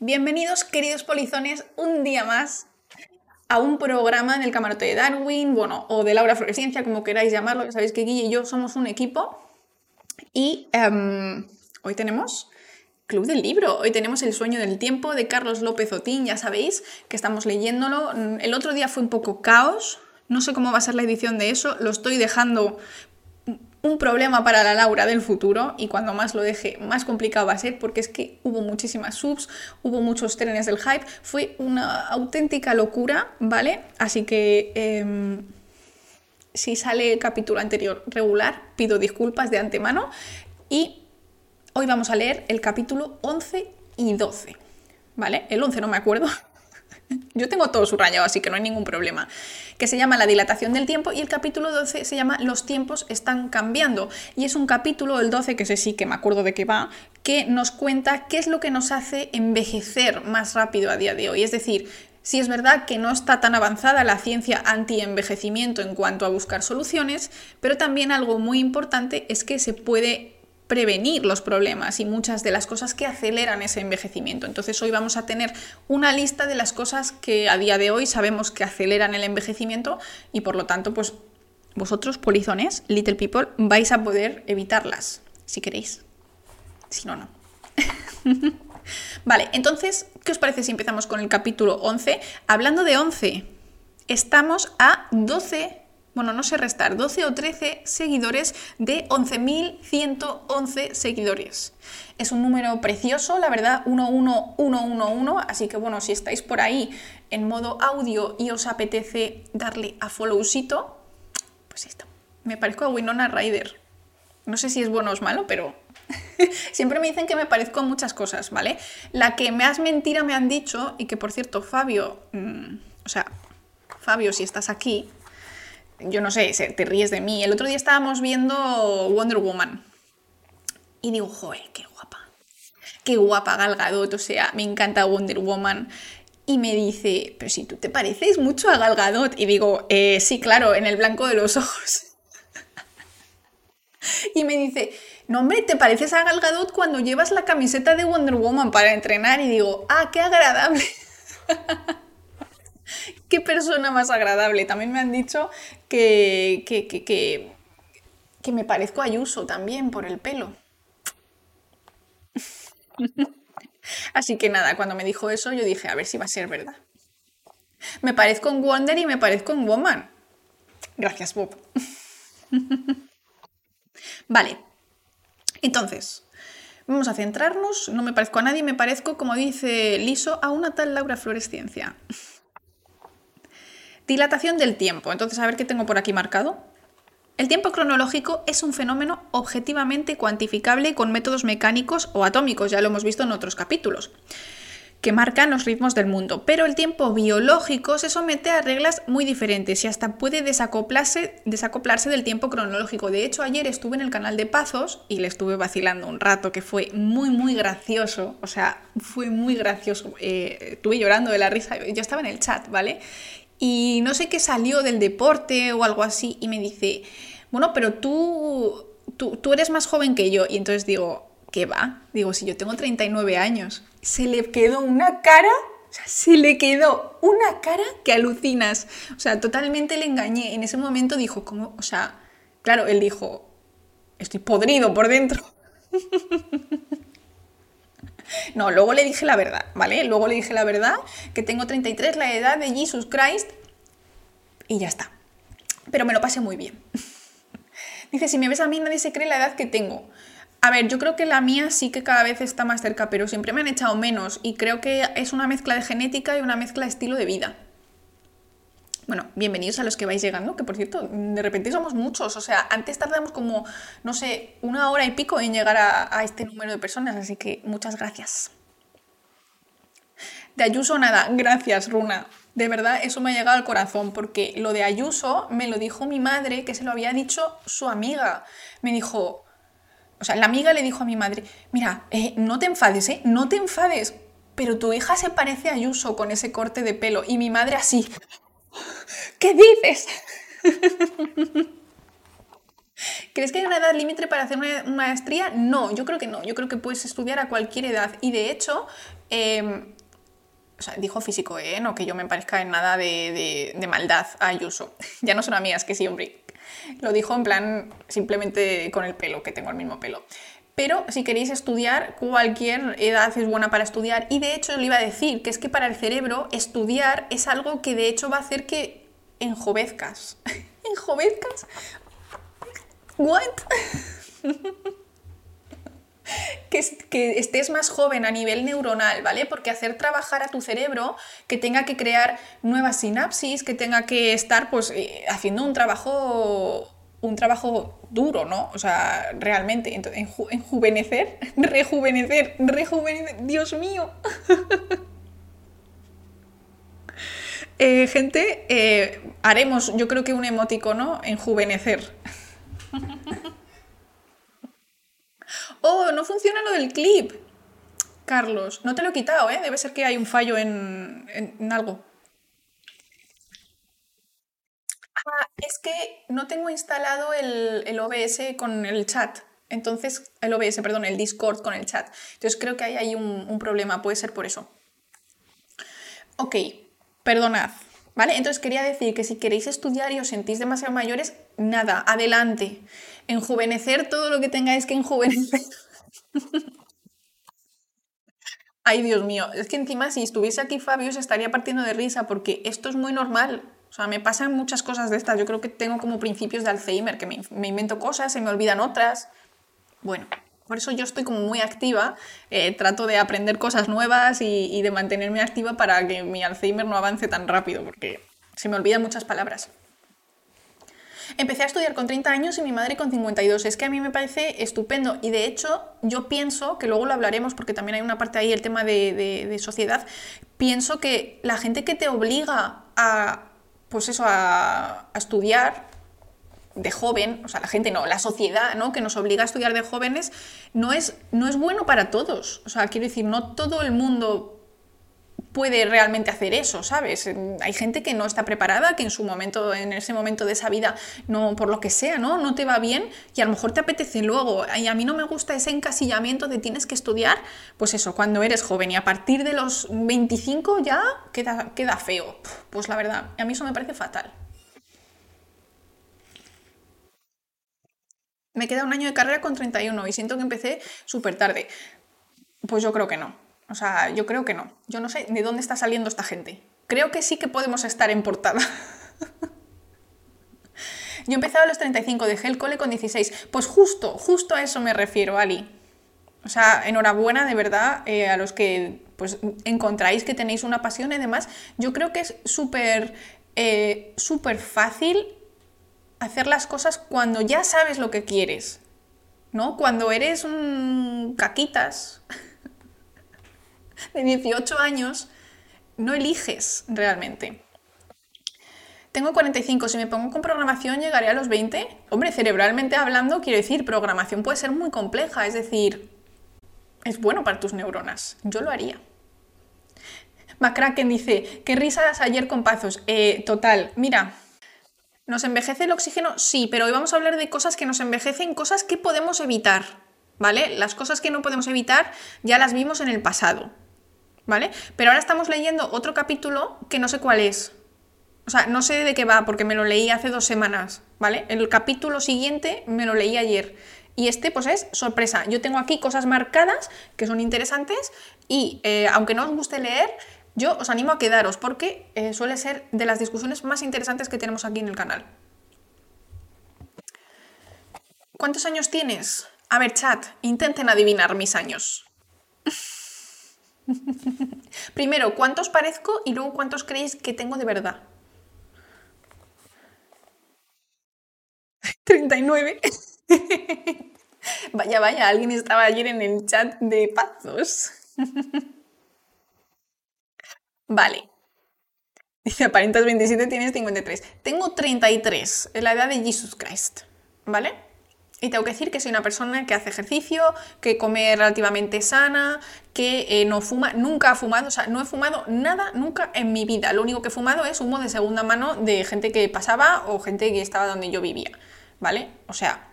Bienvenidos, queridos polizones, un día más a un programa en el camarote de Darwin, bueno, o de Laura Florescencia, como queráis llamarlo. Ya sabéis que Guille y yo somos un equipo. Y em, hoy tenemos Club del Libro. Hoy tenemos El sueño del tiempo de Carlos López Otín, ya sabéis que estamos leyéndolo. El otro día fue un poco caos. No sé cómo va a ser la edición de eso. Lo estoy dejando un problema para la Laura del futuro y cuando más lo deje más complicado va a ser porque es que hubo muchísimas subs, hubo muchos trenes del hype, fue una auténtica locura, ¿vale? Así que em, si sale el capítulo anterior regular, pido disculpas de antemano y hoy vamos a leer el capítulo 11 y 12, ¿vale? El 11 no me acuerdo, yo tengo todo subrayado, así que no hay ningún problema. Que se llama La dilatación del tiempo y el capítulo 12 se llama Los tiempos están cambiando. Y es un capítulo, el 12, que sé sí que me acuerdo de qué va, que nos cuenta qué es lo que nos hace envejecer más rápido a día de hoy. Es decir, si es verdad que no está tan avanzada la ciencia anti-envejecimiento en cuanto a buscar soluciones, pero también algo muy importante es que se puede prevenir los problemas y muchas de las cosas que aceleran ese envejecimiento. Entonces hoy vamos a tener una lista de las cosas que a día de hoy sabemos que aceleran el envejecimiento y por lo tanto pues vosotros, polizones, little people, vais a poder evitarlas si queréis. Si no, no. vale, entonces, ¿qué os parece si empezamos con el capítulo 11? Hablando de 11, estamos a 12 bueno, no sé restar, 12 o 13 seguidores de 11.111 seguidores. Es un número precioso, la verdad, 11111, así que bueno, si estáis por ahí en modo audio y os apetece darle a followcito, pues esto. Me parezco a Winona Ryder. No sé si es bueno o es malo, pero siempre me dicen que me parezco a muchas cosas, ¿vale? La que más mentira me han dicho, y que por cierto, Fabio, mm, o sea, Fabio, si estás aquí, yo no sé, te ríes de mí. El otro día estábamos viendo Wonder Woman y digo, joder, qué guapa. Qué guapa Gal Gadot, o sea, me encanta Wonder Woman. Y me dice, pero si tú te pareces mucho a Gal Gadot. Y digo, eh, sí, claro, en el blanco de los ojos. y me dice, no hombre, te pareces a Gal Gadot cuando llevas la camiseta de Wonder Woman para entrenar. Y digo, ah, qué agradable. qué persona más agradable. También me han dicho que, que, que, que, me parezco a Ayuso también por el pelo. Así que nada, cuando me dijo eso yo dije, a ver si va a ser verdad. Me parezco en Wonder y me parezco en Woman. Gracias, Bob. vale. Entonces, vamos a centrarnos. No me parezco a nadie, me parezco, como dice Liso, a una tal Laura Floresciencia. Dilatación del tiempo. Entonces, a ver qué tengo por aquí marcado. El tiempo cronológico es un fenómeno objetivamente cuantificable con métodos mecánicos o atómicos, ya lo hemos visto en otros capítulos, que marcan los ritmos del mundo. Pero el tiempo biológico se somete a reglas muy diferentes y hasta puede desacoplarse, desacoplarse del tiempo cronológico. De hecho, ayer estuve en el canal de Pazos y le estuve vacilando un rato, que fue muy, muy gracioso. O sea, fue muy gracioso. Eh, estuve llorando de la risa. Yo estaba en el chat, ¿vale? Y no sé qué salió del deporte o algo así y me dice, bueno, pero tú, tú, eres más joven que yo. Y entonces digo, ¿qué va? Digo, si yo tengo 39 años. Se le quedó una cara, o sea, se le quedó una cara que alucinas. O sea, totalmente le engañé. En ese momento dijo, ¿cómo? O sea, claro, él dijo, estoy podrido por dentro. No, luego le dije la verdad, ¿vale? Luego le dije la verdad, que tengo 33, la edad de Jesus Christ, y ya está. Pero me lo pasé muy bien. Dice, si me ves a mí nadie se cree la edad que tengo. A ver, yo creo que la mía sí que cada vez está más cerca, pero siempre me han echado menos y creo que es una mezcla de genética y una mezcla de estilo de vida. Bueno, bienvenidos a los que vais llegando, que por cierto, de repente somos muchos. O sea, antes tardamos como, no sé, una hora y pico en llegar a, este número de personas, así que muchas gracias. De Ayuso nada, gracias Runa. De verdad, eso me ha llegado al corazón, porque lo de Ayuso me lo dijo mi madre, que se lo había dicho su amiga. Me dijo, o sea, la amiga le dijo a mi madre, mira, eh, no te enfades, ¿eh? No te enfades, pero tu hija se parece a Ayuso con ese corte de pelo. Y mi madre así, ¿Qué dices? ¿Crees que hay una edad límite para hacer una maestría? No, yo creo que no. Yo creo que puedes estudiar a cualquier edad. Y de hecho, Em, dijo físico, ¿eh? No que yo me parezca en nada de, de, maldad a Ayuso. ya no son amigas, que sí, hombre. Lo dijo en plan simplemente con el pelo, que tengo el mismo pelo. Pero si queréis estudiar, cualquier edad es buena para estudiar. Y de hecho, le iba a decir que es que para el cerebro estudiar es algo que de hecho va a hacer que enjovezcas. ¿Enjovezcas? ¿What? que, estés más joven a nivel neuronal, ¿vale? Porque hacer trabajar a tu cerebro, que tenga que crear nuevas sinapsis, que tenga que estar pues eh, haciendo un trabajo un trabajo duro, ¿no? O sea, realmente, enjuvenecer, rejuvenecer, rejuvenecer, Dios mío. Eh, gente, eh, haremos, yo creo que un emoticono, enjuvenecer. Oh, no funciona lo del clip. Carlos, no te lo he quitado, ¿eh? Debe ser que hay un fallo en, algo. Ah, es que no tengo instalado el, OBS con el chat. Entonces, el OBS, perdón, el Discord con el chat. Entonces creo que ahí hay un, un problema, puede ser por eso. Ok, perdonad. ¿Vale? Entonces quería decir que si queréis estudiar y os sentís demasiado mayores, nada, adelante. Enjuvenecer todo lo que tengáis que enjuvenecer. Ay, Dios mío, es que encima si estuviese aquí Fabio se estaría partiendo de risa porque esto es muy normal. O sea, me pasan muchas cosas de estas. Yo creo que tengo como principios de Alzheimer, que me, invento cosas, se me olvidan otras. Bueno, por eso yo estoy como muy activa, eh, trato de aprender cosas nuevas y, de mantenerme activa para que mi Alzheimer no avance tan rápido, porque se me olvidan muchas palabras. Empecé a estudiar con 30 años y mi madre con 52. Es que a mí me parece estupendo y de hecho yo pienso, que luego lo hablaremos porque también hay una parte ahí, el tema de, sociedad, pienso que la gente que te obliga a, pues eso, a estudiar, de joven, o sea, la gente no, la sociedad, ¿no? Que nos obliga a estudiar de jóvenes, no es, no es bueno para todos. O sea, quiero decir, no todo el mundo puede realmente hacer eso, ¿sabes? Hay gente que no está preparada, que en su momento, en ese momento de esa vida, no, por lo que sea, ¿no? No te va bien y a lo mejor te apetece luego. Y a mí no me gusta ese encasillamiento de tienes que estudiar, pues eso, cuando eres joven y a partir de los 25 ya queda, queda feo. Pues la verdad, a mí eso me parece fatal. me queda un año de carrera con 31 y siento que empecé súper tarde. Pues yo creo que no. O sea, yo creo que no. Yo no sé de dónde está saliendo esta gente. Creo que sí que podemos estar en portada. yo empecé a los 35, dejé el cole con 16. Pues justo, justo a eso me refiero, Ali. O sea, enhorabuena de verdad eh, a los que pues, encontráis que tenéis una pasión y demás. Yo creo que es súper eh, súper fácil hacer las cosas cuando ya sabes lo que quieres, ¿no? Cuando eres un caquitas de 18 años, no eliges realmente. Tengo 45, si me pongo con programación llegaré a los 20. Hombre, cerebralmente hablando, quiero decir, programación puede ser muy compleja, es decir, es bueno para tus neuronas. Yo lo haría. McCracken dice, qué risas ayer con Pazos. Eh, total, mira, ¿Nos envejece el oxígeno? Sí, pero hoy vamos a hablar de cosas que nos envejecen, cosas que podemos evitar, ¿vale? Las cosas que no podemos evitar ya las vimos en el pasado, ¿vale? Pero ahora estamos leyendo otro capítulo que no sé cuál es. O sea, no sé de qué va porque me lo leí hace dos semanas, ¿vale? El capítulo siguiente me lo leí ayer. Y este, pues es sorpresa. Yo tengo aquí cosas marcadas que son interesantes y eh, aunque no os guste leer, yo os animo a quedaros porque eh, suele ser de las discusiones más interesantes que tenemos aquí en el canal. ¿Cuántos años tienes? A ver, chat, intenten adivinar mis años. Primero, ¿cuántos parezco? Y luego, ¿cuántos creéis que tengo de verdad? 39. vaya, vaya, alguien estaba ayer en el chat de Pazos. Vale. Dice, aparentas 27, tienes 53. Tengo 33, es la edad de Jesus Christ, ¿vale? Y tengo que decir que soy una persona que hace ejercicio, que come relativamente sana, que eh, no fuma, nunca ha fumado, o sea, no he fumado nada nunca en mi vida. Lo único que he fumado es humo de segunda mano de gente que pasaba o gente que estaba donde yo vivía, ¿vale? O sea,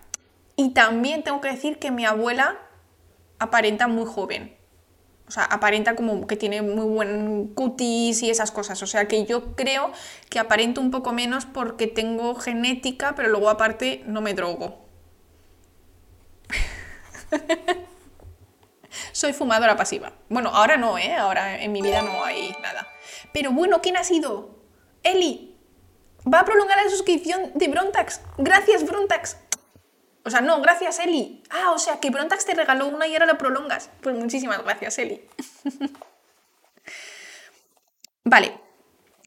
y también tengo que decir que mi abuela aparenta muy joven, O sea, aparenta como que tiene muy buen cutis y esas cosas. O sea, que yo creo que aparento un poco menos porque tengo genética, pero luego aparte no me drogo. Soy fumadora pasiva. Bueno, ahora no, ¿eh? Ahora en mi vida no hay nada. Pero bueno, ¿quién ha sido? Eli. Va a prolongar la suscripción de Brontax. Gracias, Brontax. O sea, no, gracias, Eli. Ah, o sea, que Brontax te regaló una y ahora la prolongas. Pues muchísimas gracias, Eli. vale.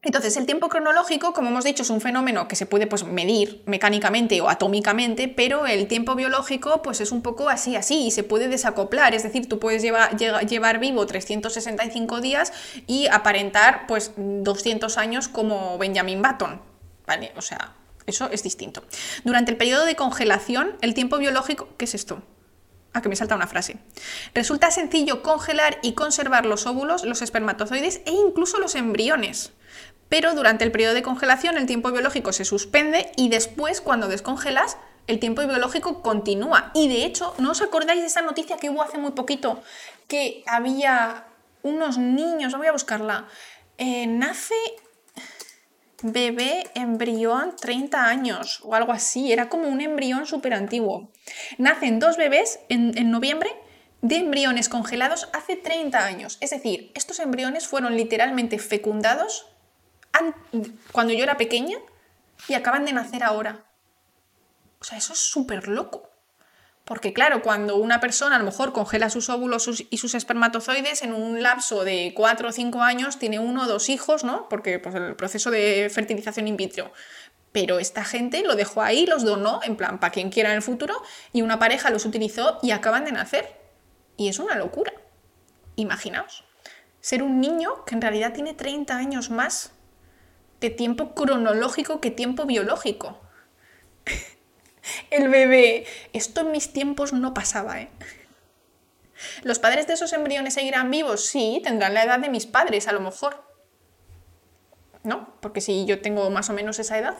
Entonces, el tiempo cronológico, como hemos dicho, es un fenómeno que se puede pues, medir mecánicamente o atómicamente, pero el tiempo biológico pues, es un poco así, así, y se puede desacoplar. Es decir, tú puedes llevar, vivo 365 días y aparentar pues, 200 años como Benjamin Button. ¿Vale? O sea, eso es distinto. Durante el periodo de congelación, el tiempo biológico... ¿Qué es esto? Que me salta una frase. Resulta sencillo congelar y conservar los óvulos, los espermatozoides e incluso los embriones. Pero durante el periodo de congelación el tiempo biológico se suspende y después, cuando descongelas, el tiempo biológico continúa. Y de hecho, ¿no os acordáis de esa noticia que hubo hace muy poquito? Que había unos niños, voy a buscarla, eh, nace bebé embrión 30 años o algo así, era como un embrión súper antiguo. Nacen dos bebés en, en, noviembre de embriones congelados hace 30 años. Es decir, estos embriones fueron literalmente fecundados cuando yo era pequeña y acaban de nacer ahora. O sea, eso es súper loco. Porque claro, cuando una persona a lo mejor congela sus óvulos y sus espermatozoides en un lapso de 4 o 5 años tiene uno o dos hijos, ¿no? Porque pues, el proceso de fertilización in vitro. Pero esta gente lo dejó ahí, los donó, en plan, para quien quiera en el futuro, y una pareja los utilizó y acaban de nacer. Y es una locura. Imaginaos. Ser un niño que en realidad tiene 30 años más de tiempo cronológico que tiempo biológico. El bebé. Esto en mis tiempos no pasaba, ¿eh? ¿Los padres de esos embriones seguirán vivos? Sí, tendrán la edad de mis padres, a lo mejor. ¿No? Porque si yo tengo más o menos esa edad.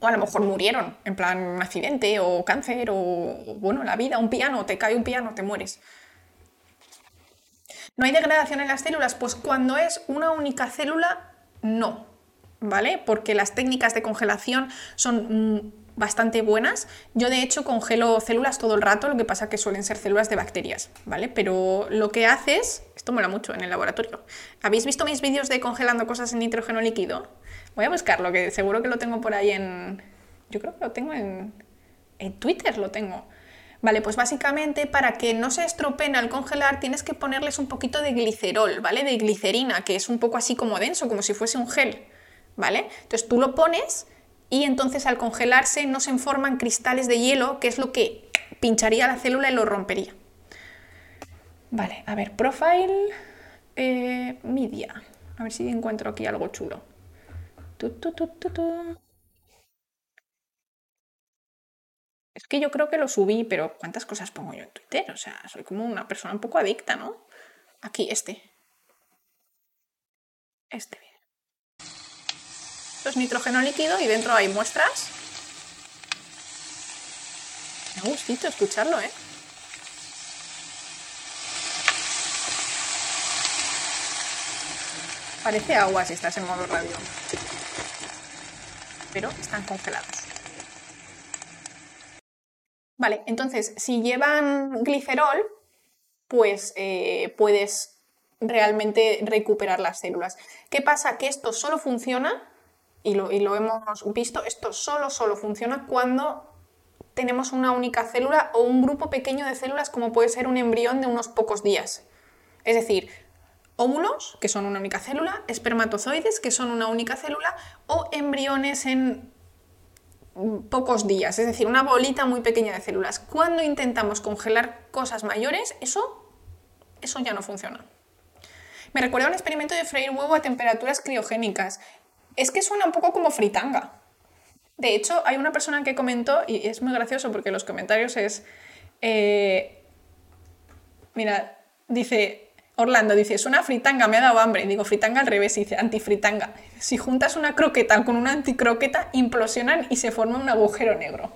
O a lo mejor murieron, en plan accidente o cáncer o, bueno, la vida, un piano, te cae un piano, te mueres. ¿No hay degradación en las células? Pues cuando es una única célula, no. ¿Vale? Porque las técnicas de congelación son mm, bastante buenas. Yo de hecho congelo células todo el rato, lo que pasa que suelen ser células de bacterias, ¿vale? Pero lo que haces, esto mola mucho en el laboratorio. ¿Habéis visto mis vídeos de congelando cosas en nitrógeno líquido? Voy a buscarlo, que seguro que lo tengo por ahí en... Yo creo que lo tengo en... En Twitter lo tengo. Vale, pues básicamente para que no se estropeen al congelar tienes que ponerles un poquito de glicerol, ¿vale? De glicerina, que es un poco así como denso, como si fuese un gel, ¿vale? Entonces tú lo pones y entonces al congelarse no se forman cristales de hielo, que es lo que pincharía la célula y lo rompería. Vale, a ver, profile, eh, media. A ver si encuentro aquí algo chulo. es que yo creo que lo subí, pero ¿cuántas cosas pongo yo en Twitter? O sea, soy como una persona un poco adicta, ¿no? Aquí, este. Este, esto es nitrógeno líquido y dentro hay muestras. Me gustito escucharlo, ¿eh? Parece agua si estás en modo radio. Pero están congelados. Vale, entonces, si llevan glicerol, pues eh, puedes realmente recuperar las células. ¿Qué pasa? Que esto solo funciona y lo, hemos visto, esto solo, solo funciona cuando tenemos una única célula o un grupo pequeño de células como puede ser un embrión de unos pocos días. Es decir, óvulos, que son una única célula, espermatozoides, que son una única célula, o embriones en pocos días, es decir, una bolita muy pequeña de células. Cuando intentamos congelar cosas mayores, eso, eso ya no funciona. Me recuerda un experimento de freír huevo a temperaturas criogénicas. Es que suena un poco como fritanga. De hecho, hay una persona que comentó, y es muy gracioso porque los comentarios es... Eh, mira, dice, Orlando dice, es una fritanga, me ha dado hambre. Digo, fritanga al revés, dice antifritanga. Si juntas una croqueta con una anticroqueta, implosionan y se forma un agujero negro.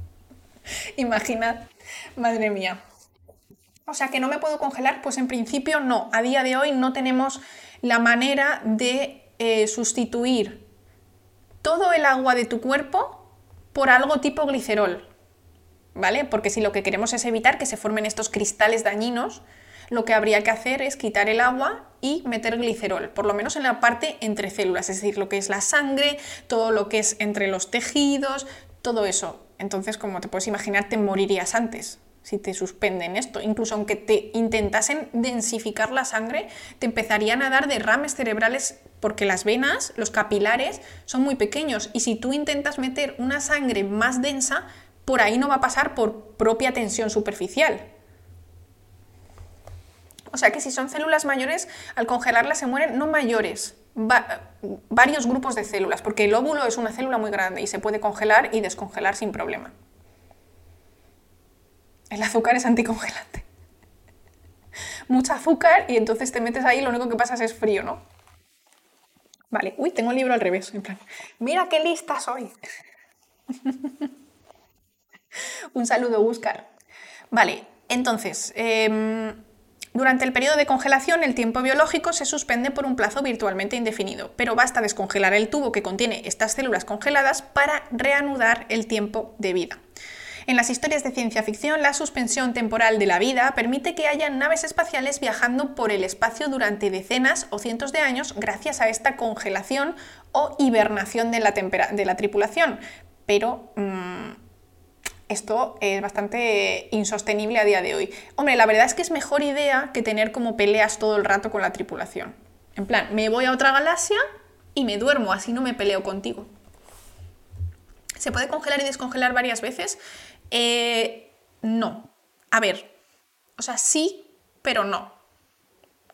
Imaginad, madre mía. O sea, que no me puedo congelar, pues en principio no. A día de hoy no tenemos la manera de eh, sustituir todo el agua de tu cuerpo por algo tipo glicerol. ¿Vale? Porque si lo que queremos es evitar que se formen estos cristales dañinos, lo que habría que hacer es quitar el agua y meter glicerol, por lo menos en la parte entre células, es decir, lo que es la sangre, todo lo que es entre los tejidos, todo eso. Entonces, como te puedes imaginar, te morirías antes si te suspenden esto. Incluso aunque te intentasen densificar la sangre, te empezarían a dar derrames cerebrales porque las venas, los capilares, son muy pequeños y si tú intentas meter una sangre más densa, por ahí no va a pasar por propia tensión superficial. O sea que si son células mayores, al congelarlas se mueren no mayores, varios grupos de células, porque el óvulo es una célula muy grande y se puede congelar y descongelar sin problema. El azúcar es anticongelante. Mucha azúcar y entonces te metes ahí y lo único que pasa es frío, ¿no? Vale, uy, tengo el libro al revés, en plan, mira qué lista soy. Un saludo, Buscar. Vale, entonces, em, durante el periodo de congelación, el tiempo biológico se suspende por un plazo virtualmente indefinido, pero basta descongelar el tubo que contiene estas células congeladas para reanudar el tiempo de vida. En las historias de ciencia ficción, la suspensión temporal de la vida permite que haya naves espaciales viajando por el espacio durante decenas o cientos de años gracias a esta congelación o hibernación de la, tripulación. Pero mm, esto es bastante insostenible a día de hoy. Hombre, la verdad es que es mejor idea que tener como peleas todo el rato con la tripulación. En plan, me voy a otra galaxia y me duermo, así no me peleo contigo. ¿Se puede congelar y descongelar varias veces? Eh, no. A ver, o sea, sí, pero no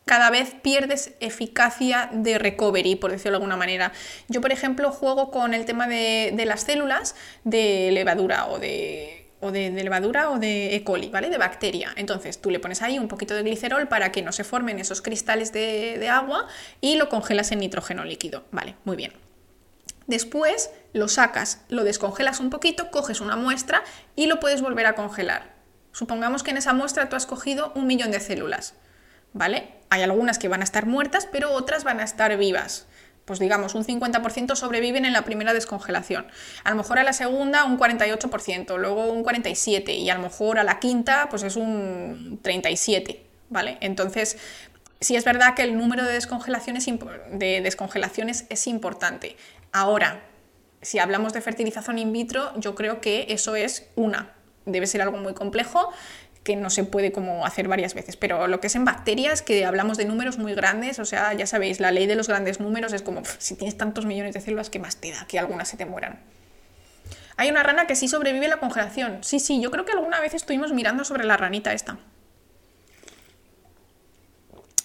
cada vez pierdes eficacia de recovery, por decirlo de alguna manera. Yo, por ejemplo, juego con el tema de, las células de levadura o de, de, levadura o de E. coli, ¿vale? De bacteria. Entonces tú le pones ahí un poquito de glicerol para que no se formen esos cristales de, de agua y lo congelas en nitrógeno líquido. Vale, muy bien. Después lo sacas, lo descongelas un poquito, coges una muestra y lo puedes volver a congelar. Supongamos que en esa muestra tú has cogido un millón de células. ¿vale? Hay algunas que van a estar muertas, pero otras van a estar vivas. Pues digamos, un 50% sobreviven en la primera descongelación. A lo mejor a la segunda un 48%, luego un 47% y a lo mejor a la quinta pues es un 37%, ¿vale? Entonces, sí es verdad que el número de de descongelaciones es importante. Ahora, si hablamos de fertilización in vitro, yo creo que eso es una. Debe ser algo muy complejo que no se puede como hacer varias veces. Pero lo que es en bacterias, que hablamos de números muy grandes, o sea, ya sabéis, la ley de los grandes números es como, si tienes tantos millones de células, ¿qué más te da que algunas se te mueran? Hay una rana que sí sobrevive a la congelación. Sí, sí, yo creo que alguna vez estuvimos mirando sobre la ranita esta.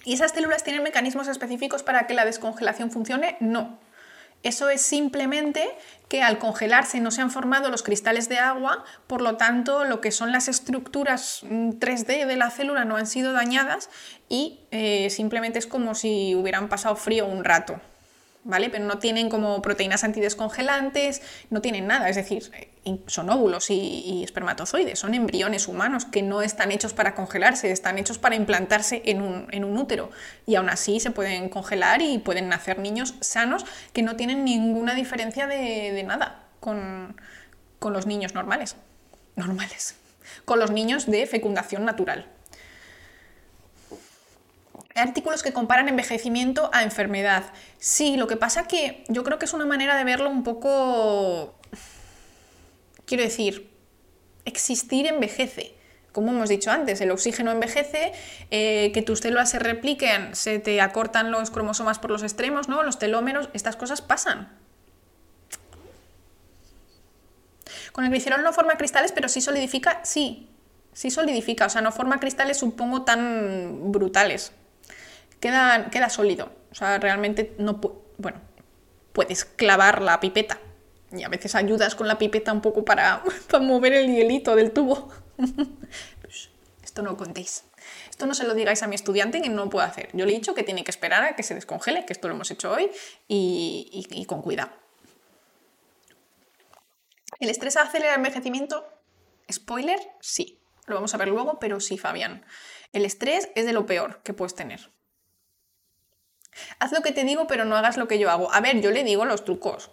¿Y esas células tienen mecanismos específicos para que la descongelación funcione? No. Eso es simplemente que al congelarse no se han formado los cristales de agua, por lo tanto lo que son las estructuras 3D mm, de la célula no han sido dañadas y eh, simplemente es como si hubieran pasado frío un rato. ¿Vale? Pero no tienen como proteínas antidescongelantes, no tienen nada, es decir, son óvulos y, espermatozoides, son embriones humanos que no están hechos para congelarse, están hechos para implantarse en un, útero y aún así se pueden congelar y pueden nacer niños sanos que no tienen ninguna diferencia de, nada con, con los niños normales, normales, con los niños de fecundación natural. Artículos que comparan envejecimiento a enfermedad. Sí, lo que pasa que yo creo que es una manera de verlo un poco... Quiero decir, existir envejece. Como hemos dicho antes, el oxígeno envejece, eh, que tus células se repliquen, se te acortan los cromosomas por los extremos, ¿no? Los telómeros, estas cosas pasan. Con el glicerol no forma cristales, pero sí solidifica, sí, sí solidifica, o sea, no forma cristales supongo tan brutales queda, queda sólido. O sea, realmente no... Bueno, puedes clavar la pipeta y a veces ayudas con la pipeta un poco para, para mover el hielito del tubo. Pues, esto no contéis. Esto no se lo digáis a mi estudiante que no puedo hacer. Yo le he dicho que tiene que esperar a que se descongele, que esto lo hemos hecho hoy, y, y con cuidado. ¿El estrés acelera el envejecimiento? Spoiler, sí. Lo vamos a ver luego, pero sí, Fabián. El estrés es de lo peor que puedes tener. Haz lo que te digo, pero no hagas lo que yo hago. A ver, yo le digo los trucos.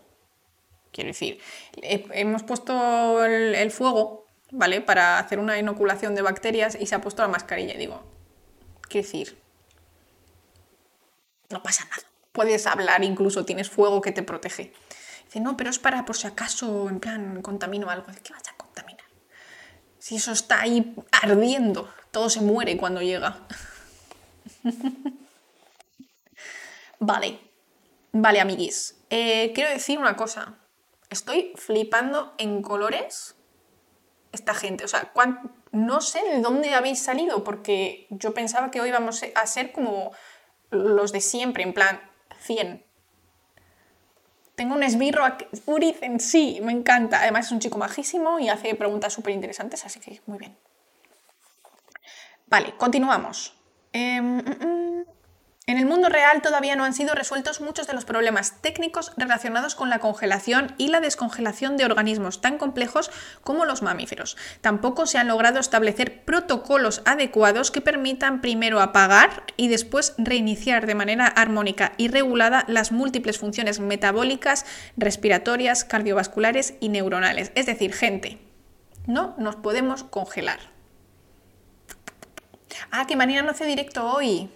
Quiero decir, hemos puesto el, fuego, ¿vale? Para hacer una inoculación de bacterias y se ha puesto la mascarilla. Digo, quiero decir, no pasa nada. Puedes hablar, incluso tienes fuego que te protege. Dice, no, pero es para por si acaso, en plan, contamino algo. ¿Qué vas a contaminar? Si eso está ahí ardiendo, todo se muere cuando llega. vale, vale, amiguis. Eh, quiero decir una cosa. Estoy flipando en colores esta gente. O sea, no sé de dónde habéis salido, porque yo pensaba que hoy vamos a ser como los de siempre, en plan 100. Tengo un esbirro aquí. Uriz en sí, me encanta. Además es un chico majísimo y hace preguntas súper interesantes, así que muy bien. Vale, continuamos. Em, mm, mm. En el mundo real todavía no han sido resueltos muchos de los problemas técnicos relacionados con la congelación y la descongelación de organismos tan complejos como los mamíferos. Tampoco se han logrado establecer protocolos adecuados que permitan primero apagar y después reiniciar de manera armónica y regulada las múltiples funciones metabólicas, respiratorias, cardiovasculares y neuronales. Es decir, gente, no nos podemos congelar. Ah, que Marina no hace directo hoy.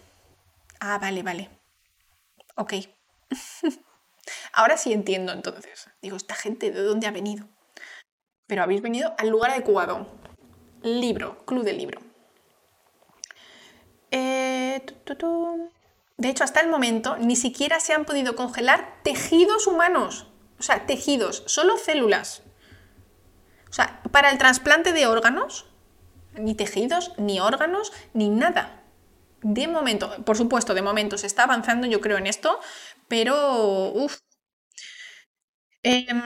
Ah, vale, vale. Ok. Ahora sí entiendo entonces. Digo, esta gente, ¿de dónde ha venido? Pero habéis venido al lugar adecuado. Libro, club de libro. Eh, de hecho, hasta el momento ni siquiera se han podido congelar tejidos humanos. O sea, tejidos, solo células. O sea, para el trasplante de órganos, ni tejidos, ni órganos, ni nada de momento, por supuesto, de momento se está avanzando, yo creo, en esto, pero uff. Em,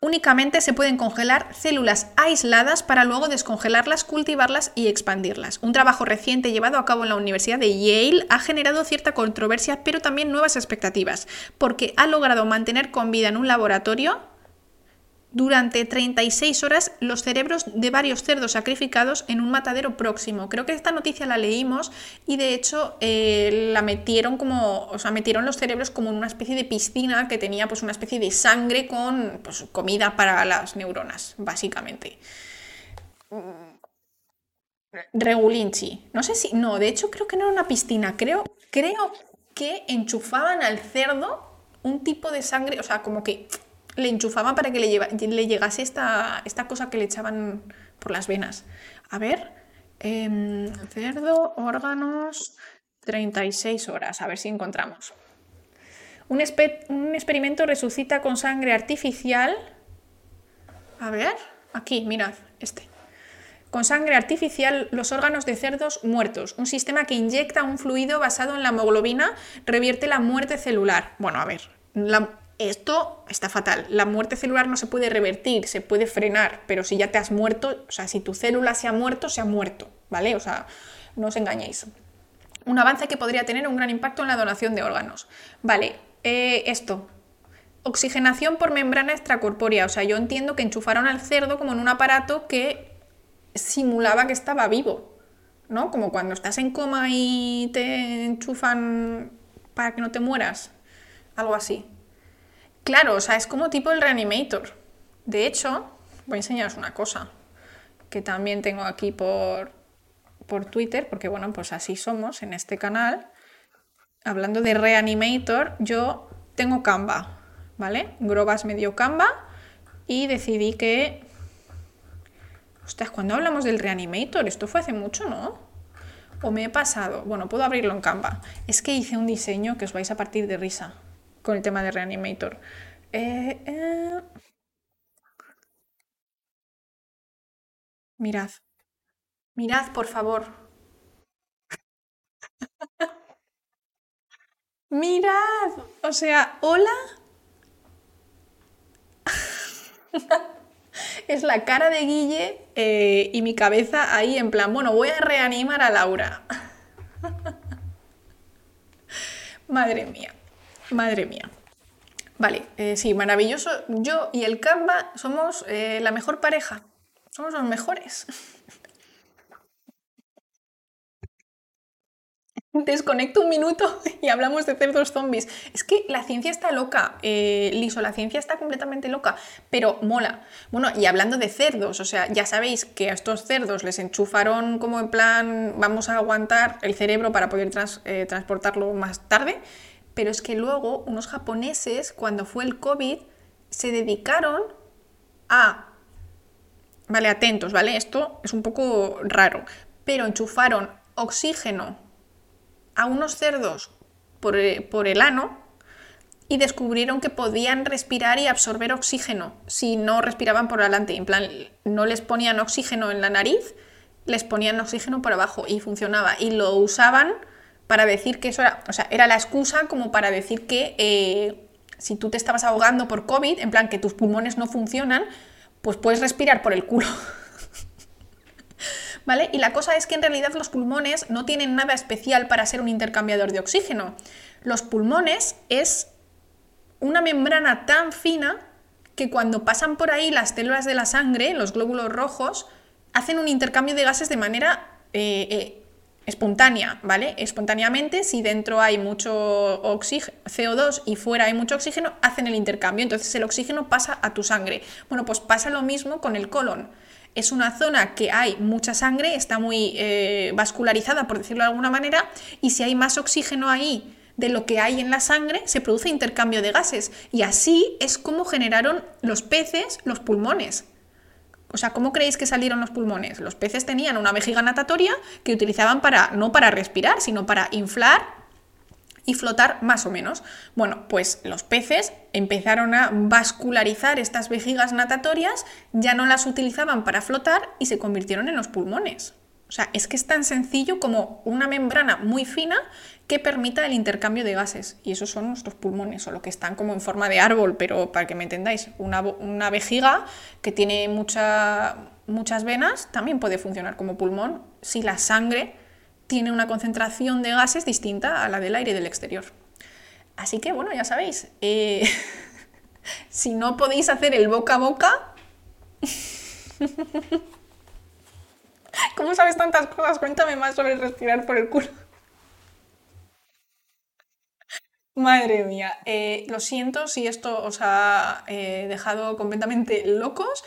únicamente se pueden congelar células aisladas para luego descongelarlas, cultivarlas y expandirlas. Un trabajo reciente llevado a cabo en la Universidad de Yale ha generado cierta controversia, pero también nuevas expectativas, porque ha logrado mantener con vida en un laboratorio durante 36 horas los cerebros de varios cerdos sacrificados en un matadero próximo. Creo que esta noticia la leímos y de hecho eh, la metieron como, o sea, metieron los cerebros como en una especie de piscina que tenía pues una especie de sangre con pues, comida para las neuronas, básicamente. Regulinchi. No sé si, no, de hecho creo que no era una piscina, creo, creo que enchufaban al cerdo un tipo de sangre, o sea, como que le enchufaban para que le, le llegase esta, esta, cosa que le echaban por las venas. A ver, em, cerdo, órganos, 36 horas, a ver si encontramos. Un, un, experimento resucita con sangre artificial. A ver, aquí, mirad, este. Con sangre artificial los órganos de cerdos muertos. Un sistema que inyecta un fluido basado en la hemoglobina revierte la muerte celular. Bueno, a ver, la, esto está fatal. La muerte celular no se puede revertir, se puede frenar, pero si ya te has muerto, o sea, si tu célula se ha muerto, se ha muerto, ¿vale? O sea, no os engañéis. Un avance que podría tener un gran impacto en la donación de órganos. Vale, eh, esto. Oxigenación por membrana extracorpórea. O sea, yo entiendo que enchufaron al cerdo como en un aparato que simulaba que estaba vivo, ¿no? Como cuando estás en coma y te enchufan para que no te mueras. Algo así. Claro, o sea, es como tipo el reanimator. De hecho, voy a enseñaros una cosa que también tengo aquí por, por Twitter, porque bueno, pues así somos en este canal. Hablando de reanimator, yo tengo Canva, ¿vale? Grobas medio Canva y decidí que... Ostras, cuando hablamos del reanimator, esto fue hace mucho, ¿no? ¿O me he pasado? Bueno, puedo abrirlo en Canva. Es que hice un diseño que os vais a partir de risa con el tema de Reanimator. Eh, eh. Mirad. Mirad, por favor. Mirad. O sea, hola. es la cara de Guille eh, y mi cabeza ahí en plan, bueno, voy a reanimar a Laura. Madre mía. Madre mía. Vale, eh, sí, maravilloso. Yo y el Canva somos eh, la mejor pareja. Somos los mejores. Desconecto un minuto y hablamos de cerdos zombies. Es que la ciencia está loca, eh, Liso, la ciencia está completamente loca, pero mola. Bueno, y hablando de cerdos, o sea, ya sabéis que a estos cerdos les enchufaron como en plan, vamos a aguantar el cerebro para poder eh, transportarlo más tarde, pero es que luego unos japoneses, cuando fue el COVID, se dedicaron a... Vale, atentos, ¿vale? Esto es un poco raro, pero enchufaron oxígeno a unos cerdos eh, por, el ano y descubrieron que podían respirar y absorber oxígeno si no respiraban por adelante. En plan, no les ponían oxígeno en la nariz, les ponían oxígeno por abajo y funcionaba. Y lo usaban para decir que eso era, o sea, era la excusa como para decir que eh, si tú te estabas ahogando por COVID, en plan que tus pulmones no funcionan, pues puedes respirar por el culo. ¿vale? Y la cosa es que en realidad los pulmones no tienen nada especial para ser un intercambiador de oxígeno. Los pulmones es una membrana tan fina que cuando pasan por ahí las células de la sangre, los glóbulos rojos, hacen un intercambio de gases de manera eh, eh, espontánea, ¿vale? Espontáneamente, si dentro hay mucho CO2 y fuera hay mucho oxígeno, hacen el intercambio, entonces el oxígeno pasa a tu sangre. Bueno, pues pasa lo mismo con el colon es una zona que hay mucha sangre, está muy eh, vascularizada, por decirlo de alguna manera, y si hay más oxígeno ahí de lo que hay en la sangre, se produce intercambio de gases. Y así es como generaron los peces los pulmones. O sea, ¿cómo creéis que salieron los pulmones? Los peces tenían una vejiga natatoria que utilizaban para, no para respirar, sino para inflar y flotar más o menos. Bueno, pues los peces empezaron a vascularizar estas vejigas natatorias, ya no las utilizaban para flotar y se convirtieron en los pulmones. O sea, es que es tan sencillo como una membrana muy fina que permita el intercambio de gases. Y esos son nuestros pulmones, o lo que están como en forma de árbol, pero para que me entendáis, una, una vejiga que tiene mucha, muchas venas también puede funcionar como pulmón si la sangre tiene una concentración de gases distinta a la del aire del exterior. Así que bueno, ya sabéis, eh, si no podéis hacer el boca a boca... ¿Cómo sabes tantas cosas? Cuéntame más sobre respirar por el culo. Madre mía, eh, lo siento si esto os ha eh, dejado completamente locos,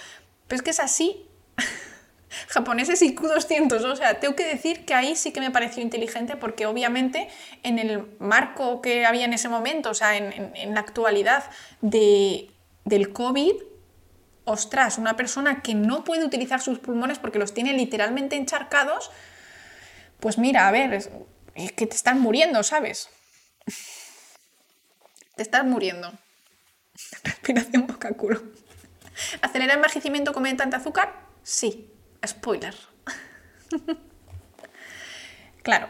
pero es que es así japoneses y Q200. O sea, tengo que decir que ahí sí que me pareció inteligente porque obviamente en el marco que había en ese momento, o sea, en, la actualidad de, del COVID, ostras, una persona que no puede utilizar sus pulmones porque los tiene literalmente encharcados, pues mira, a ver, es, que te están muriendo, ¿sabes? Te estás muriendo. Respiración boca culo. ¿Acelera el envejecimiento comer tanta azúcar? Sí. Spoiler. claro.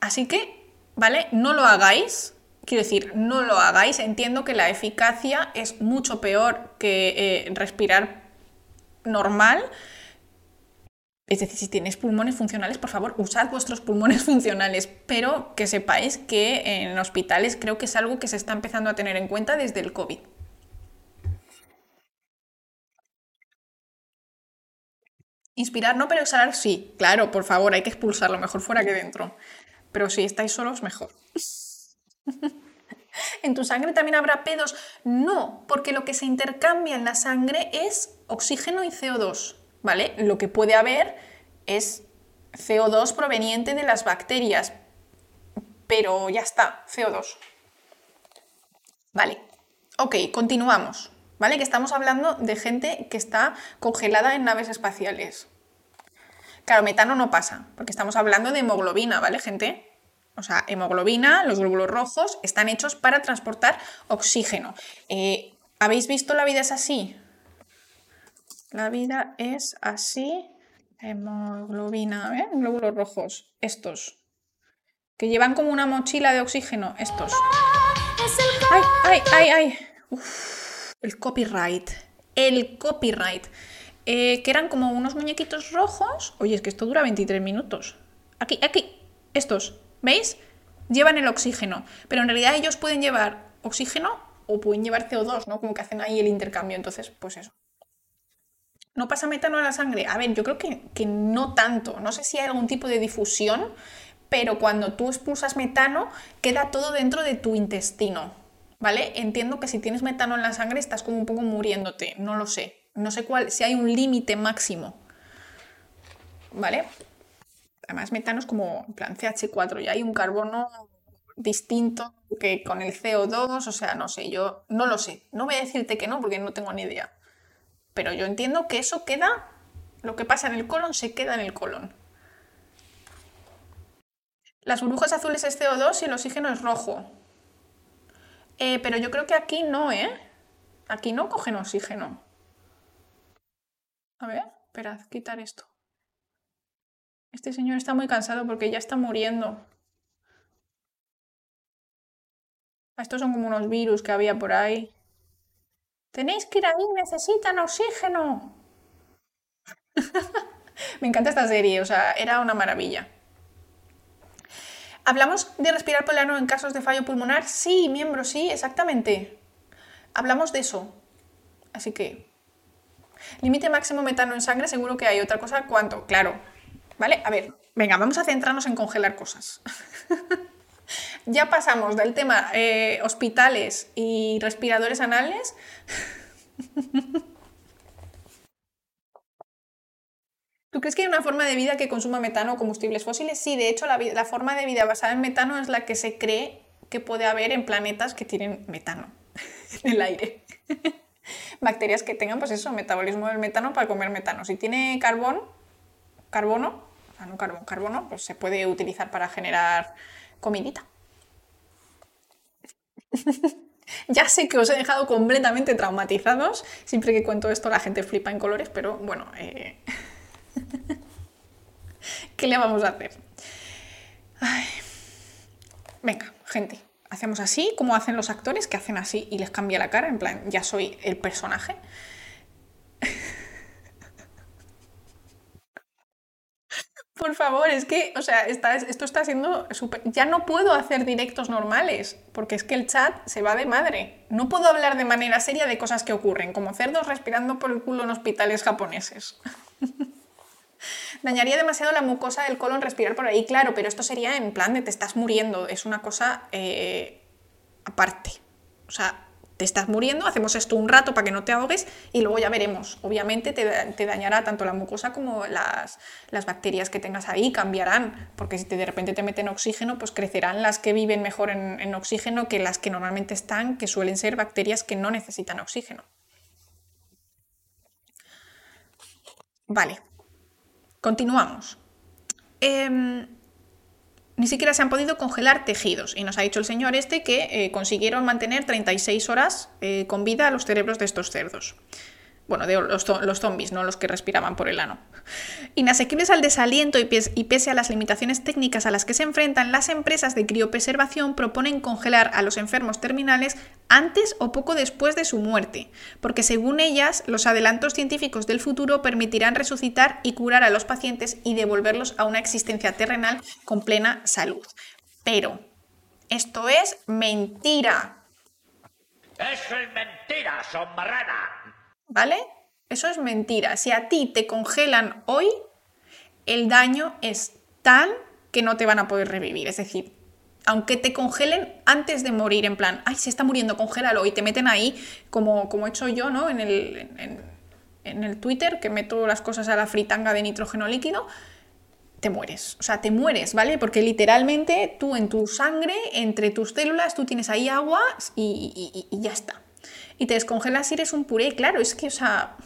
Así que, ¿vale? No lo hagáis. Quiero decir, no lo hagáis. Entiendo que la eficacia es mucho peor que eh, respirar normal. Es decir, si tenéis pulmones funcionales, por favor, usad vuestros pulmones funcionales, pero que sepáis que en hospitales creo que es algo que se está empezando a tener en cuenta desde el COVID. Inspirar no, pero exhalar sí. Claro, por favor, hay que expulsarlo mejor fuera que dentro. Pero si estáis solos, mejor. ¿En tu sangre también habrá pedos? No, porque lo que se intercambia en la sangre es oxígeno y CO2, ¿vale? Lo que puede haber es CO2 proveniente de las bacterias, pero ya está, CO2. Vale, ok, continuamos. ¿vale? Que estamos hablando de gente que está congelada en naves espaciales. Claro, metano no pasa, porque estamos hablando de hemoglobina, ¿vale, gente? O sea, hemoglobina, los glóbulos rojos, están hechos para transportar oxígeno. Eh, ¿Habéis visto La vida es así? La vida es así. Hemoglobina, ¿eh? Glóbulos rojos, estos. Que llevan como una mochila de oxígeno, estos. ¡Ay, ay, ay, ay! El copyright. El copyright. Eh, que eran como unos muñequitos rojos. Oye, es que esto dura 23 minutos. Aquí, aquí, estos, ¿veis? Llevan el oxígeno. Pero en realidad ellos pueden llevar oxígeno o pueden llevar CO2, ¿no? Como que hacen ahí el intercambio. Entonces, pues eso. ¿No pasa metano en la sangre? A ver, yo creo que, que no tanto. No sé si hay algún tipo de difusión, pero cuando tú expulsas metano, queda todo dentro de tu intestino, ¿vale? Entiendo que si tienes metano en la sangre estás como un poco muriéndote, no lo sé. No sé cuál, si hay un límite máximo, ¿vale? Además, metano es como, en plan, CH4, y hay un carbono distinto que con el CO2, o sea, no sé, yo no lo sé. No voy a decirte que no porque no tengo ni idea. Pero yo entiendo que eso queda, lo que pasa en el colon se queda en el colon. Las burbujas azules es CO2 y el oxígeno es rojo. Eh, pero yo creo que aquí no, ¿eh? Aquí no cogen oxígeno. A ver, esperad, quitar esto. Este señor está muy cansado porque ya está muriendo. Estos son como unos virus que había por ahí. Tenéis que ir ahí, necesitan oxígeno. Me encanta esta serie, o sea, era una maravilla. ¿Hablamos de respirar por el ano en casos de fallo pulmonar? Sí, miembro, sí, exactamente. Hablamos de eso. Así que... Límite máximo metano en sangre, seguro que hay. Otra cosa, ¿cuánto? Claro. ¿Vale? A ver, venga, vamos a centrarnos en congelar cosas. ya pasamos del tema eh, hospitales y respiradores anales. ¿Tú crees que hay una forma de vida que consuma metano o combustibles fósiles? Sí, de hecho la, forma de vida basada en metano es la que se cree que puede haber en planetas que tienen metano en el aire. Bacterias que tengan, pues eso, metabolismo del metano para comer metano. Si tiene carbón, carbono, sea, no carbón, carbono, pues se puede utilizar para generar comidita. ya sé que os he dejado completamente traumatizados. Siempre que cuento esto la gente flipa en colores, pero bueno, eh... ¿qué le vamos a hacer? Venga, gente, hacemos así, como hacen los actores, que hacen así y les cambia la cara, en plan, ya soy el personaje. Por favor, es que, o sea, esto está siendo súper... Ya no puedo hacer directos normales, porque es que el chat se va de madre. No puedo hablar de manera seria de cosas que ocurren, como cerdos respirando por el culo en hospitales japoneses. Dañaría demasiado la mucosa del colon respirar por ahí, claro, pero esto sería en plan de te estás muriendo, es una cosa eh, aparte. O sea, te estás muriendo, hacemos esto un rato para que no te ahogues y luego ya veremos. Obviamente te, dañará tanto la mucosa como las, bacterias que tengas ahí, cambiarán, porque si te, de repente te meten oxígeno, pues crecerán las que viven mejor en, en oxígeno que las que normalmente están, que suelen ser bacterias que no necesitan oxígeno. Vale, continuamos. Eh, ni siquiera se han podido congelar tejidos. Y nos ha dicho el señor este que eh, consiguieron mantener 36 horas eh, con vida a los cerebros de estos cerdos bueno, de los, los, zombies, no los que respiraban por el ano. Inasequibles al desaliento y, pese a las limitaciones técnicas a las que se enfrentan, las empresas de criopreservación proponen congelar a los enfermos terminales antes o poco después de su muerte, porque según ellas, los adelantos científicos del futuro permitirán resucitar y curar a los pacientes y devolverlos a una existencia terrenal con plena salud. Pero esto es mentira. Eso es mentira, sombrana. ¿Vale? Eso es mentira. Si a ti te congelan hoy, el daño es tal que no te van a poder revivir. Es decir, aunque te congelen antes de morir, en plan, ay, se está muriendo, congélalo, y te meten ahí, como, como he hecho yo, ¿no? En el, en el Twitter, que meto las cosas a la fritanga de nitrógeno líquido, te mueres. O sea, te mueres, ¿vale? Porque literalmente tú en tu sangre, entre tus células, tú tienes ahí agua y ya está y te descongelas y eres un puré. Claro, es que, o sea,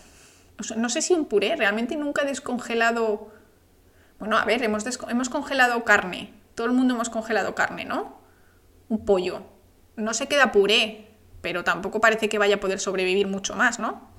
no sé si un puré, realmente nunca he descongelado... Bueno, a ver, hemos, hemos congelado carne, todo el mundo hemos congelado carne, ¿no? Un pollo. No se queda puré, pero tampoco parece que vaya a poder sobrevivir mucho más, ¿no?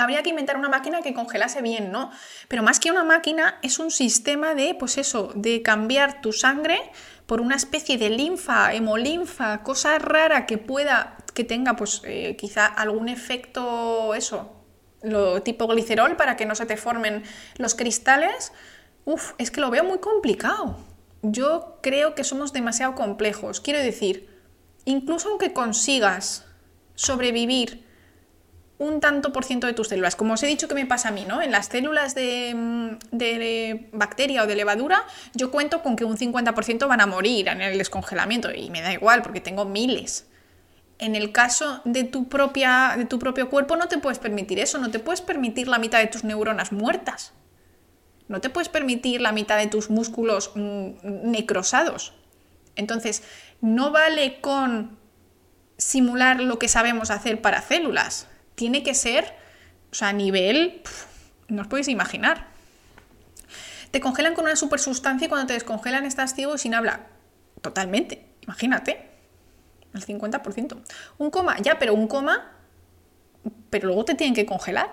Habría que inventar una máquina que congelase bien, ¿no? Pero más que una máquina, es un sistema de, pues eso, de cambiar tu sangre por una especie de linfa, hemolinfa, cosa rara que pueda, que tenga, pues eh, quizá algún efecto, eso, lo tipo glicerol para que no se te formen los cristales. Uf, es que lo veo muy complicado. Yo creo que somos demasiado complejos. Quiero decir, incluso aunque consigas sobrevivir un tanto por ciento de tus células. Como os he dicho que me pasa a mí, ¿no? En las células de, mm, bacteria o de levadura, yo cuento con que un 50% van a morir en el descongelamiento y me da igual porque tengo miles. En el caso de tu, propia, de tu propio cuerpo no te puedes permitir eso, no te puedes permitir la mitad de tus neuronas muertas. No te puedes permitir la mitad de tus músculos mm, necrosados. Entonces, no vale con simular lo que sabemos hacer para células. Tiene que ser, o sea, a nivel, no os podéis imaginar. Te congelan con una supersustancia y cuando te descongelan estás ciego y sin habla. Totalmente, imagínate. El 50%. Un coma, ya, pero un coma, pero luego te tienen que congelar.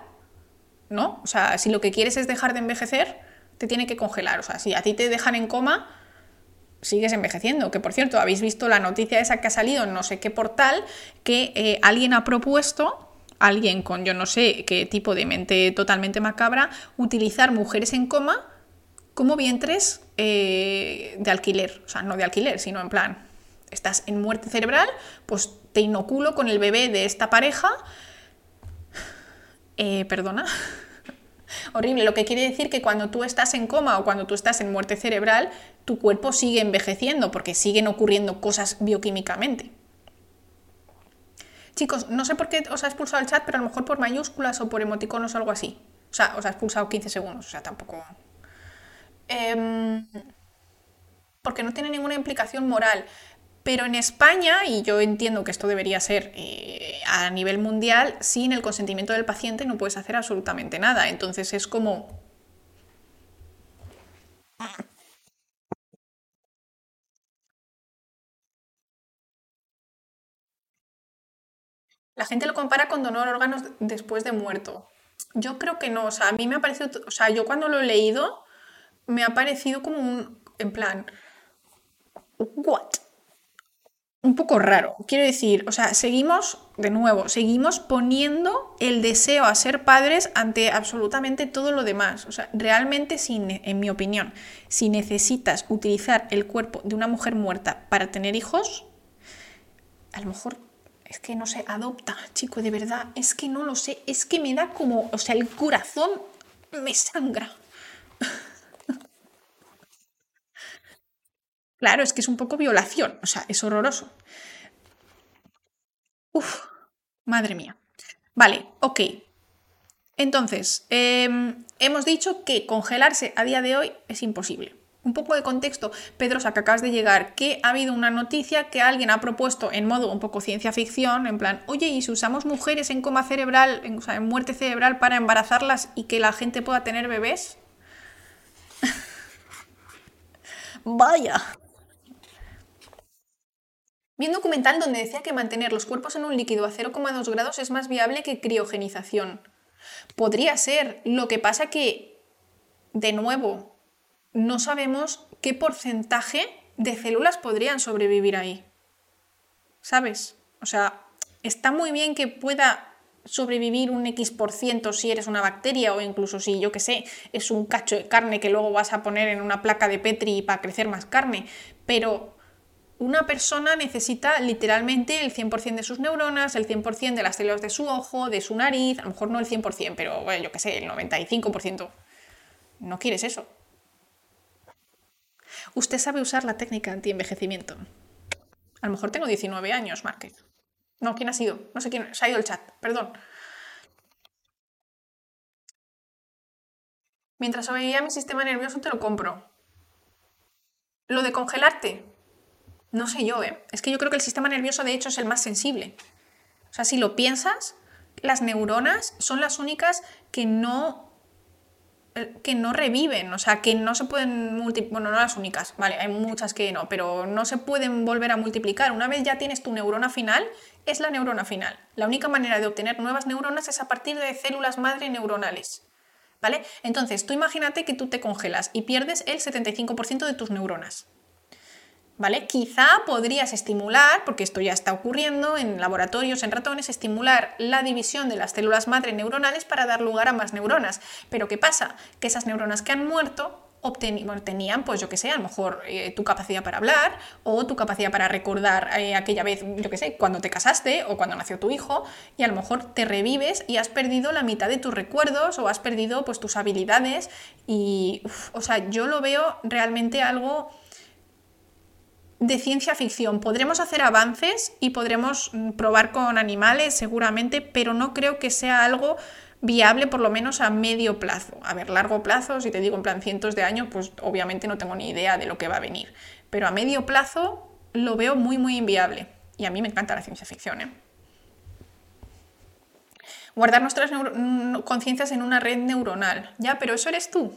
¿No? O sea, si lo que quieres es dejar de envejecer, te tiene que congelar. O sea, si a ti te dejan en coma, sigues envejeciendo. Que por cierto, habéis visto la noticia esa que ha salido en no sé qué portal, que eh, alguien ha propuesto, alguien con yo no sé qué tipo de mente totalmente macabra, utilizar mujeres en coma como vientres eh, de alquiler. O sea, no de alquiler, sino en plan, estás en muerte cerebral, pues te inoculo con el bebé de esta pareja. Eh, perdona. Horrible, lo que quiere decir que cuando tú estás en coma o cuando tú estás en muerte cerebral, tu cuerpo sigue envejeciendo porque siguen ocurriendo cosas bioquímicamente. Chicos, no sé por qué os ha expulsado el chat, pero a lo mejor por mayúsculas o por emoticonos o algo así. O sea, os ha expulsado 15 segundos, o sea, tampoco... Em, porque no tiene ninguna implicación moral. Pero en España, y yo entiendo que esto debería ser eh, a nivel mundial, sin el consentimiento del paciente no puedes hacer absolutamente nada. Entonces es como... La gente lo compara con donar órganos después de muerto. Yo creo que no, o sea, a mí me ha parecido, o sea, yo cuando lo he leído, me ha parecido como un, en plan, ¿what? un poco raro. Quiero decir, o sea, seguimos, de nuevo, seguimos poniendo el deseo a ser padres ante absolutamente todo lo demás. O sea, realmente, si, en mi opinión, si necesitas utilizar el cuerpo de una mujer muerta para tener hijos, a lo mejor es que no se adopta, chico, de verdad, es que no lo sé, es que me da como, o sea, el corazón me sangra. Claro, es que es un poco violación, o sea, es horroroso. Uf, madre mía. Vale, ok. Entonces, em, hemos dicho que congelarse a día de hoy es imposible. Un poco de contexto, Pedrosa, que acabas de llegar, que ha habido una noticia que alguien ha propuesto en modo un poco ciencia ficción, en plan, oye, ¿y si usamos mujeres en coma cerebral, en, o sea, en muerte cerebral para embarazarlas y que la gente pueda tener bebés? Vaya. Vi un documental donde decía que mantener los cuerpos en un líquido a 0,2 grados es más viable que criogenización. Podría ser, lo que pasa que, de nuevo, no sabemos qué porcentaje de células podrían sobrevivir ahí. ¿Sabes? O sea, está muy bien que pueda sobrevivir un X por ciento si eres una bacteria o incluso si, yo qué sé, es un cacho de carne que luego vas a poner en una placa de Petri para crecer más carne, pero una persona necesita literalmente el 100% de sus neuronas, el 100% de las células de su ojo, de su nariz, a lo mejor no el 100%, pero bueno, yo qué sé, el 95%. No quieres eso. Usted sabe usar la técnica anti-envejecimiento. A lo mejor tengo 19 años, Márquez. No, ¿quién ha sido? No sé quién. Se ha ido el chat, perdón. Mientras sobrevivía mi sistema nervioso te lo compro. Lo de congelarte, no sé yo, ¿eh? Es que yo creo que el sistema nervioso de hecho es el más sensible. O sea, si lo piensas, las neuronas son las únicas que no que no reviven, o sea, que no se pueden multiplicar, bueno, no las únicas, vale, hay muchas que no, pero no se pueden volver a multiplicar. Una vez ya tienes tu neurona final, es la neurona final. La única manera de obtener nuevas neuronas es a partir de células madre neuronales. ¿Vale? Entonces, tú imagínate que tú te congelas y pierdes el 75% de tus neuronas. ¿Vale? Quizá podrías estimular, porque esto ya está ocurriendo en laboratorios, en ratones, estimular la división de las células madre neuronales para dar lugar a más neuronas. Pero ¿qué pasa? Que esas neuronas que han muerto tenían, pues yo que sé, a lo mejor eh, tu capacidad para hablar o tu capacidad para recordar eh, aquella vez, yo que sé, cuando te casaste o cuando nació tu hijo y a lo mejor te revives y has perdido la mitad de tus recuerdos o has perdido pues tus habilidades y, o sea, yo lo veo realmente algo de ciencia ficción. Podremos hacer avances y podremos mm, probar con animales seguramente, pero no creo que sea algo viable por lo menos a medio plazo. A ver, largo plazo, si te digo en plan cientos de años, pues obviamente no tengo ni idea de lo que va a venir. Pero a medio plazo lo veo muy, muy inviable. Y a mí me encanta la ciencia ficción. ¿eh? Guardar nuestras conciencias en una red neuronal. Ya, pero eso eres tú.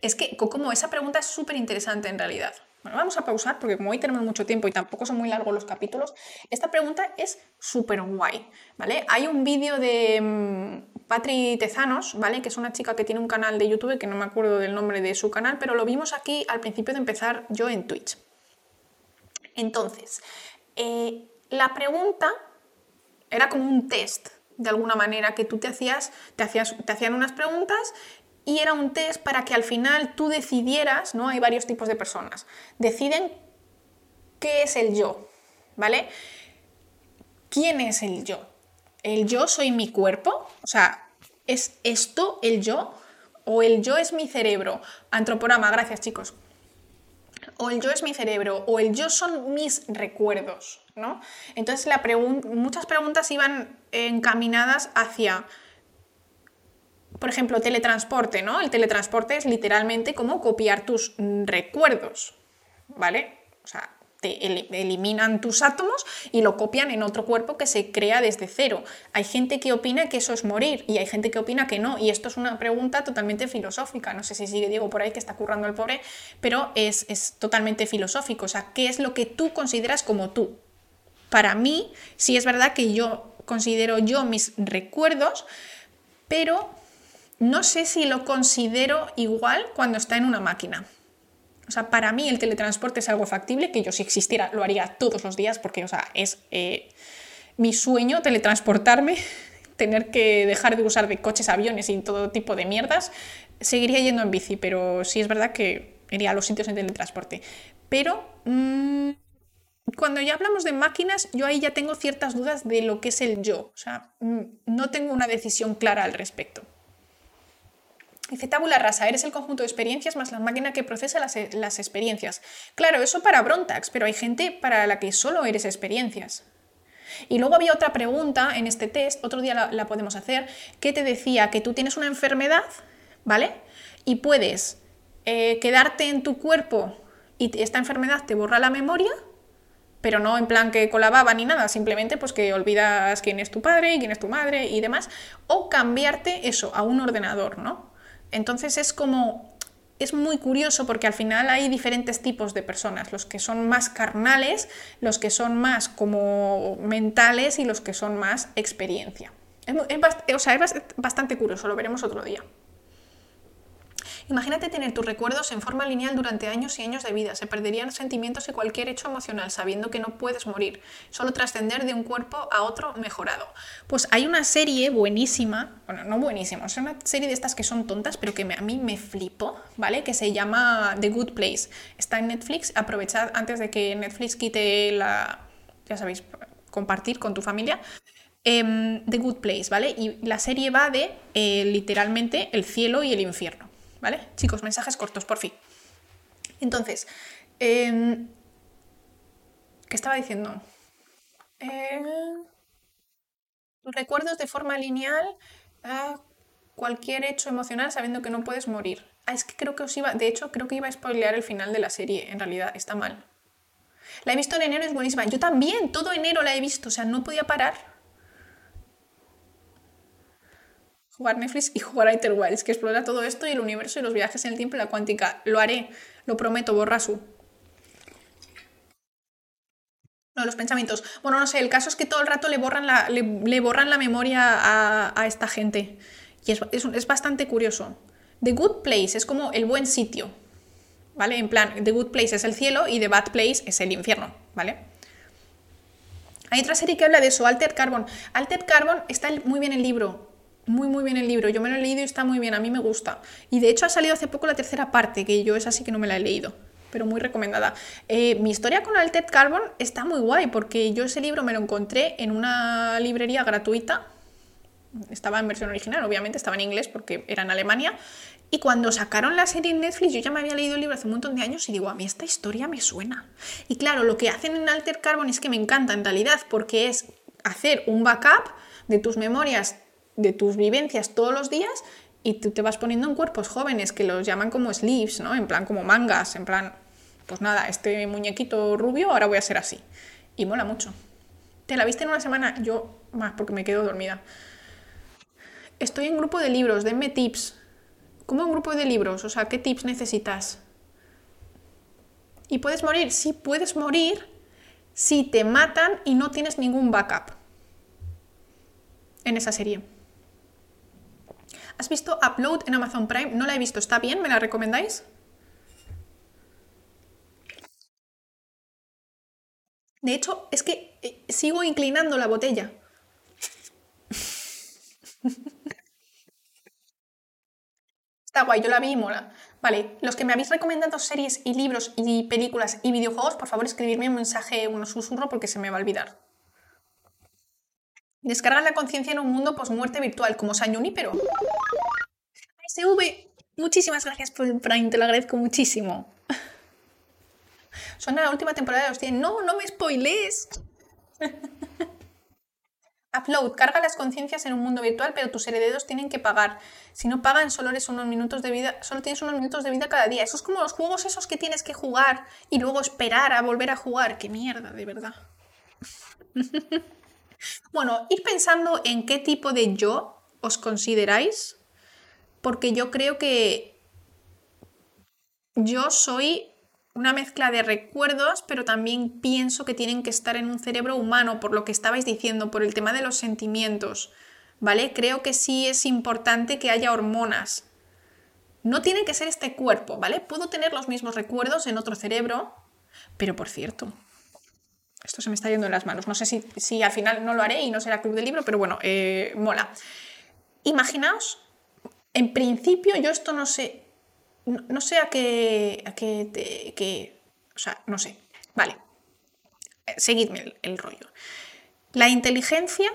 Es que como esa pregunta es súper interesante en realidad. Bueno, vamos a pausar porque como hoy tenemos mucho tiempo y tampoco son muy largos los capítulos, esta pregunta es súper guay, ¿vale? Hay un vídeo de mm, Patri Tezanos, ¿vale? Que es una chica que tiene un canal de YouTube que no me acuerdo del nombre de su canal, pero lo vimos aquí al principio de empezar yo en Twitch. Entonces, eh, la pregunta era como un test, de alguna manera, que tú te hacías, te, hacías, te hacían unas preguntas y era un test para que al final tú decidieras, ¿no? Hay varios tipos de personas. Deciden qué es el yo, ¿vale? ¿Quién es el yo? ¿El yo soy mi cuerpo? O sea, ¿es esto el yo? ¿O el yo es mi cerebro? Antroporama, gracias chicos. O el yo es mi cerebro, o el yo son mis recuerdos, ¿no? Entonces la muchas preguntas iban encaminadas hacia por ejemplo, teletransporte, ¿no? El teletransporte es literalmente como copiar tus recuerdos, ¿vale? O sea, te eliminan tus átomos y lo copian en otro cuerpo que se crea desde cero. Hay gente que opina que eso es morir y hay gente que opina que no. Y esto es una pregunta totalmente filosófica. No sé si sigue Diego por ahí que está currando el pobre, pero es, es totalmente filosófico. O sea, ¿qué es lo que tú consideras como tú? Para mí, sí es verdad que yo considero yo mis recuerdos, pero no sé si lo considero igual cuando está en una máquina. O sea, para mí el teletransporte es algo factible, que yo si existiera lo haría todos los días, porque, o sea, es eh, mi sueño teletransportarme, tener que dejar de usar de coches, aviones y todo tipo de mierdas. Seguiría yendo en bici, pero sí es verdad que iría a los sitios en teletransporte. Pero mm, cuando ya hablamos de máquinas, yo ahí ya tengo ciertas dudas de lo que es el yo. O sea, mm, no tengo una decisión clara al respecto. Dice tabula rasa, eres el conjunto de experiencias más la máquina que procesa las, experiencias. Claro, eso para Brontax, pero hay gente para la que solo eres experiencias. Y luego había otra pregunta en este test, otro día la, podemos hacer, que te decía que tú tienes una enfermedad, ¿vale? Y puedes eh, quedarte en tu cuerpo y esta enfermedad te borra la memoria, pero no en plan que con la baba ni nada, simplemente pues que olvidas quién es tu padre y quién es tu madre y demás, o cambiarte eso a un ordenador, ¿no? Entonces es como, es muy curioso porque al final hay diferentes tipos de personas, los que son más carnales, los que son más como mentales y los que son más experiencia. O sea, es bastante curioso, lo veremos otro día. Imagínate tener tus recuerdos en forma lineal durante años y años de vida. Se perderían sentimientos y cualquier hecho emocional, sabiendo que no puedes morir. Solo trascender de un cuerpo a otro mejorado. Pues hay una serie buenísima, bueno, no buenísima, es una serie de estas que son tontas, pero que a mí me flipo, ¿vale? Que se llama The Good Place. Está en Netflix. Aprovechad antes de que Netflix quite la, ya sabéis, compartir con tu familia. Em, The Good Place, ¿vale? Y la serie va de eh, literalmente el cielo y el infierno. ¿Vale? Chicos, mensajes cortos, por fin. Entonces, em, ¿qué estaba diciendo? Eh, recuerdos de forma lineal a cualquier hecho emocional sabiendo que no puedes morir. Ah, es que creo que os iba, de hecho, creo que iba a spoilear el final de la serie, en realidad, está mal. La he visto en enero, es buenísima. Yo también, todo enero la he visto, o sea, no podía parar. Jugar Netflix y jugar a que explora todo esto y el universo y los viajes en el tiempo y la cuántica. Lo haré, lo prometo, borrasu. No, los pensamientos. Bueno, no sé, el caso es que todo el rato le borran la, le, borran la memoria a, esta gente. Y es, es, bastante curioso. The Good Place es como el buen sitio. ¿Vale? En plan, The Good Place es el cielo y The Bad Place es el infierno. ¿Vale? Hay otra serie que habla de eso, Altered Carbon. Altered Carbon está muy bien el libro Muy, muy bien el libro. Yo me lo he leído y está muy bien. A mí me gusta. Y de hecho ha salido hace poco la tercera parte, que yo es así que no me la he leído. Pero muy recomendada. Eh, mi historia con Altered Carbon está muy guay, porque yo ese libro me lo encontré en una librería gratuita. Estaba en versión original, obviamente, estaba en inglés porque era en Alemania. Y cuando sacaron la serie en Netflix, yo ya me había leído el libro hace un montón de años y digo, a mí esta historia me suena. Y claro, lo que hacen en Alter Carbon es que me encanta en realidad, porque es hacer un backup de tus memorias, de tus vivencias todos los días y tú te vas poniendo en cuerpos jóvenes que los llaman como sleeves, ¿no? En plan como mangas, en plan, pues nada, este muñequito rubio ahora voy a ser así. Y mola mucho. ¿Te la viste en una semana? Yo más porque me quedo dormida. Estoy en grupo de libros, denme tips. ¿Cómo un grupo de libros? O sea, ¿qué tips necesitas? ¿Y puedes morir? Sí, puedes morir si te matan y no tienes ningún backup en esa serie. ¿Has visto Upload en Amazon Prime? No la he visto. ¿Está bien? ¿Me la recomendáis? De hecho, es que eh, sigo inclinando la botella. Está guay, yo la vi y mola. Vale, los que me habéis recomendado series y libros y películas y videojuegos, por favor escribirme un mensaje, un susurro porque se me va a olvidar. Descargan la conciencia en un mundo post-muerte virtual, como San pero SV, muchísimas gracias por el Prime, te lo agradezco muchísimo. Suena la última temporada de los 100. No, no me spoilees. Upload, carga las conciencias en un mundo virtual, pero tus herederos tienen que pagar. Si no pagan, solo eres unos minutos de vida, solo tienes unos minutos de vida cada día. Eso es como los juegos esos que tienes que jugar y luego esperar a volver a jugar. Qué mierda, de verdad. bueno, ir pensando en qué tipo de yo os consideráis, porque yo creo que yo soy una mezcla de recuerdos, pero también pienso que tienen que estar en un cerebro humano, por lo que estabais diciendo, por el tema de los sentimientos, ¿vale? Creo que sí es importante que haya hormonas. No tiene que ser este cuerpo, ¿vale? Puedo tener los mismos recuerdos en otro cerebro, pero por cierto, esto se me está yendo en las manos. No sé si, al final no lo haré y no será club de libro, pero bueno, eh, mola. Imaginaos, en principio yo esto no sé, no, sé a qué, a qué, o sea, no sé. Vale, eh, seguidme el, rollo. La inteligencia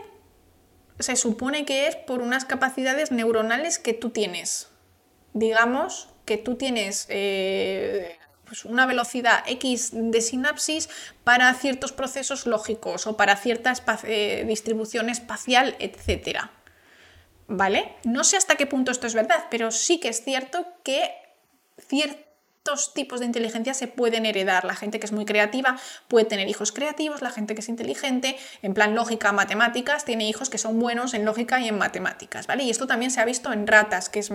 se supone que es por unas capacidades neuronales que tú tienes. Digamos que tú tienes eh, pues una velocidad X de sinapsis para ciertos procesos lógicos o para cierta eh, distribución espacial, etc. ¿Vale? No sé hasta qué punto esto es verdad, pero sí que es cierto que ciertos tipos de inteligencia se pueden heredar. La gente que es muy creativa puede tener hijos creativos, la gente que es inteligente, en plan lógica, matemáticas, tiene hijos que son buenos en lógica y en matemáticas, ¿vale? Y esto también se ha visto en ratas, que es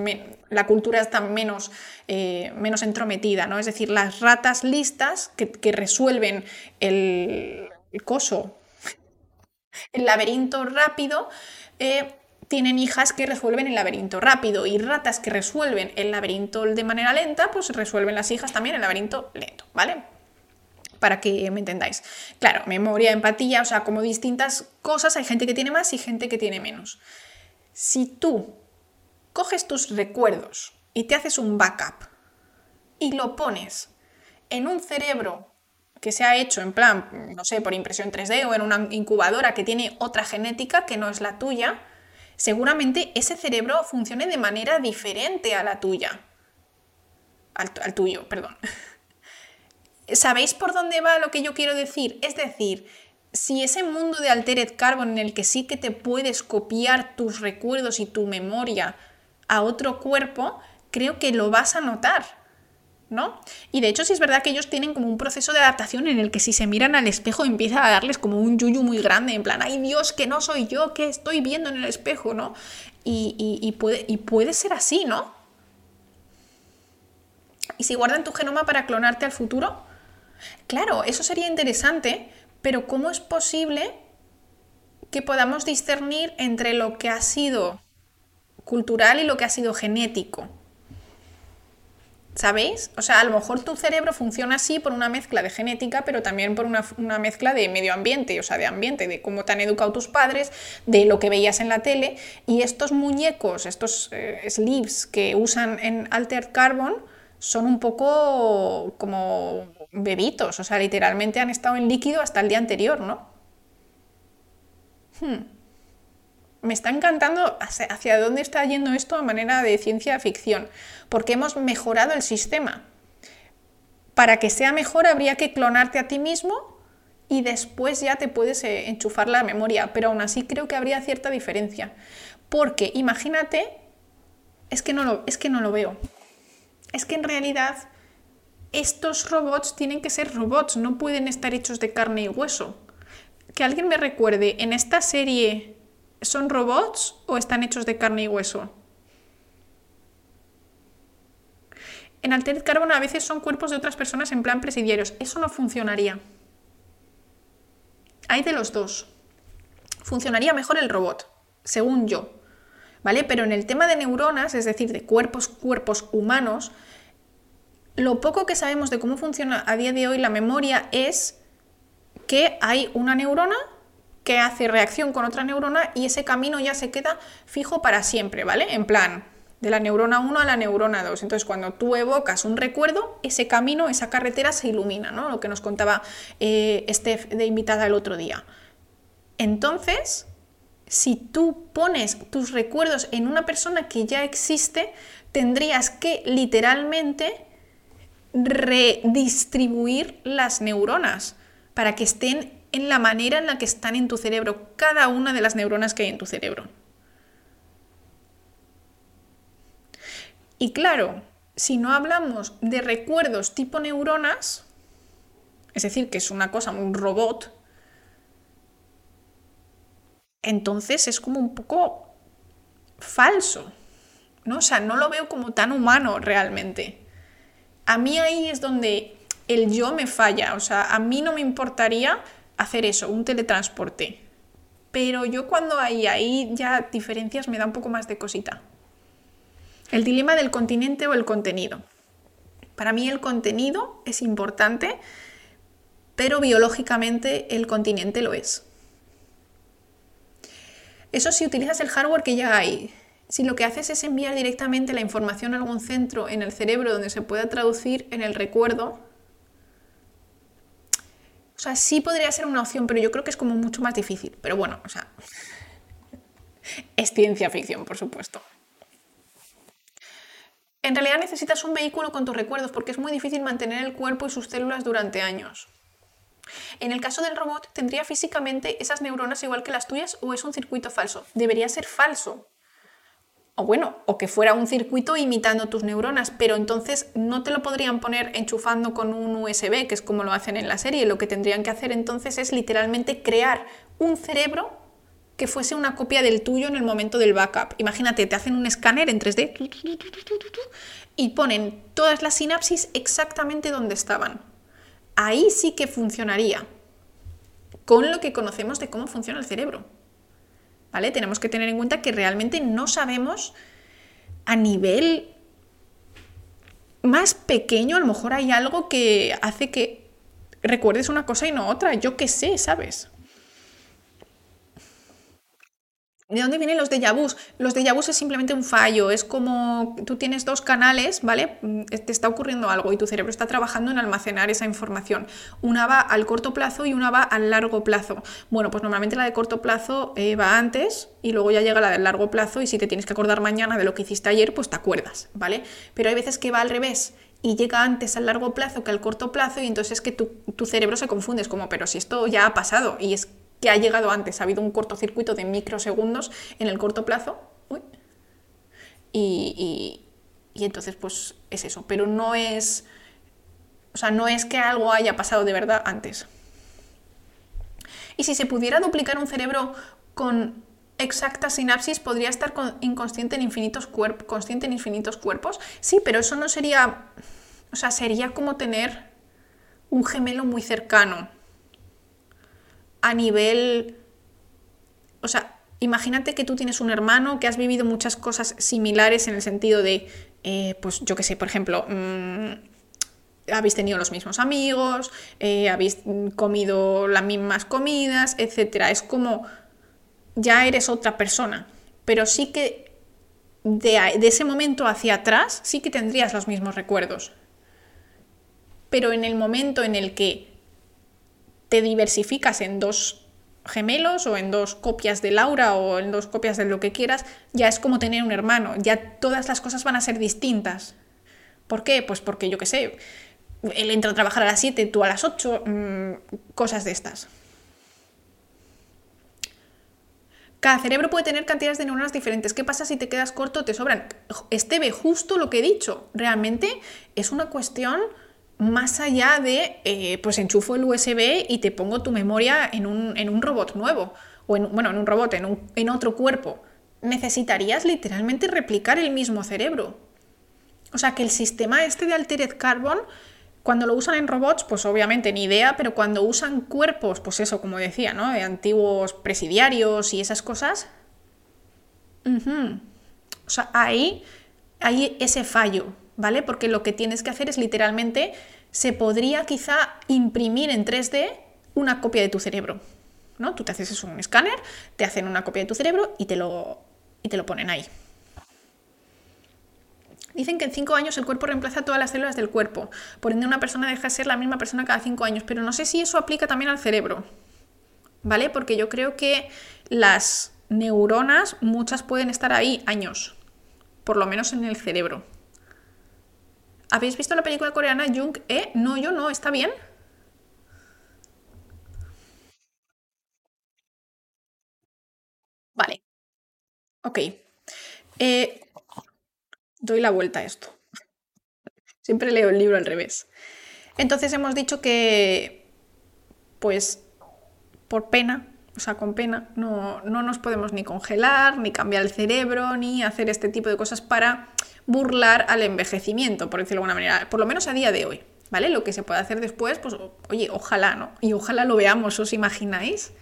la cultura está menos, eh, menos entrometida, ¿no? Es decir, las ratas listas que, resuelven el, coso, el laberinto rápido, eh, tienen hijas que resuelven el laberinto rápido y ratas que resuelven el laberinto de manera lenta, pues resuelven las hijas también el laberinto lento, ¿vale? Para que me entendáis. Claro, memoria, empatía, o sea, como distintas cosas, hay gente que tiene más y gente que tiene menos. Si tú coges tus recuerdos y te haces un backup y lo pones en un cerebro que se ha hecho en plan, no sé, por impresión 3D o en una incubadora que tiene otra genética que no es la tuya, seguramente ese cerebro funcione de manera diferente a la tuya. Al, tuyo, perdón. ¿Sabéis por dónde va lo que yo quiero decir? Es decir, si ese mundo de Altered Carbon en el que sí que te puedes copiar tus recuerdos y tu memoria a otro cuerpo, creo que lo vas a notar. Y de hecho sí es verdad que ellos tienen como un proceso de adaptación en el que si se miran al espejo empieza a darles como un yuyu muy grande, en plan, ay Dios, que no soy yo, que estoy viendo en el espejo, ¿no? Y, puede, y puede ser así, ¿no? ¿Y si guardan tu genoma para clonarte al futuro? Claro, eso sería interesante, pero ¿cómo es posible que podamos discernir entre lo que ha sido cultural y lo que ha sido genético? ¿Sabéis? O sea, a lo mejor tu cerebro funciona así por una mezcla de genética, pero también por una, mezcla de medio ambiente, o sea, de ambiente, de cómo te han educado tus padres, de lo que veías en la tele. Y estos muñecos, estos eh, sleeves que usan en Altered Carbon, son un poco como bebitos, o sea, literalmente han estado en líquido hasta el día anterior, ¿no? Hmm. Me está encantando hacia dónde está yendo esto a manera de ciencia ficción porque hemos mejorado el sistema. Para que sea mejor habría que clonarte a ti mismo y después ya te puedes eh, enchufar la memoria, pero aún así creo que habría cierta diferencia. Porque imagínate, es que no es que no lo veo. Es que en realidad estos robots tienen que ser robots, no pueden estar hechos de carne y hueso. Que alguien me recuerde, ¿en esta serie son robots o están hechos de carne y hueso? En Altered Carbon a veces son cuerpos de otras personas en plan presidiarios. Eso no funcionaría. Hay de los dos. Funcionaría mejor el robot, según yo. ¿Vale? Pero en el tema de neuronas, es decir, de cuerpos, cuerpos humanos, lo poco que sabemos de cómo funciona a día de hoy la memoria es que hay una neurona que hace reacción con otra neurona y ese camino ya se queda fijo para siempre, ¿vale? En plan, de la neurona 1 a la neurona 2. Entonces, cuando tú evocas un recuerdo, ese camino, esa carretera se ilumina, ¿no? Lo que nos contaba eh, Steph de invitada el otro día. Entonces, si tú pones tus recuerdos en una persona que ya existe, tendrías que literalmente redistribuir las neuronas para que estén en la manera en la que están en tu cerebro, cada una de las neuronas que hay en tu cerebro. Y claro, si no hablamos de recuerdos tipo neuronas, es decir, que es una cosa, un robot, entonces es como un poco falso, ¿no? O sea, no lo veo como tan humano realmente. A mí ahí es donde el yo me falla, o sea, a mí no me importaría hacer eso, un teletransporte. Pero yo cuando hay ahí ya diferencias me da un poco más de cosita. El dilema del continente o el contenido. Para mí el contenido es importante, pero biológicamente el continente lo es. Eso si utilizas el hardware que ya hay. Si lo que haces es enviar directamente la información a algún centro en el cerebro donde se pueda traducir en el recuerdo, o sea, sí podría ser una opción, pero yo creo que es como mucho más difícil. Pero bueno, o sea, es ciencia ficción, por supuesto. En realidad necesitas un vehículo con tus recuerdos porque es muy difícil mantener el cuerpo y sus células durante años. En el caso del robot, ¿tendría físicamente esas neuronas igual que las tuyas o es un circuito falso? Debería ser falso. O bueno, o que fuera un circuito imitando tus neuronas, pero entonces no te lo podrían poner enchufando con un USB, que es como lo hacen en la serie. Lo que tendrían que hacer entonces es literalmente crear un cerebro que fuese una copia del tuyo en el momento del backup. Imagínate, te hacen un escáner en 3D y ponen todas las sinapsis exactamente donde estaban. Ahí sí que funcionaría con lo que conocemos de cómo funciona el cerebro. Tenemos que tener en cuenta que realmente no sabemos a nivel más pequeño, a lo mejor hay algo que hace que recuerdes una cosa y no otra. Yo qué sé, ¿sabes? ¿De dónde vienen los déjà vus? Los déjà vus es simplemente un fallo, es como tú tienes dos canales, ¿vale? Mm, te está ocurriendo algo y tu cerebro está trabajando en almacenar esa información. Una va al corto plazo y una va al largo plazo. Bueno, pues normalmente la de corto plazo eh, va antes y luego ya llega la del largo plazo y si te tienes que acordar mañana de lo que hiciste ayer, pues te acuerdas, ¿vale? Pero hay veces que va al revés y llega antes al largo plazo que al corto plazo y entonces es que tu, tu cerebro se confunde, es como, pero si esto ya ha pasado y es que ha llegado antes. Ha habido un cortocircuito de microsegundos en el corto plazo. y, entonces, pues es eso. Pero no es. O sea, no es que algo haya pasado de verdad antes. Y si se pudiera duplicar un cerebro con exacta sinapsis, podría estar inconsciente en infinitos cuerpos, consciente en infinitos cuerpos. Sí, pero eso no sería. O sea, sería como tener un gemelo muy cercano a nivel... O sea, imagínate que tú tienes un hermano que has vivido muchas cosas similares en el sentido de eh, pues yo qué sé, por ejemplo, mm, habéis tenido los mismos amigos, eh, habéis comido las mismas comidas, etc. Es como ya eres otra persona, pero sí que de, de ese momento hacia atrás sí que tendrías los mismos recuerdos. Pero en el momento en el que te diversificas en dos gemelos o en dos copias de Laura o en dos copias de lo que quieras, ya es como tener un hermano, ya todas las cosas van a ser distintas. ¿Por qué? Pues porque yo qué sé, él entra a trabajar a las 7, tú a las 8, mm, cosas de estas. Cada cerebro puede tener cantidades de neuronas diferentes. ¿Qué pasa si te quedas corto o te sobran? Esteve, justo lo que he dicho. Realmente es una cuestión más allá de, eh, pues enchufo el USB y te pongo tu memoria en un, robot nuevo. O en, bueno, en un robot, en, en otro cuerpo. Necesitarías literalmente replicar el mismo cerebro. O sea que el sistema este de Altered Carbon cuando lo usan en robots, pues obviamente ni idea, pero cuando usan cuerpos, pues eso, como decía, ¿no? De antiguos presidiarios y esas cosas. O sea, ahí hay ese fallo, ¿vale? Porque lo que tienes que hacer es literalmente, se podría quizá imprimir en 3D una copia de tu cerebro, ¿no? Tú te haces eso un escáner, te hacen una copia de tu cerebro y te lo, y te lo ponen ahí. Dicen que en cinco años el cuerpo reemplaza todas las células del cuerpo, por ende una persona deja de ser la misma persona cada cinco años, pero no sé si eso aplica también al cerebro, ¿vale? Porque yo creo que las neuronas, muchas pueden estar ahí años, por lo menos en el cerebro. ¿Habéis visto la película coreana Jung E? No, yo no, ¿está bien? Vale. Ok. Eh, doy la vuelta a esto. Siempre leo el libro al revés. Entonces hemos dicho que, pues, por pena, o sea, con pena, no, no, nos podemos ni congelar, ni cambiar el cerebro, ni hacer este tipo de cosas para burlar al envejecimiento, por decirlo de alguna manera, por lo menos a día de hoy, ¿vale? Lo que se puede hacer después, pues, oye, ojalá, ¿no? Y ojalá lo veamos, ¿os imagináis?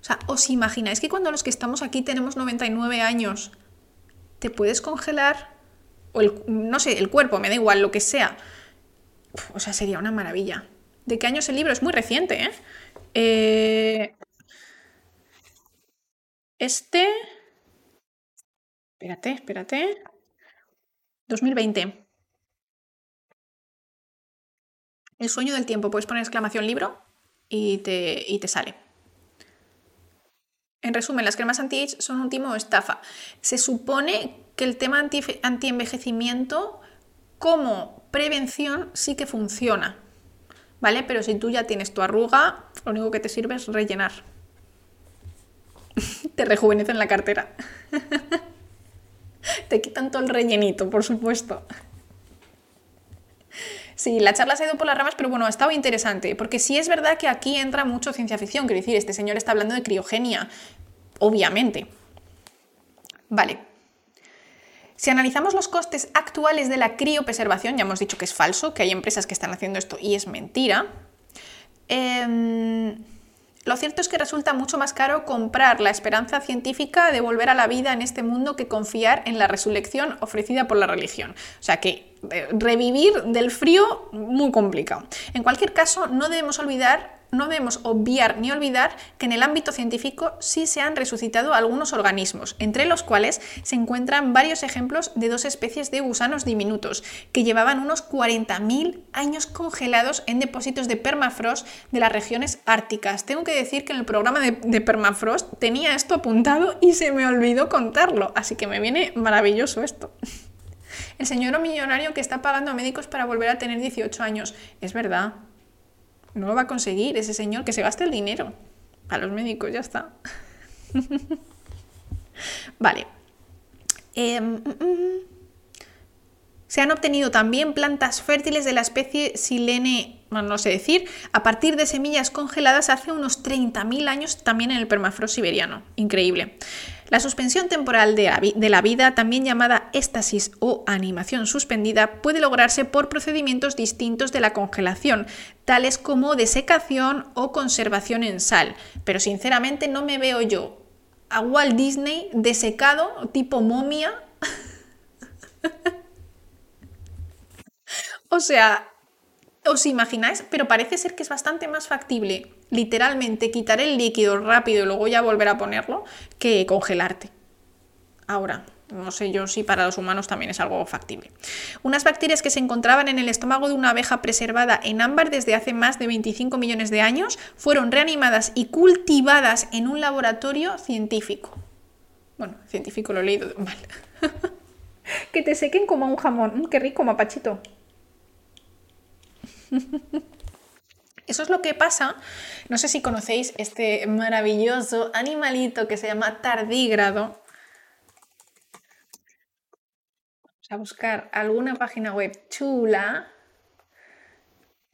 O sea, ¿os imagináis que cuando los que estamos aquí tenemos 99 años, te puedes congelar o el, no sé, el cuerpo, me da igual, lo que sea. o sea, sería una maravilla. ¿De qué año es el libro? Es muy reciente, ¿eh? eh este... Espérate, espérate. 2020. El sueño del tiempo. Puedes poner exclamación libro y te, y te sale. En resumen, las cremas anti-age son un timo estafa. Se supone que el tema anti-envejecimiento como prevención sí que funciona, ¿vale? Pero si tú ya tienes tu arruga, lo único que te sirve es rellenar. te rejuvenecen la cartera. te quitan todo el rellenito, por supuesto. Sí, la charla se ha ido por las ramas, pero bueno, ha estado interesante, porque sí es verdad que aquí entra mucho ciencia ficción, quiero decir, este señor está hablando de criogenia, obviamente. Vale, si analizamos los costes actuales de la criopreservación, ya hemos dicho que es falso, que hay empresas que están haciendo esto y es mentira. Em, lo cierto es que resulta mucho más caro comprar la esperanza científica de volver a la vida en este mundo que confiar en la resurrección ofrecida por la religión. O sea que eh, revivir del frío, muy complicado. En cualquier caso, no debemos olvidar no debemos obviar ni olvidar que en el ámbito científico sí se han resucitado algunos organismos, entre los cuales se encuentran varios ejemplos de dos especies de gusanos diminutos, que llevaban unos 40.000 años congelados en depósitos de permafrost de las regiones árticas. Tengo que decir que en el programa de, de permafrost tenía esto apuntado y se me olvidó contarlo, así que me viene maravilloso esto. El señor millonario que está pagando a médicos para volver a tener 18 años. Es verdad, no lo va a conseguir ese señor, que se gaste el dinero. A los médicos, ya está. vale. Mm. Se han obtenido también plantas fértiles de la especie Silene, no sé decir, a partir de semillas congeladas hace unos 30.000 años también en el permafrost siberiano. Increíble. La suspensión temporal de la vida, también llamada éstasis o animación suspendida, puede lograrse por procedimientos distintos de la congelación, tales como desecación o conservación en sal. Pero sinceramente no me veo yo a Walt Disney desecado tipo momia O sea, ¿os imagináis? Pero parece ser que es bastante más factible literalmente quitar el líquido rápido y luego ya volver a ponerlo que congelarte. Ahora, no sé yo si para los humanos también es algo factible. Unas bacterias que se encontraban en el estómago de una abeja preservada en ámbar desde hace más de 25 millones de años fueron reanimadas y cultivadas en un laboratorio científico. Bueno, científico lo he leído mal. que te sequen como un jamón. Mm, qué rico, mapachito. Eso es lo que pasa. No sé si conocéis este maravilloso animalito que se llama tardígrado a buscar alguna página web chula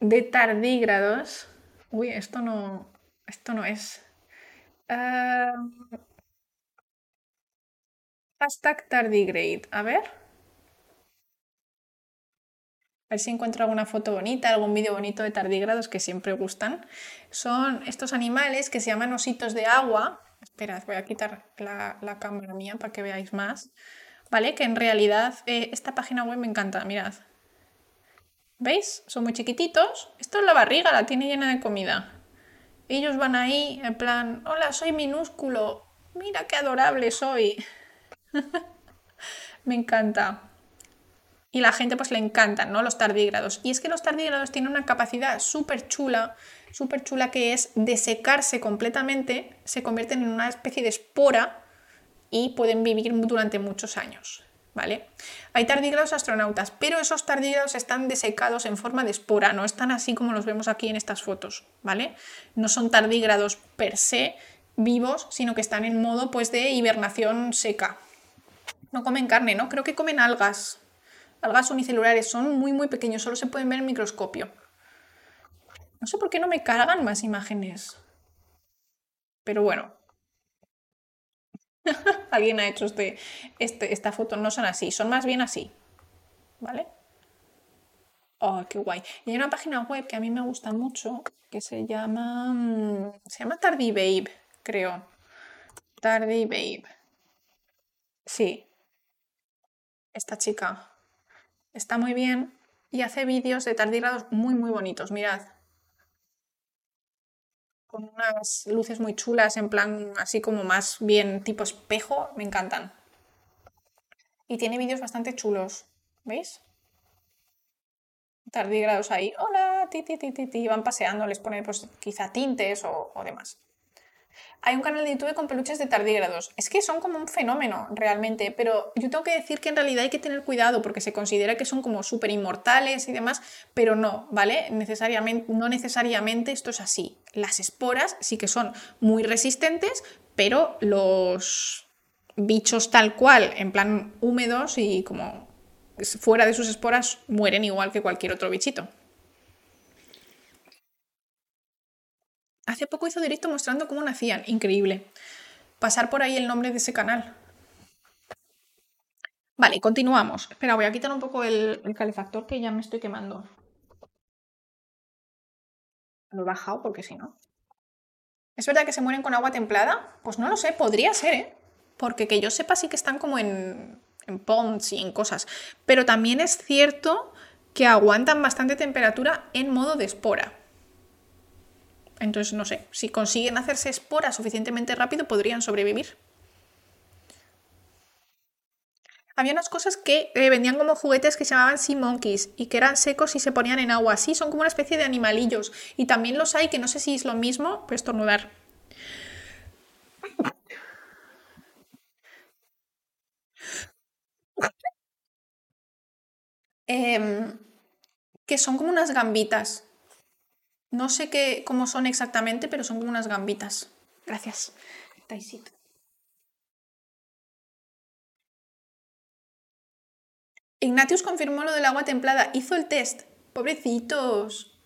de tardígrados. Uy, esto no, esto no es. Ah, hashtag tardigrade. A ver. A ver si encuentro alguna foto bonita, algún vídeo bonito de tardígrados que siempre gustan. Son estos animales que se llaman ositos de agua. Esperad, voy a quitar la, la cámara mía para que veáis más. ¿vale? Que en realidad eh, esta página web me encanta, mirad. ¿Veis? Son muy chiquititos. Esto es la barriga, la tiene llena de comida. Ellos van ahí en plan, hola, soy minúsculo. Mira qué adorable soy. me encanta. Y la gente pues le encantan, ¿no? Los tardígrados. Y es que los tardígrados tienen una capacidad súper chula, súper chula que es de secarse completamente, se convierten en una especie de espora y pueden vivir durante muchos años. ¿Vale? Hay tardígrados astronautas, pero esos tardígrados están desecados en forma de espora, no están así como los vemos aquí en estas fotos, ¿vale? No son tardígrados per se vivos, sino que están en modo pues de hibernación seca. No comen carne, ¿no? Creo que comen algas. Algas unicelulares, son muy muy pequeños, solo se pueden ver en microscopio. No sé por qué no me cargan más imágenes. Pero bueno, Alguien ha hecho este, este, esta foto, no son así, son más bien así. ¿Vale? Oh, qué guay. Y hay una página web que a mí me gusta mucho que se llama. Mm, se llama Tardy Babe, creo. Tardy Babe. Sí. Esta chica. Está muy bien y hace vídeos de tardígrados muy, muy bonitos. Mirad con unas luces muy chulas, en plan así como más bien tipo espejo, me encantan. Y tiene vídeos bastante chulos, ¿veis? Tardígrados ahí, hola, ti, ti, ti, ti, van paseando, les pone pues quizá tintes o demás. Hay un canal de YouTube con peluches de tardígrados. Es que son como un fenómeno realmente, pero yo tengo que decir que en realidad hay que tener cuidado porque se considera que son como súper inmortales y demás, pero no, ¿vale? Necesariamente, no necesariamente esto es así. Las esporas sí que son muy resistentes, pero los bichos tal cual, en plan húmedos y como fuera de sus esporas, mueren igual que cualquier otro bichito. Hace poco hizo directo mostrando cómo nacían. Increíble. Pasar por ahí el nombre de ese canal. Vale, continuamos. Espera, voy a quitar un poco el, calefactor que ya me estoy quemando. Lo he bajado porque si no. ¿Es verdad que se mueren con agua templada? Pues no lo sé, podría ser, ¿eh? Porque que yo sepa sí que están como en, en ponds y en cosas. Pero también es cierto que aguantan bastante temperatura en modo de espora. Entonces, no sé, si consiguen hacerse esporas suficientemente rápido, podrían sobrevivir. Había unas cosas que eh, vendían como juguetes que se llamaban Sea Monkeys y que eran secos y se ponían en agua. Sí, son como una especie de animalillos. Y también los hay que no sé si es lo mismo, pues estornudar. Em, que son como unas gambitas. No sé qué, cómo son exactamente, pero son como unas gambitas. Gracias. Taisito. Ignatius confirmó lo del agua templada. Hizo el test. Pobrecitos.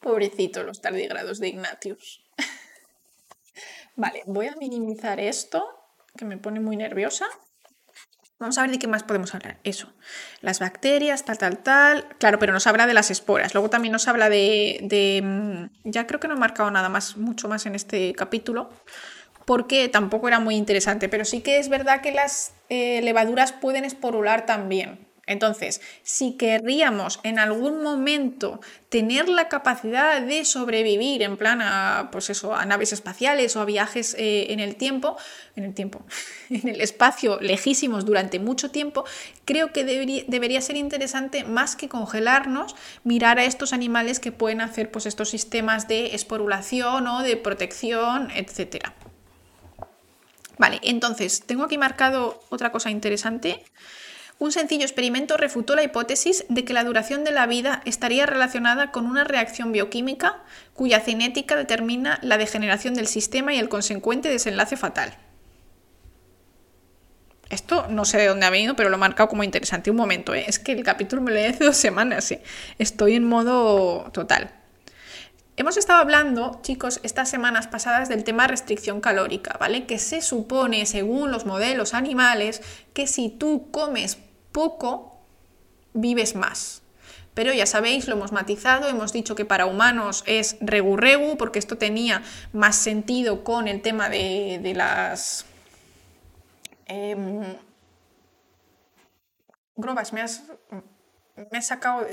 Pobrecitos los tardígrados de Ignatius. vale, voy a minimizar esto, que me pone muy nerviosa. Vamos a ver de qué más podemos hablar. Eso. Las bacterias, tal, tal, tal. Claro, pero nos habla de las esporas. Luego también nos habla de. Mm, ya creo que no he marcado nada más, mucho más en este capítulo. Porque tampoco era muy interesante. Pero sí que es verdad que las eh, levaduras pueden esporular también. Entonces, si querríamos en algún momento tener la capacidad de sobrevivir en plan a, pues eso, a naves espaciales o a viajes eh, en el tiempo, en el tiempo, en el espacio lejísimos durante mucho tiempo, creo que debería, ser interesante más que congelarnos, mirar a estos animales que pueden hacer pues estos sistemas de esporulación o de protección, etcétera. Vale, entonces, tengo aquí marcado otra cosa interesante. Un sencillo experimento refutó la hipótesis de que la duración de la vida estaría relacionada con una reacción bioquímica cuya cinética determina la degeneración del sistema y el consecuente desenlace fatal. Esto no sé de dónde ha venido, pero lo he marcado como interesante. Un momento, ¿eh? es que el capítulo me lo leí hace dos semanas. ¿eh? Estoy en modo total. Hemos estado hablando, chicos, estas semanas pasadas del tema restricción calórica, ¿vale? Que se supone, según los modelos animales, que si tú comes poco, vives más. Pero ya sabéis, lo hemos matizado, hemos dicho que para humanos es regu-regu, porque esto tenía más sentido con el tema de, las... Eh, Grobas, me has, sacado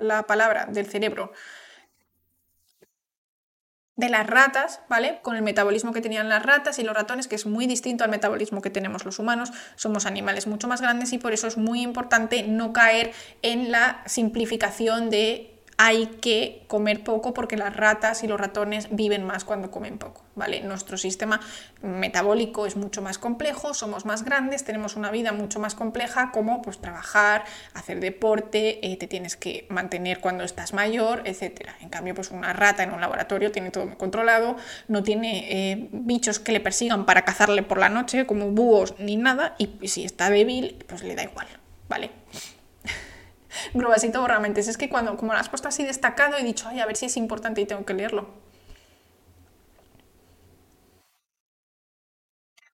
la palabra del cerebro de las ratas, ¿vale? Con el metabolismo que tenían las ratas y los ratones, que es muy distinto al metabolismo que tenemos los humanos. Somos animales mucho más grandes y por eso es muy importante no caer en la simplificación de hay que comer poco porque las ratas y los ratones viven más cuando comen poco, ¿vale? Nuestro sistema metabólico es mucho más complejo, somos más grandes, tenemos una vida mucho más compleja como pues trabajar, hacer deporte, eh, te tienes que mantener cuando estás mayor, etc. En cambio, pues una rata en un laboratorio tiene todo muy controlado, no tiene eh, bichos que le persigan para cazarle por la noche como búhos ni nada y si está débil, pues le da igual, ¿vale? Grubasito borramentes. Es que cuando, como lo has puesto así destacado, he dicho, ay, a ver si es importante y tengo que leerlo.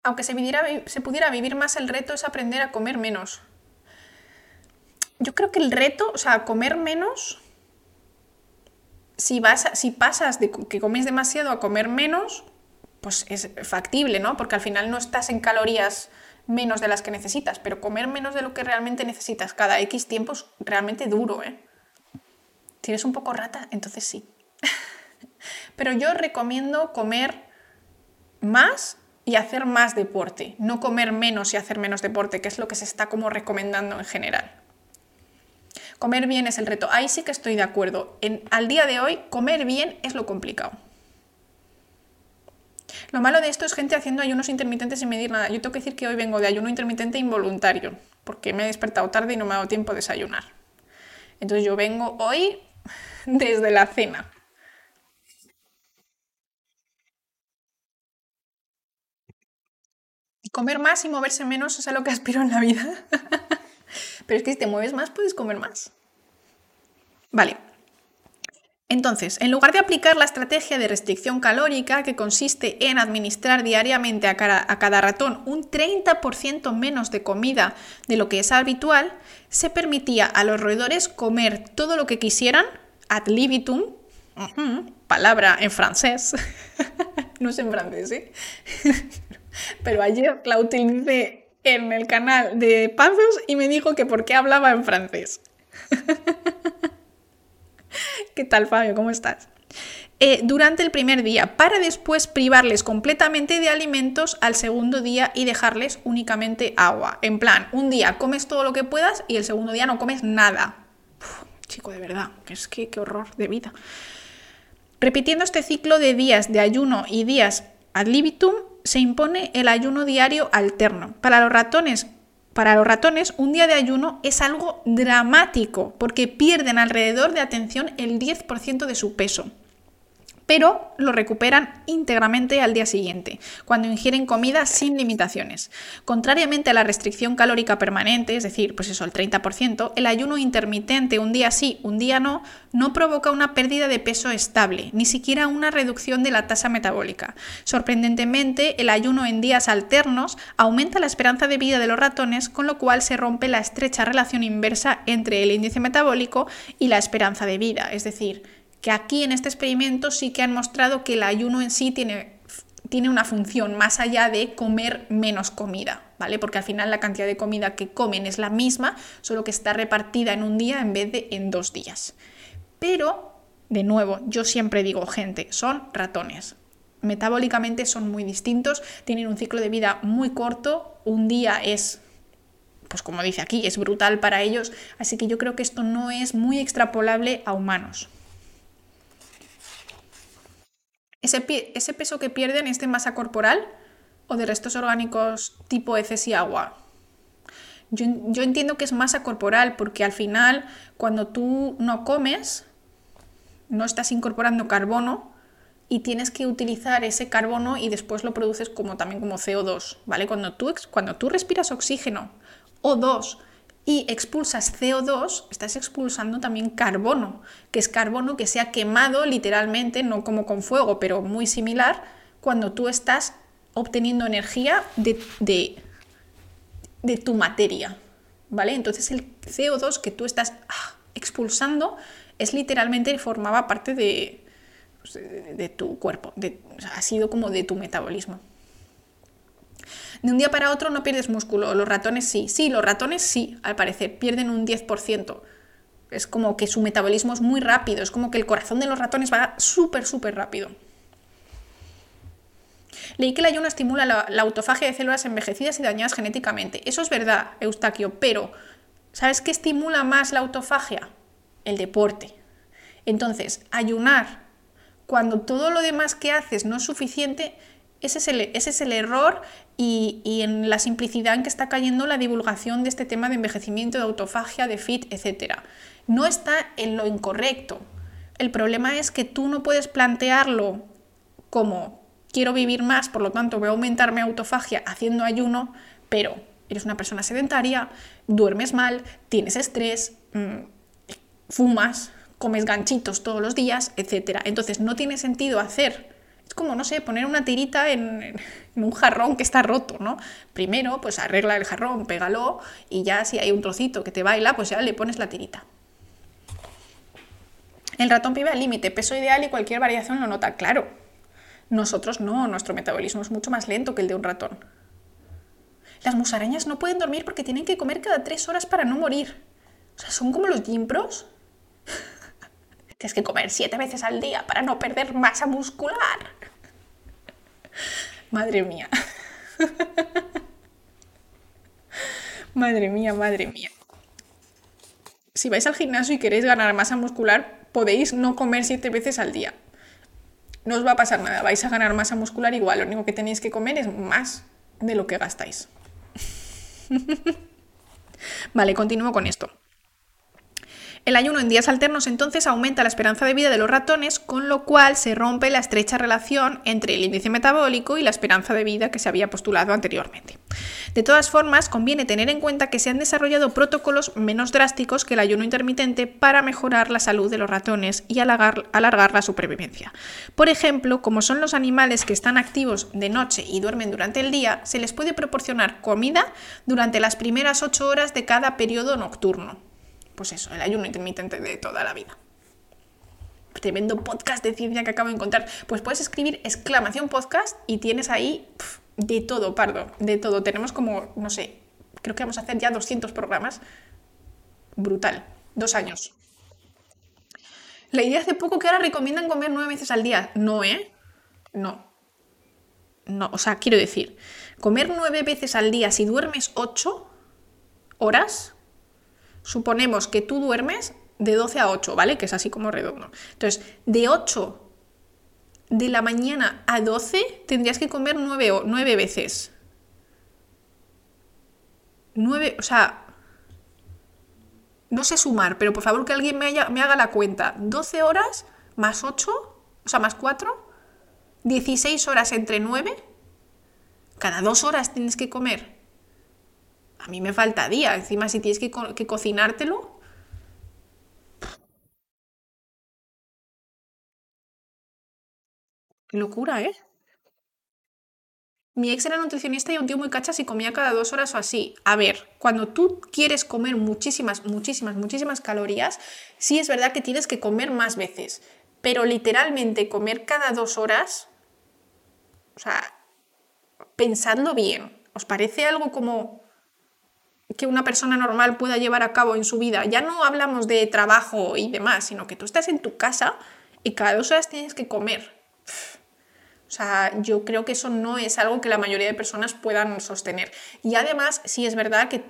Aunque se, se pudiera vivir más, el reto es aprender a comer menos. Yo creo que el reto, o sea, comer menos, si, vas si pasas de que comes demasiado a comer menos, pues es factible, ¿no? Porque al final no estás en calorías menos de las que necesitas, pero comer menos de lo que realmente necesitas cada X tiempo es realmente duro, ¿eh? ¿Tienes un poco rata? Entonces sí. pero yo recomiendo comer más y hacer más deporte, no comer menos y hacer menos deporte, que es lo que se está como recomendando en general. Comer bien es el reto. Ahí sí que estoy de acuerdo. En, al día de hoy, comer bien es lo complicado. Lo malo de esto es gente haciendo ayunos intermitentes sin medir nada. Yo tengo que decir que hoy vengo de ayuno intermitente involuntario, porque me he despertado tarde y no me ha dado tiempo a desayunar. Entonces yo vengo hoy desde la cena. Comer más y moverse menos es a lo que aspiro en la vida. Pero es que si te mueves más, puedes comer más. Vale, entonces, en lugar de aplicar la estrategia de restricción calórica, que consiste en administrar diariamente a cada, ratón un 30% menos de comida de lo que es habitual, se permitía a los roedores comer todo lo que quisieran, ad libitum, palabra en francés, no es en francés, ¿eh? pero ayer la utilicé en el canal de Pazos y me dijo que por qué hablaba en francés. ¿Qué tal, Fabio? ¿Cómo estás? Eh, durante el primer día, para después privarles completamente de alimentos al segundo día y dejarles únicamente agua. En plan, un día comes todo lo que puedas y el segundo día no comes nada. chico, de verdad, es que qué horror de vida. Repitiendo este ciclo de días de ayuno y días ad libitum, se impone el ayuno diario alterno. Para los ratones para los ratones, un día de ayuno es algo dramático porque pierden alrededor de atención el 10% de su peso pero lo recuperan íntegramente al día siguiente, cuando ingieren comida sin limitaciones. Contrariamente a la restricción calórica permanente, es decir, pues eso, el 30%, el ayuno intermitente un día sí, un día no, no provoca una pérdida de peso estable, ni siquiera una reducción de la tasa metabólica. Sorprendentemente, el ayuno en días alternos aumenta la esperanza de vida de los ratones, con lo cual se rompe la estrecha relación inversa entre el índice metabólico y la esperanza de vida, es decir, que aquí en este experimento sí que han mostrado que el ayuno en sí tiene tiene una función más allá de comer menos comida, ¿vale? Porque al final la cantidad de comida que comen es la misma, solo que está repartida en un día en vez de en dos días. Pero, de nuevo, yo siempre digo, gente, son ratones. Metabólicamente son muy distintos, tienen un ciclo de vida muy corto, un día es pues como dice aquí, es brutal para ellos, así que yo creo que esto no es muy extrapolable a humanos. Ese, peso que pierden es de masa corporal o de restos orgánicos tipo heces y agua. Yo, yo, entiendo que es masa corporal porque al final cuando tú no comes no estás incorporando carbono y tienes que utilizar ese carbono y después lo produces como también como CO2, ¿vale? Cuando tú, cuando tú respiras oxígeno O2 y expulsas CO2, estás expulsando también carbono, que es carbono que se ha quemado literalmente, no como con fuego, pero muy similar, cuando tú estás obteniendo energía de, de, tu materia. ¿Vale? Entonces el CO2 que tú estás ah, expulsando es literalmente formaba parte de, pues, de, tu cuerpo, ha sido como de tu metabolismo. De un día para otro no pierdes músculo, los ratones sí. Sí, los ratones sí, al parecer, pierden un 10%. Es como que su metabolismo es muy rápido, es como que el corazón de los ratones va súper, súper rápido. Leí que el ayuno estimula la, autofagia de células envejecidas y dañadas genéticamente. Eso es verdad, Eustaquio, pero ¿sabes qué estimula más la autofagia? El deporte. Entonces, ayunar cuando todo lo demás que haces no es suficiente ese es el, error y, en la simplicidad en que está cayendo la divulgación de este tema de envejecimiento, de autofagia, de fit, etc. No está en lo incorrecto. El problema es que tú no puedes plantearlo como quiero vivir más, por lo tanto voy a aumentar mi autofagia haciendo ayuno, pero eres una persona sedentaria, duermes mal, tienes estrés, mm, fumas, comes ganchitos todos los días, etc. Entonces no tiene sentido hacer como, no sé, poner una tirita en, un jarrón que está roto, ¿no? Primero, pues arregla el jarrón, pégalo y ya si hay un trocito que te baila, pues ya le pones la tirita. El ratón vive al límite, peso ideal y cualquier variación lo nota, claro. Nosotros no, nuestro metabolismo es mucho más lento que el de un ratón. Las musarañas no pueden dormir porque tienen que comer cada tres horas para no morir. O sea, son como los gimpros. Tienes que comer siete veces al día para no perder masa muscular. Madre mía. madre mía, madre mía. Si vais al gimnasio y queréis ganar masa muscular, podéis no comer siete veces al día. No os va a pasar nada, vais a ganar masa muscular igual, lo único que tenéis que comer es más de lo que gastáis. vale, continúo con esto. El ayuno en días alternos entonces aumenta la esperanza de vida de los ratones, con lo cual se rompe la estrecha relación entre el índice metabólico y la esperanza de vida que se había postulado anteriormente. De todas formas, conviene tener en cuenta que se han desarrollado protocolos menos drásticos que el ayuno intermitente para mejorar la salud de los ratones y alargar, la supervivencia. Por ejemplo, como son los animales que están activos de noche y duermen durante el día, se les puede proporcionar comida durante las primeras 8 horas de cada periodo nocturno pues eso, el ayuno intermitente de toda la vida. Tremendo podcast de ciencia que acabo de encontrar. Pues puedes escribir exclamación podcast y tienes ahí de todo, pardo, de todo. Tenemos como, no sé, creo que vamos a hacer ya 200 programas. Brutal. Dos años. Leí hace poco que ahora recomiendan comer nueve veces al día. No, ¿eh? No. No, o sea, quiero decir, comer nueve veces al día si duermes ocho horas Suponemos que tú duermes de 12 a 8, ¿vale? Que es así como redondo. Entonces, de 8 de la mañana a 12 tendrías que comer 9, 9 veces. 9, o sea, no sé sumar, pero por favor que alguien me, me haga la cuenta. 12 horas más 8, o sea, más 4, 16 horas entre 9. Cada 2 horas tienes que comer a mí me falta día. Encima, si tienes que, cocinártelo. Qué locura, ¿eh? Mi ex era nutricionista y un tío muy cachas y comía cada dos horas o así. A ver, cuando tú quieres comer muchísimas, muchísimas, muchísimas calorías, sí es verdad que tienes que comer más veces. Pero literalmente comer cada dos horas O sea, pensadlo bien. ¿Os parece algo como que una persona normal pueda llevar a cabo en su vida? Ya no hablamos de trabajo y demás, sino que tú estás en tu casa y cada dos horas tienes que comer. O sea, yo creo que eso no es algo que la mayoría de personas puedan sostener. Y además, sí es verdad que,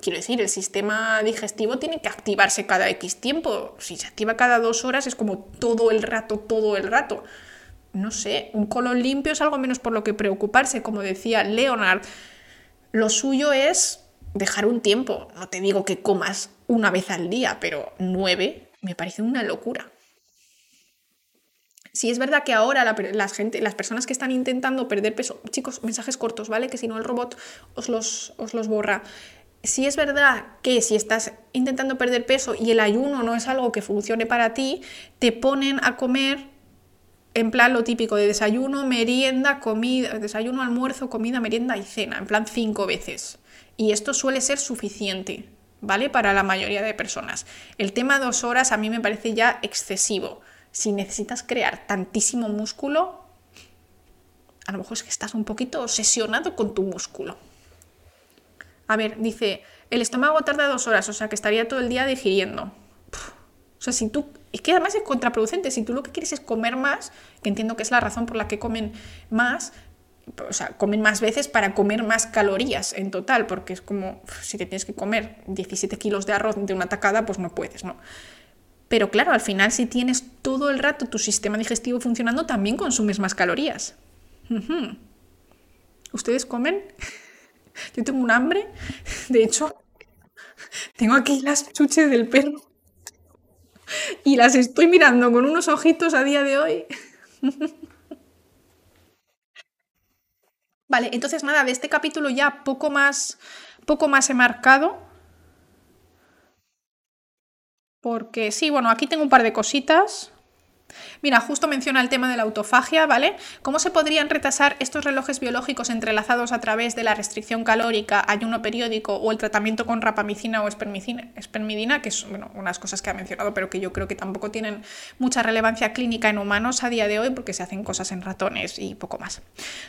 quiero decir, el sistema digestivo tiene que activarse cada X tiempo. Si se activa cada dos horas es como todo el rato, todo el rato. No sé, un colon limpio es algo menos por lo que preocuparse, como decía Leonard. Lo suyo es dejar un tiempo. No te digo que comas una vez al día, pero nueve me parece una locura. Si es verdad que ahora gente, las personas que están intentando perder peso, chicos, mensajes cortos, ¿vale? Que si no el robot os los, os los borra. Si es verdad que si estás intentando perder peso y el ayuno no es algo que funcione para ti, te ponen a comer en plan lo típico de desayuno, merienda, comida, desayuno, almuerzo, comida, merienda y cena, en plan cinco veces. Y esto suele ser suficiente, ¿vale? Para la mayoría de personas. El tema dos horas a mí me parece ya excesivo si necesitas crear tantísimo músculo, a lo mejor es que estás un poquito obsesionado con tu músculo. A ver, dice, el estómago tarda dos horas, o sea que estaría todo el día digiriendo. o sea, si tú... Es que además es contraproducente, si tú lo que quieres es comer más, que entiendo que es la razón por la que comen más, o sea, comen más veces para comer más calorías en total, porque es como, si te tienes que comer 17 kilos de arroz de una tacada, pues no puedes, ¿no? Pero claro, al final si tienes todo el rato tu sistema digestivo funcionando, también consumes más calorías. ¿Ustedes comen? Yo tengo un hambre. De hecho, tengo aquí las chuches del perro. Y las estoy mirando con unos ojitos a día de hoy. Vale, entonces nada, de este capítulo ya poco más, poco más he marcado. Porque sí, bueno, aquí tengo un par de cositas. Mira, justo menciona el tema de la autofagia, ¿vale? ¿Cómo se podrían retrasar estos relojes biológicos entrelazados a través de la restricción calórica, ayuno periódico o el tratamiento con rapamicina o espermidina, que son unas cosas que ha mencionado, pero que yo creo que tampoco tienen mucha relevancia clínica en humanos a día de hoy porque se hacen cosas en ratones y poco más.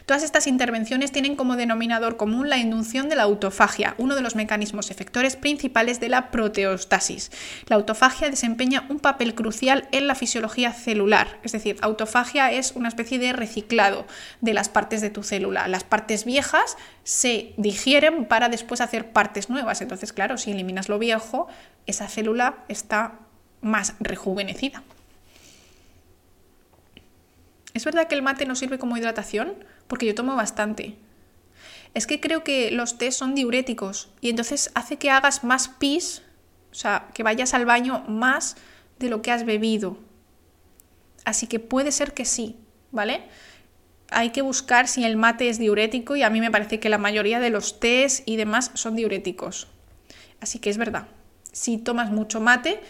Todas estas intervenciones tienen como denominador común la inducción de la autofagia, uno de los mecanismos efectores principales de la proteostasis. La autofagia desempeña un papel crucial en la fisiología celular es decir, autofagia es una especie de reciclado de las partes de tu célula. Las partes viejas se digieren para después hacer partes nuevas. Entonces, claro, si eliminas lo viejo, esa célula está más rejuvenecida. ¿Es verdad que el mate no sirve como hidratación? Porque yo tomo bastante. Es que creo que los tés son diuréticos y entonces hace que hagas más pis, o sea, que vayas al baño más de lo que has bebido. Así que puede ser que sí, ¿vale? Hay que buscar si el mate es diurético y a mí me parece que la mayoría de los tés y demás son diuréticos. Así que es verdad. Si tomas mucho mate,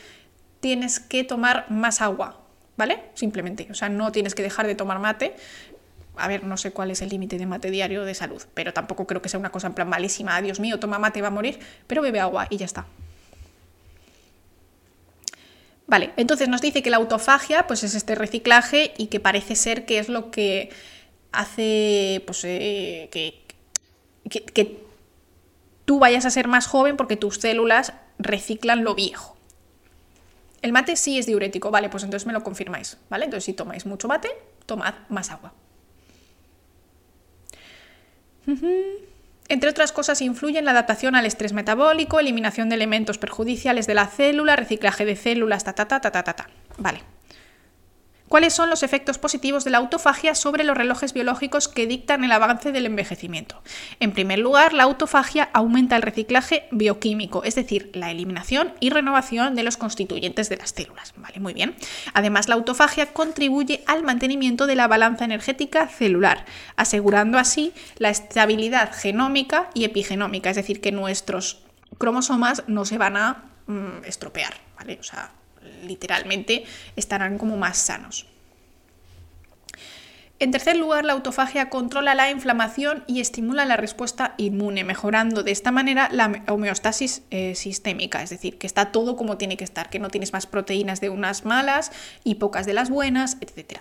tienes que tomar más agua, ¿vale? Simplemente. O sea, no tienes que dejar de tomar mate. A ver, no sé cuál es el límite de mate diario de salud, pero tampoco creo que sea una cosa en plan malísima. Dios mío, toma mate, va a morir, pero bebe agua y ya está. Vale, entonces nos dice que la autofagia pues es este reciclaje y que parece ser que es lo que hace pues, eh, que, que, tú vayas a ser más joven porque tus células reciclan lo viejo. El mate sí es diurético, vale, pues entonces me lo confirmáis, ¿vale? Entonces si tomáis mucho mate, tomad más agua. Entre otras cosas, influye en la adaptación al estrés metabólico, eliminación de elementos perjudiciales de la célula, reciclaje de células, ta ta ta ta ta ta. Vale. ¿Cuáles son los efectos positivos de la autofagia sobre los relojes biológicos que dictan el avance del envejecimiento? En primer lugar, la autofagia aumenta el reciclaje bioquímico, es decir, la eliminación y renovación de los constituyentes de las células. Vale, muy bien. Además, la autofagia contribuye al mantenimiento de la balanza energética celular, asegurando así la estabilidad genómica y epigenómica, es decir, que nuestros cromosomas no se van a mm, estropear, ¿vale? O sea, literalmente estarán como más sanos. En tercer lugar, la autofagia controla la inflamación y estimula la respuesta inmune, mejorando de esta manera la homeostasis eh, sistémica, es decir, que está todo como tiene que estar, que no tienes más proteínas de unas malas y pocas de las buenas, etc.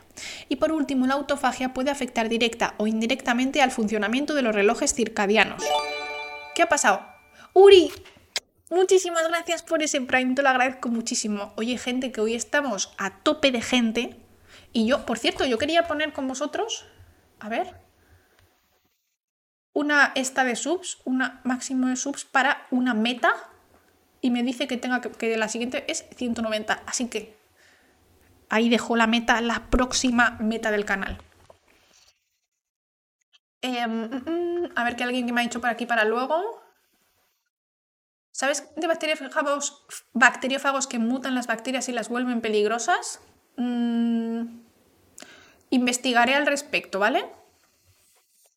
Y por último, la autofagia puede afectar directa o indirectamente al funcionamiento de los relojes circadianos. ¿Qué ha pasado? Uri, muchísimas gracias por ese Prime, te lo agradezco muchísimo. Oye, gente, que hoy estamos a tope de gente y yo, por cierto, yo quería poner con vosotros, a ver, una esta de subs, una máximo de subs para una meta y me dice que tenga que, la siguiente es 190, así que ahí dejo la meta, la próxima meta del canal. Em, mm, mm, a ver qué alguien que me ha dicho por aquí para luego. ¿Sabes de bacteriófagos, bacteriófagos que mutan las bacterias y las vuelven peligrosas? Mm, investigaré al respecto, ¿vale?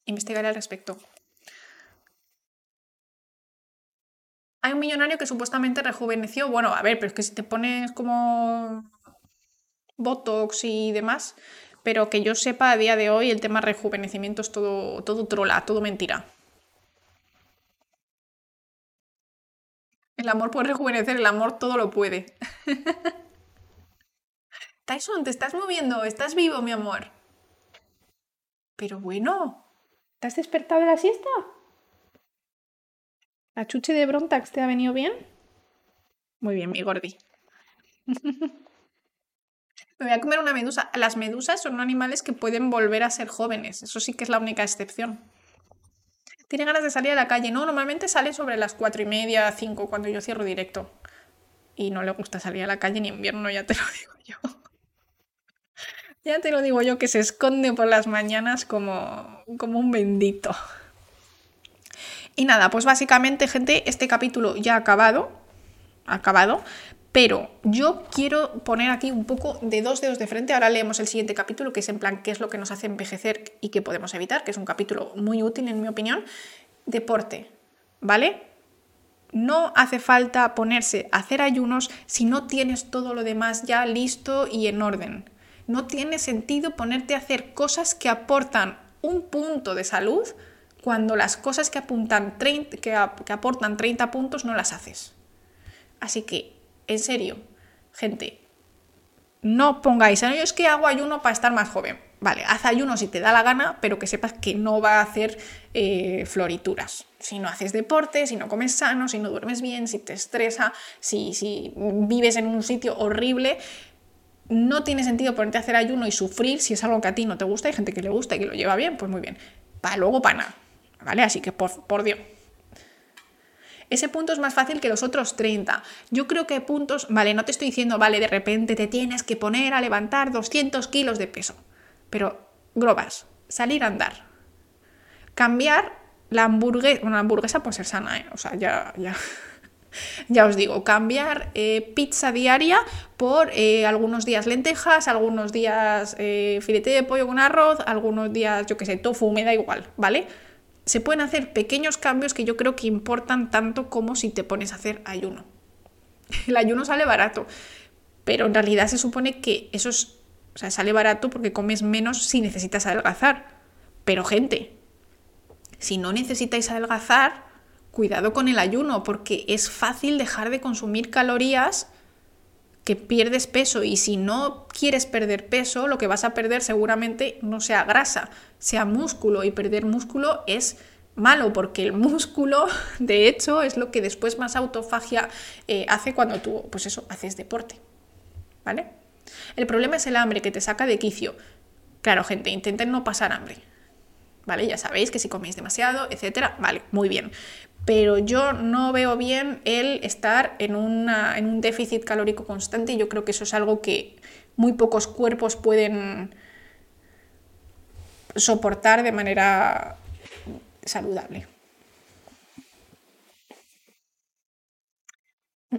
Investigaré al respecto. Hay un millonario que supuestamente rejuveneció. Bueno, a ver, pero es que si te pones como Botox y demás, pero que yo sepa a día de hoy el tema rejuvenecimiento es todo, todo trola, todo mentira. El amor puede rejuvenecer, el amor todo lo puede. Tyson, te estás moviendo, estás vivo, mi amor. Pero bueno, ¿te has despertado de la siesta? ¿La chuche de Brontax te ha venido bien? Muy bien, mi gordi. Me voy a comer una medusa. Las medusas son animales que pueden volver a ser jóvenes. Eso sí que es la única excepción. ¿Tiene ganas de salir a la calle? No, normalmente sale sobre las cuatro y media, cinco, cuando yo cierro directo. Y no le gusta salir a la calle en invierno, ya te lo digo yo. Ya te lo digo yo que se esconde por las mañanas como, como un bendito. Y nada, pues básicamente, gente, este capítulo ya ha acabado. Acabado. Pero yo quiero poner aquí un poco de dos dedos de frente. Ahora leemos el siguiente capítulo, que es en plan qué es lo que nos hace envejecer y qué podemos evitar, que es un capítulo muy útil en mi opinión. Deporte, ¿vale? No hace falta ponerse a hacer ayunos si no tienes todo lo demás ya listo y en orden. No tiene sentido ponerte a hacer cosas que aportan un punto de salud cuando las cosas que, apuntan que, aportan 30 puntos no las haces. Así que, en serio, gente, no pongáis, yo es que hago ayuno para estar más joven. Vale, haz ayuno si te da la gana, pero que sepas que no va a hacer eh, florituras. Si no haces deporte, si no comes sano, si no duermes bien, si te estresa, si, si vives en un sitio horrible, no tiene sentido ponerte a hacer ayuno y sufrir si es algo que a ti no te gusta. Hay gente que le gusta y que lo lleva bien, pues muy bien. Para luego, para nada. ¿Vale? Así que por, por Dios. Ese punto es más fácil que los otros 30. Yo creo que puntos, vale, no te estoy diciendo, vale, de repente te tienes que poner a levantar 200 kilos de peso. Pero, grobas, salir a andar. Cambiar la hamburguesa, una hamburguesa puede ser sana, ¿eh? O sea, ya, ya, ya os digo, cambiar eh, pizza diaria por eh, algunos días lentejas, algunos días eh, filete de pollo con arroz, algunos días, yo qué sé, tofu, me da igual, ¿vale? Se pueden hacer pequeños cambios que yo creo que importan tanto como si te pones a hacer ayuno. El ayuno sale barato, pero en realidad se supone que eso es, o sea, sale barato porque comes menos si necesitas adelgazar. Pero gente, si no necesitáis adelgazar, cuidado con el ayuno, porque es fácil dejar de consumir calorías que pierdes peso y si no quieres perder peso, lo que vas a perder seguramente no sea grasa, sea músculo y perder músculo es malo porque el músculo de hecho es lo que después más autofagia eh, hace cuando tú pues eso haces deporte ¿vale? el problema es el hambre que te saca de quicio claro gente intenten no pasar hambre ¿vale? ya sabéis que si coméis demasiado etcétera vale muy bien pero yo no veo bien el estar en, en un déficit calórico constante y yo creo que eso es algo que muy pocos cuerpos pueden soportar de manera saludable.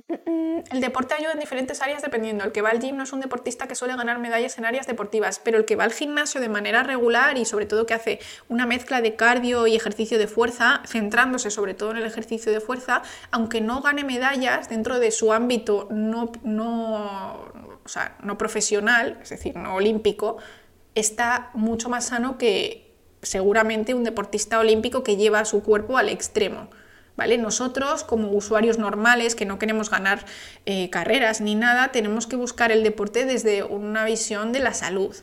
El deporte ayuda en diferentes áreas dependiendo. El que va al gym no es un deportista que suele ganar medallas en áreas deportivas, pero el que va al gimnasio de manera regular y sobre todo que hace una mezcla de cardio y ejercicio de fuerza, centrándose sobre todo en el ejercicio de fuerza, aunque no gane medallas dentro de su ámbito no, no, no profesional, es decir, no olímpico, está mucho más sano que seguramente un deportista olímpico que lleva su cuerpo al extremo. ¿Vale? Nosotros, como usuarios normales que no queremos ganar eh, carreras ni nada, tenemos que buscar el deporte desde una visión de la salud.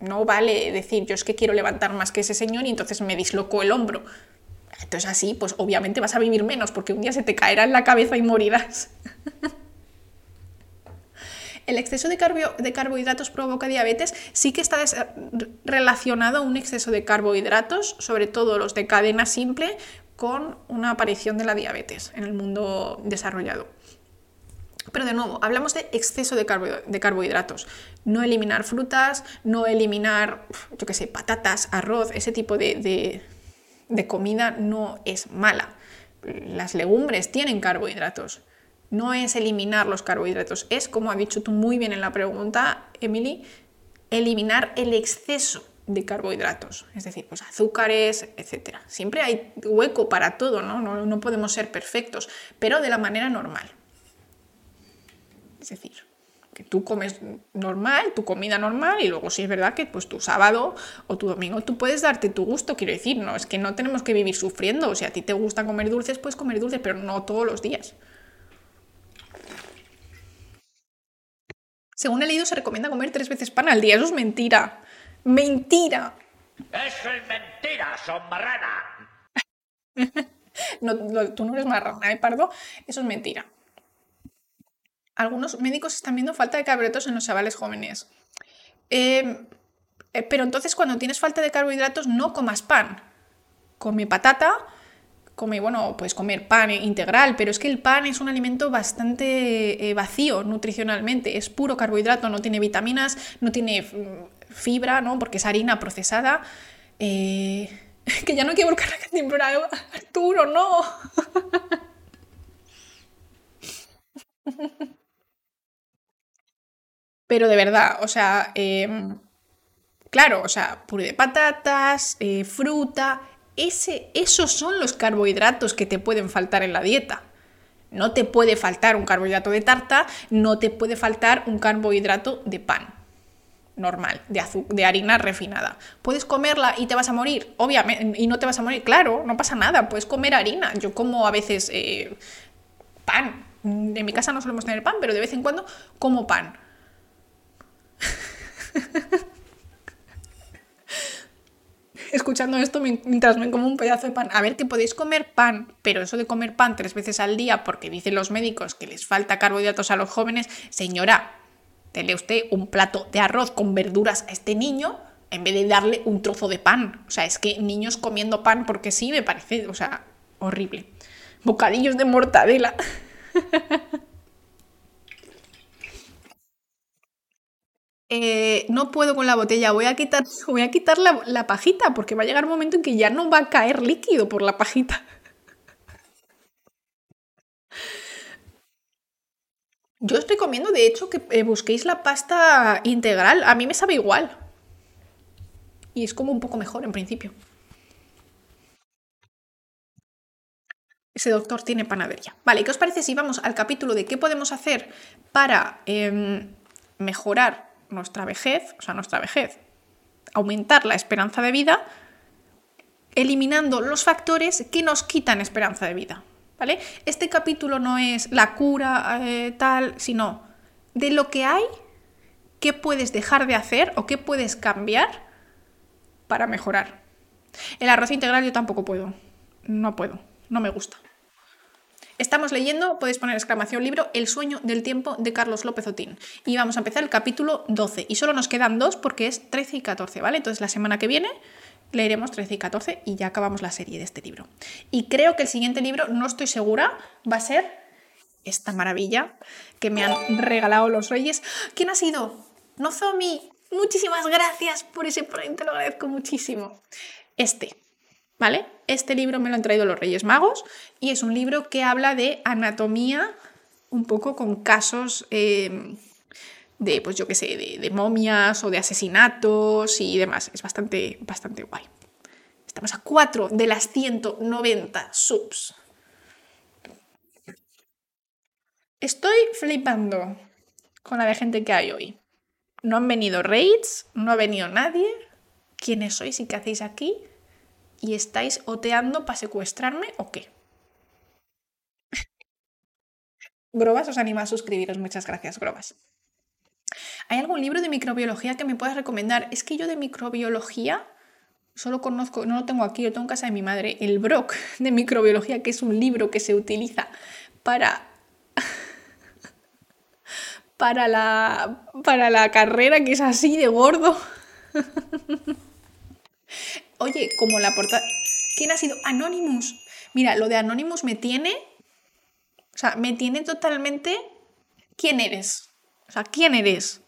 No vale decir, yo es que quiero levantar más que ese señor y entonces me disloco el hombro. Entonces así, pues obviamente vas a vivir menos porque un día se te caerá en la cabeza y morirás. el exceso de, de, carbohidratos provoca diabetes, sí que está relacionado a un exceso de carbohidratos, sobre todo los de cadena simple, con una aparición de la diabetes en el mundo desarrollado. Pero de nuevo, hablamos de exceso de, carbohidratos. No eliminar frutas, no eliminar, yo qué sé, patatas, arroz, ese tipo de, de comida no es mala. Las legumbres tienen carbohidratos no es eliminar los carbohidratos, es, como ha dicho tú muy bien en la pregunta, Emily, eliminar el exceso de carbohidratos, es decir, pues azúcares, etc. Siempre hay hueco para todo, ¿no? ¿no? No podemos ser perfectos, pero de la manera normal. Es decir, que tú comes normal, tu comida normal, y luego si es verdad que pues tu sábado o tu domingo tú puedes darte tu gusto, quiero decir, no, es que no tenemos que vivir sufriendo, o sea, a ti te gusta comer dulces, puedes comer dulces, pero no todos los días. Según he leído, se recomienda comer tres veces pan al día. Eso es mentira. ¡Mentira! Eso es mentira, son marrana. no, tú no eres marrana, ¿eh, Pardo? Eso es mentira. Algunos médicos están viendo falta de carbohidratos en los chavales jóvenes. Em, eh, pero entonces cuando tienes falta de carbohidratos no comas pan. Come patata, come, bueno, puedes comer pan integral, pero es que el pan es un alimento bastante eh, vacío nutricionalmente, es puro carbohidrato, no tiene vitaminas, no tiene mm, fibra, ¿no? Porque es harina procesada. Eh, que ya no quiero buscar la canción, Arturo, no. Pero de verdad, o sea, em, claro, o sea, puré de patatas, eh, fruta, ese, esos son los carbohidratos que te pueden faltar en la dieta. No te puede faltar un carbohidrato de tarta, no te puede faltar un carbohidrato de pan normal, de, de harina refinada. ¿Puedes comerla y te vas a morir? Obviamente, y no te vas a morir, claro, no pasa nada, puedes comer harina. Yo como a veces eh, pan. En mi casa no solemos tener pan, pero de vez en cuando como pan. escuchando esto mientras me como un pedazo de pan. A ver, que podéis comer pan, pero eso de comer pan tres veces al día porque dicen los médicos que les falta carbohidratos a los jóvenes, señora, dele usted un plato de arroz con verduras a este niño en vez de darle un trozo de pan. O sea, es que niños comiendo pan porque sí me parece, o sea, horrible. Bocadillos de mortadela. Eh, no puedo con la botella, voy a quitar, voy a quitar la, la, pajita porque va a llegar un momento en que ya no va a caer líquido por la pajita. Yo estoy comiendo, de hecho, que eh, busquéis la pasta integral. A mí me sabe igual. Y es como un poco mejor en principio. Ese doctor tiene panadería. Vale, ¿qué os parece si vamos al capítulo de qué podemos hacer para em, mejorar nuestra vejez, o sea, nuestra vejez, aumentar la esperanza de vida, eliminando los factores que nos quitan esperanza de vida. ¿Vale? Este capítulo no es la cura eh, tal, sino de lo que hay, qué puedes dejar de hacer o qué puedes cambiar para mejorar. El arroz integral yo tampoco puedo. No puedo. No me gusta. Estamos leyendo, podéis poner exclamación libro, El sueño del tiempo de Carlos López Otín. Y vamos a empezar el capítulo 12. Y solo nos quedan dos porque es 13 y 14, ¿vale? Entonces la semana que viene leeremos 13 y 14 y ya acabamos la serie de este libro. Y creo que el siguiente libro, no estoy segura, va a ser esta maravilla que me han regalado los reyes. ¿Quién ha sido? Nozomi. Muchísimas gracias por ese premio, te lo agradezco muchísimo. Este, ¿vale? Este libro me lo han traído los Reyes Magos y es un libro que habla de anatomía, un poco con casos eh, de, pues yo qué sé, de, momias o de asesinatos y demás. Es bastante, bastante guay. Estamos a 4 de las 190 subs. Estoy flipando con la gente que hay hoy. no han venido raids, no ha venido nadie. ¿Quiénes sois y qué hacéis aquí? ¿Y estáis oteando para secuestrarme o qué? Grobas os anima a suscribiros. Muchas gracias, Grobas. ¿Hay algún libro de microbiología que me puedas recomendar? Es que yo de microbiología solo conozco, no lo tengo aquí, lo tengo en casa de mi madre, el Brock de microbiología, que es un libro que se utiliza para para la para la carrera que es así de gordo. Oye, como la portada ¿Quién ha sido Anonymous? Mira, lo de Anonymous me tiene o sea, me tiene totalmente ¿quién eres? O sea, ¿quién eres?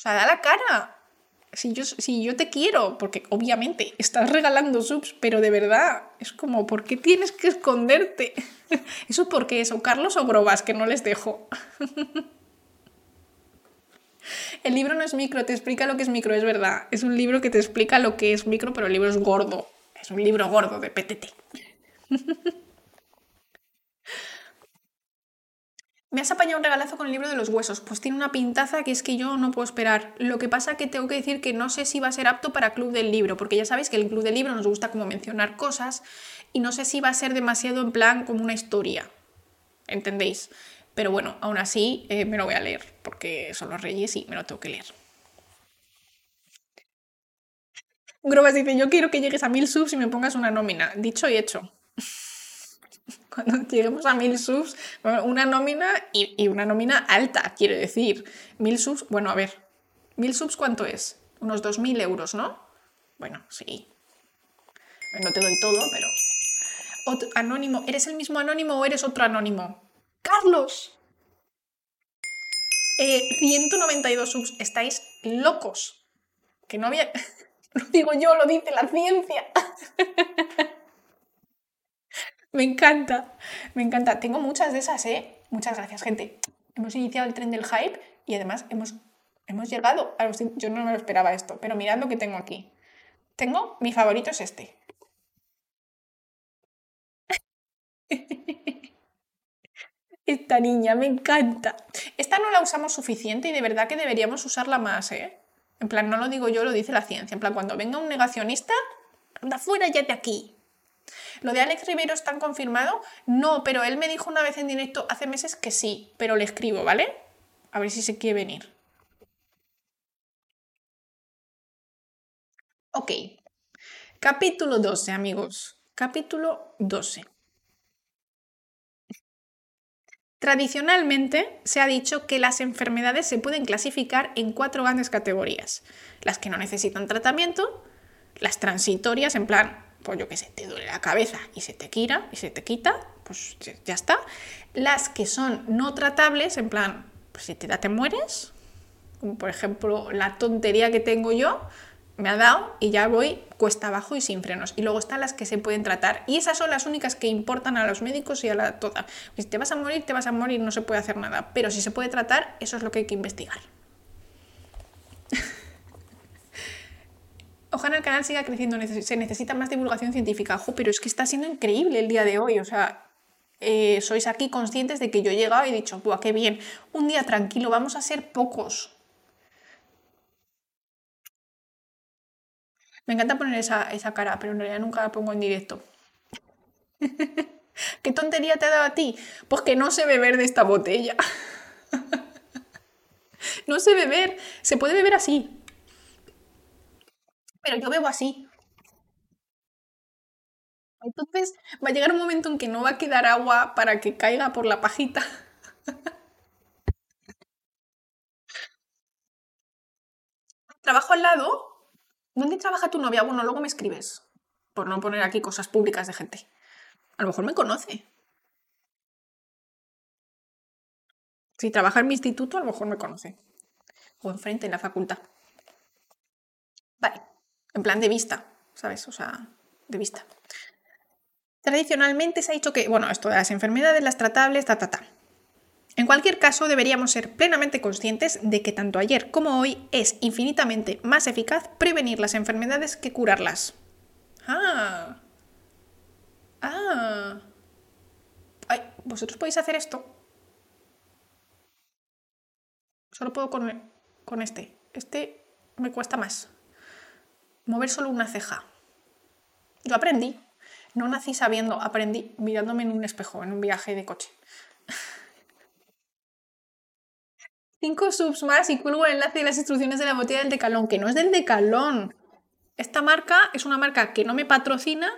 O sea, da la cara. Si yo, si yo te quiero, porque obviamente estás regalando subs, pero de verdad es como, ¿por qué tienes que esconderte? ¿Eso por qué es? ¿O Carlos o Grobas? Que no les dejo. El libro no es micro, te explica lo que es micro, es verdad. Es un libro que te explica lo que es micro, pero el libro es gordo. Es un libro gordo de PTT. Me has apañado un regalazo con el libro de los huesos. Pues tiene una pintaza que es que yo no puedo esperar. Lo que pasa que tengo que decir que no sé si va a ser apto para Club del Libro, porque ya sabéis que el Club del Libro nos gusta como mencionar cosas y no sé si va a ser demasiado en plan como una historia. ¿Entendéis? Pero bueno, aún así eh, me lo voy a leer, porque son los reyes y me lo tengo que leer. Grobas dice, yo quiero que llegues a mil subs y me pongas una nómina. Dicho y hecho cuando lleguemos a mil subs, una nómina y, una nómina alta, quiero decir. Mil subs, bueno, a ver, mil subs ¿cuánto es? Unos dos mil euros, ¿no? Bueno, sí. No te doy todo, pero... anónimo, ¿eres el mismo anónimo o eres otro anónimo? ¡Carlos! 192 eh, subs, estáis locos. Que no había... Lo digo yo, lo dice la ciencia. Me encanta, me encanta. Tengo muchas de esas, ¿eh? Muchas gracias, gente. Hemos iniciado el tren del hype y además hemos, hemos llegado a los... Yo no me lo esperaba esto, pero mirad lo que tengo aquí. Tengo, mi favorito es este. Esta niña, me encanta. Esta no la usamos suficiente y de verdad que deberíamos usarla más, ¿eh? En plan, no lo digo yo, lo dice la ciencia. En plan, cuando venga un negacionista, anda fuera ya de aquí. ¿Lo de Alex Rivero está confirmado? No, pero él me dijo una vez en directo hace meses que sí, pero le escribo, ¿vale? A ver si se quiere venir. Ok. Capítulo 12, amigos. Capítulo 12. Tradicionalmente se ha dicho que las enfermedades se pueden clasificar en cuatro grandes categorías. Las que no necesitan tratamiento, las transitorias, en plan, pues yo qué sé, te duele la cabeza y se te quita, y se te quita, pues ya está. Las que son no tratables, en plan, pues si te da te mueres, como por ejemplo la tontería que tengo yo, me ha dado y ya voy cuesta abajo y sin frenos. Y luego están las que se pueden tratar. Y esas son las únicas que importan a los médicos y a la toda. Si te vas a morir, te vas a morir, no se puede hacer nada. Pero si se puede tratar, eso es lo que hay que investigar. Ojalá el canal siga creciendo, se necesita más divulgación científica. Ojo, pero es que está siendo increíble el día de hoy, o sea, eh, sois aquí conscientes de que yo he llegado y he dicho, ¡buah, qué bien! Un día tranquilo, vamos a ser pocos. Me encanta poner esa, esa cara, pero en realidad nunca la pongo en directo. ¿Qué tontería te ha dado a ti? Pues que no sé beber de esta botella. no sé beber, se puede beber así, pero yo bebo así. Entonces va a llegar un momento en que no va a quedar agua para que caiga por la pajita. Trabajo al lado. ¿Dónde trabaja tu novia? Bueno, luego me escribes. Por no poner aquí cosas públicas de gente. A lo mejor me conoce. Si trabaja en mi instituto, a lo mejor me conoce. O enfrente en la facultad. Vale. En plan de vista, ¿sabes? O sea, de vista. Tradicionalmente se ha dicho que, bueno, esto de las enfermedades, las tratables, ta, ta, ta. En cualquier caso, deberíamos ser plenamente conscientes de que tanto ayer como hoy es infinitamente más eficaz prevenir las enfermedades que curarlas. Ah. Ah. Ay, ¿Vosotros podéis hacer esto? Solo puedo con, con este. Este me cuesta más. Mover solo una ceja. Yo aprendí. No nací sabiendo, aprendí mirándome en un espejo en un viaje de coche. Cinco subs más y cuelgo el enlace de las instrucciones de la botella del Decalón, que no es del Decalón. Esta marca es una marca que no me patrocina,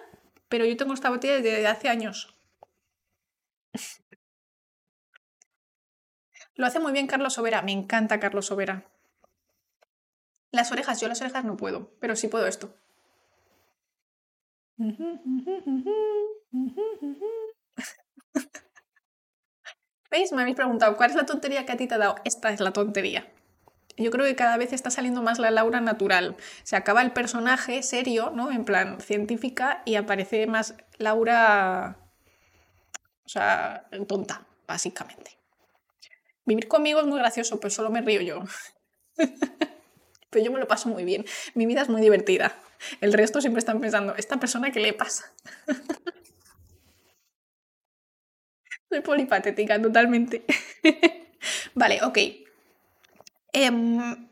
pero yo tengo esta botella desde hace años. Lo hace muy bien Carlos Sobera. Me encanta Carlos Sobera. Las orejas, yo las orejas no puedo, pero sí puedo esto. ¿Veis? Me habéis preguntado, ¿cuál es la tontería que a ti te ha dado? Esta es la tontería. Yo creo que cada vez está saliendo más la Laura natural. Se acaba el personaje serio, ¿no? En plan científica y aparece más Laura. O sea, tonta, básicamente. Vivir conmigo es muy gracioso, pero solo me río yo. pero yo me lo paso muy bien. Mi vida es muy divertida. El resto siempre están pensando, ¿esta persona qué le pasa? Soy polipatética totalmente. vale, ok. Em,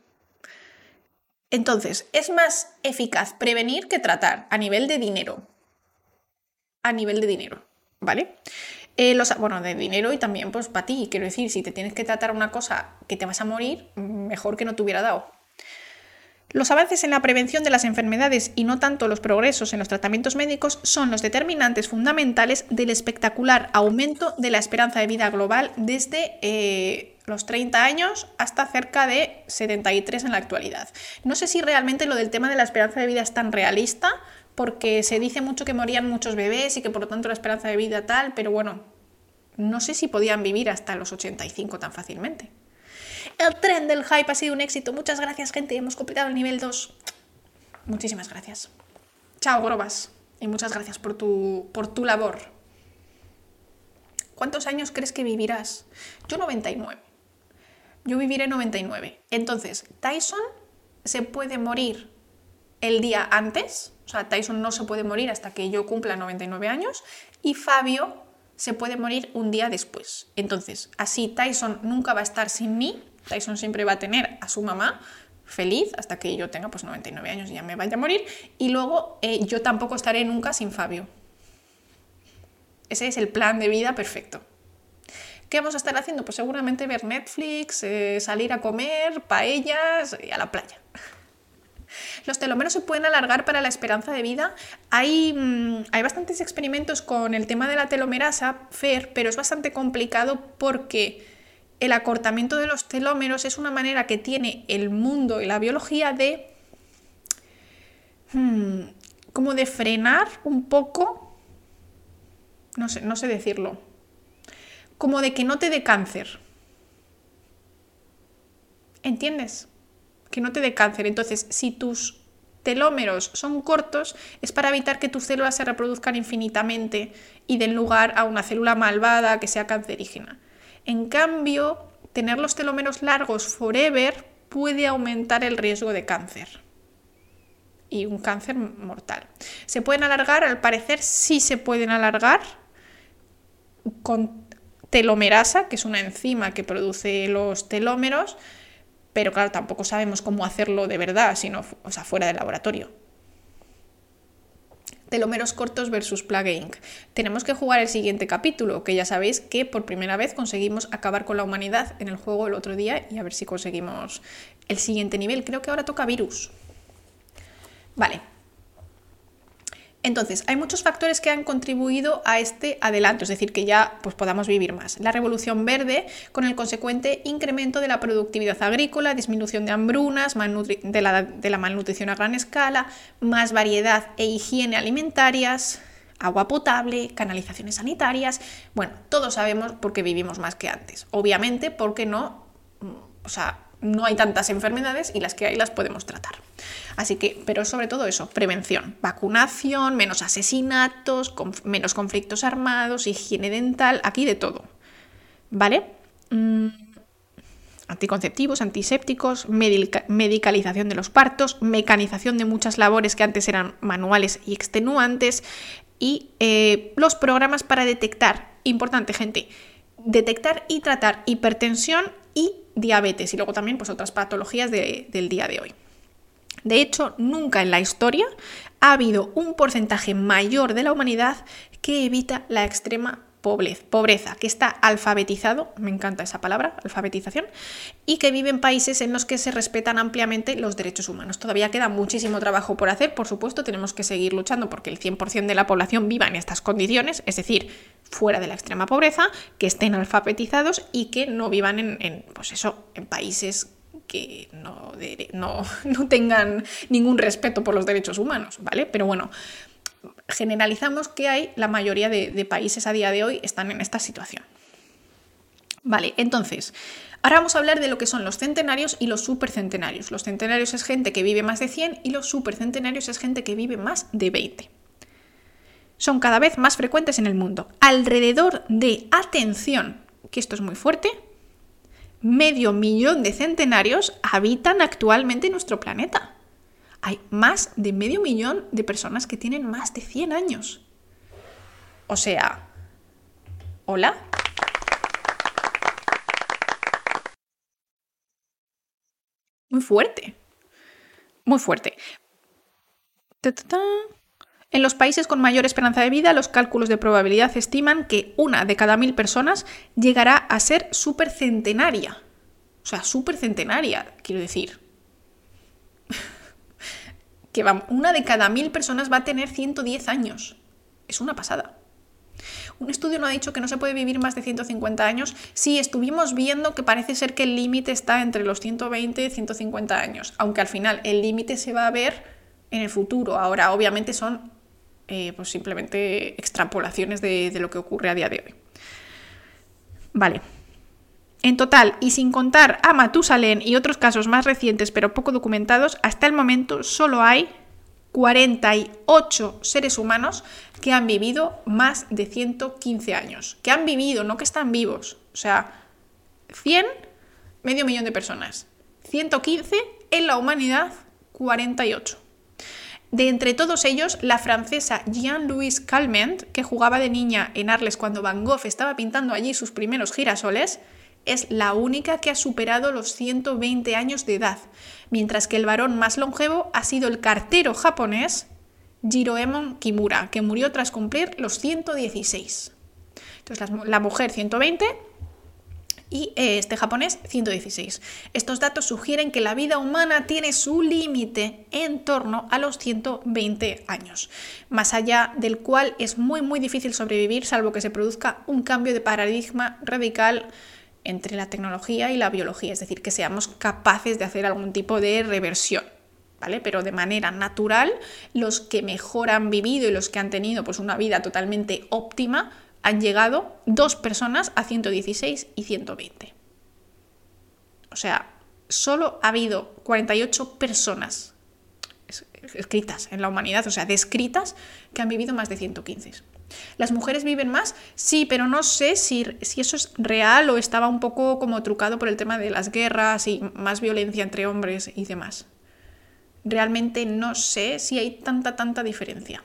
entonces, es más eficaz prevenir que tratar a nivel de dinero. A nivel de dinero, ¿vale? Eh, los, bueno, de dinero y también pues para ti. Quiero decir, si te tienes que tratar una cosa que te vas a morir, mejor que no te hubiera dado. Los avances en la prevención de las enfermedades y no tanto los progresos en los tratamientos médicos son los determinantes fundamentales del espectacular aumento de la esperanza de vida global desde eh, los 30 años hasta cerca de 73 en la actualidad. No sé si realmente lo del tema de la esperanza de vida es tan realista, porque se dice mucho que morían muchos bebés y que por lo tanto la esperanza de vida tal, pero bueno, no sé si podían vivir hasta los 85 tan fácilmente. El tren del hype ha sido un éxito. Muchas gracias, gente. Hemos completado el nivel 2. Muchísimas gracias. Chao, Grobas. Y muchas gracias por tu, por tu labor. ¿Cuántos años crees que vivirás? Yo 99. Yo viviré 99. Entonces, Tyson se puede morir el día antes. O sea, Tyson no se puede morir hasta que yo cumpla 99 años. Y Fabio se puede morir un día después. Entonces, así Tyson nunca va a estar sin mí Tyson siempre va a tener a su mamá feliz hasta que yo tenga pues 99 años y ya me vaya a morir. Y luego eh, yo tampoco estaré nunca sin Fabio. Ese es el plan de vida perfecto. ¿Qué vamos a estar haciendo? Pues seguramente ver Netflix, eh, salir a comer, paellas y a la playa. Los telómeros se pueden alargar para la esperanza de vida. Hay, mm, hay bastantes experimentos con el tema de la telomerasa, pero es bastante complicado porque el acortamiento de los telómeros es una manera que tiene el mundo y la biología de hmm, como de frenar un poco, no sé, no sé decirlo, como de que no te dé cáncer. ¿Entiendes? Que no te dé cáncer. Entonces, si tus telómeros son cortos, es para evitar que tus células se reproduzcan infinitamente y den lugar a una célula malvada que sea cancerígena. En cambio, tener los telómeros largos forever puede aumentar el riesgo de cáncer y un cáncer mortal. ¿Se pueden alargar? Al parecer sí se pueden alargar con telomerasa, que es una enzima que produce los telómeros, pero claro, tampoco sabemos cómo hacerlo de verdad, sino o sea, fuera del laboratorio telómeros cortos versus Plague Inc. Tenemos que jugar el siguiente capítulo, que ya sabéis que por primera vez conseguimos acabar con la humanidad en el juego el otro día y a ver si conseguimos el siguiente nivel. Creo que ahora toca virus. Vale, entonces, hay muchos factores que han contribuido a este adelanto, es decir, que ya pues, podamos vivir más. La revolución verde, con el consecuente incremento de la productividad agrícola, disminución de hambrunas, de la, malnutrición a gran escala, más variedad e higiene alimentarias, agua potable, canalizaciones sanitarias. Bueno, todos sabemos por qué vivimos más que antes. Obviamente porque no, o sea, no hay tantas enfermedades y las que hay las podemos tratar. Así que, pero sobre todo eso, prevención, vacunación, menos asesinatos, menos conflictos armados, higiene dental, aquí de todo. ¿Vale? Mm, anticonceptivos, antisépticos, medicalización de los partos, mecanización de muchas labores que antes eran manuales y extenuantes y eh, los programas para detectar, importante gente, detectar y tratar hipertensión y diabetes y luego también pues, otras patologías del día de hoy. De hecho, nunca en la historia ha habido un porcentaje mayor de la humanidad que evita la extrema pobreza, que está alfabetizado, me encanta esa palabra, alfabetización, y que vive en países en los que se respetan ampliamente los derechos humanos. Todavía queda muchísimo trabajo por hacer, por supuesto, tenemos que seguir luchando porque el 100% de la población viva en estas condiciones, es decir, fuera de la extrema pobreza, que estén alfabetizados y que no vivan en, pues eso, en países que no, no, no tengan ningún respeto por los derechos humanos, ¿vale? Pero bueno, generalizamos que hay, la mayoría de, países a día de hoy están en esta situación. Vale, entonces, ahora vamos a hablar de lo que son los centenarios y los supercentenarios. Los centenarios es gente que vive más de 100 y los supercentenarios es gente que vive más de 20. Son cada vez más frecuentes en el mundo. Alrededor de, atención, que esto es muy fuerte, medio millón de centenarios habitan actualmente nuestro planeta hay más de medio millón de personas que tienen más de 100 años. O sea, ¿hola? Muy fuerte. Muy fuerte. En los países con mayor esperanza de vida, los cálculos de probabilidad estiman que una de cada mil personas llegará a ser supercentenaria. O sea, supercentenaria, quiero decir que una de cada mil personas va a tener 110 años. Es una pasada. Un estudio no ha dicho que no se puede vivir más de 150 años. Sí, estuvimos viendo que parece ser que el límite está entre los 120 y 150 años, aunque al final el límite se va a ver en el futuro. Ahora, obviamente, son eh, pues simplemente extrapolaciones de, de lo que ocurre a día de hoy. Vale, en total, y sin contar a Matusalén y otros casos más recientes pero poco documentados, hasta el momento solo hay 48 seres humanos que han vivido más de 115 años. Que han vivido, no que están vivos. O sea, 100, medio millón de personas. 115 en la humanidad, 48. De entre todos ellos, la francesa Jean-Louise Calment, que jugaba de niña en Arles cuando Van Gogh estaba pintando allí sus primeros girasoles, es la única que ha superado los 120 años de edad, mientras que el varón más longevo ha sido el cartero japonés Jiroemon Kimura, que murió tras cumplir los 116. Entonces la, mujer 120 y eh, este japonés 116. Estos datos sugieren que la vida humana tiene su límite en torno a los 120 años, más allá del cual es muy muy difícil sobrevivir salvo que se produzca un cambio de paradigma radical entre la tecnología y la biología, es decir, que seamos capaces de hacer algún tipo de reversión. ¿Vale? Pero de manera natural, los que mejor han vivido y los que han tenido pues, una vida totalmente óptima han llegado dos personas a 116 y 120. O sea, solo ha habido 48 personas escritas en la humanidad, o sea, descritas, que han vivido más de 115. ¿Las mujeres viven más? Sí, pero no sé si, si, eso es real o estaba un poco como trucado por el tema de las guerras y más violencia entre hombres y demás. Realmente no sé si hay tanta, tanta diferencia.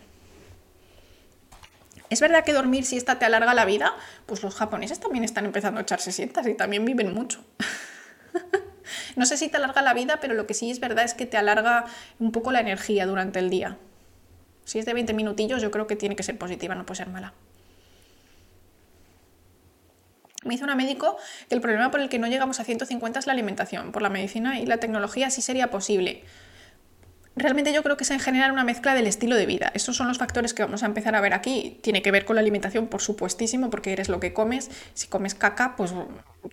¿Es verdad que dormir si esta te alarga la vida? Pues los japoneses también están empezando a echarse sientas y también viven mucho. no sé si te alarga la vida, pero lo que sí es verdad es que te alarga un poco la energía durante el día. Si es de 20 minutillos, yo creo que tiene que ser positiva, no puede ser mala. Me hizo una médico que el problema por el que no llegamos a 150 es la alimentación. Por la medicina y la tecnología sí sería posible. Realmente yo creo que es en general una mezcla del estilo de vida. Esos son los factores que vamos a empezar a ver aquí. Tiene que ver con la alimentación, por supuestísimo, porque eres lo que comes. Si comes caca, pues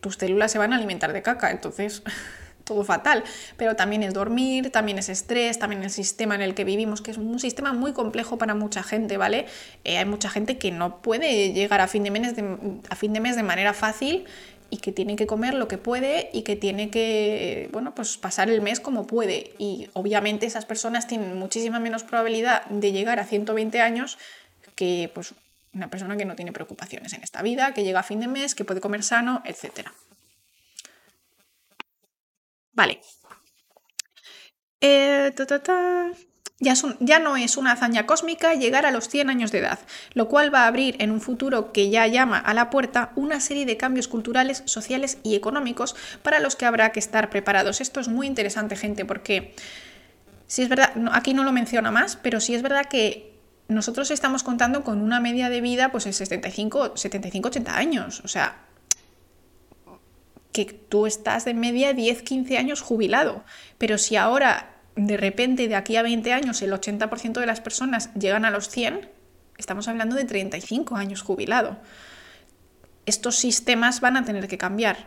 tus células se van a alimentar de caca. Entonces, todo fatal, pero también es dormir, también es estrés, también el sistema en el que vivimos, que es un sistema muy complejo para mucha gente, ¿vale? Eh, hay mucha gente que no puede llegar a fin, de mes de, a fin de mes de manera fácil y que tiene que comer lo que puede y que tiene que, bueno, pues pasar el mes como puede. Y obviamente esas personas tienen muchísima menos probabilidad de llegar a 120 años que pues una persona que no tiene preocupaciones en esta vida, que llega a fin de mes, que puede comer sano, etcétera. Vale. Eh, ya, ya, no es una hazaña cósmica llegar a los 100 años de edad, lo cual va a abrir en un futuro que ya llama a la puerta una serie de cambios culturales, sociales y económicos para los que habrá que estar preparados. Esto es muy interesante, gente, porque si es verdad, aquí no lo menciona más, pero sí es verdad que nosotros estamos contando con una media de vida pues en 75, 75 80 años. O sea, que tú estás de media 10, 15 años jubilado. Pero si ahora de repente de aquí a 20 años el 80% de las personas llegan a los 100, estamos hablando de 35 años jubilado. Estos sistemas van a tener que cambiar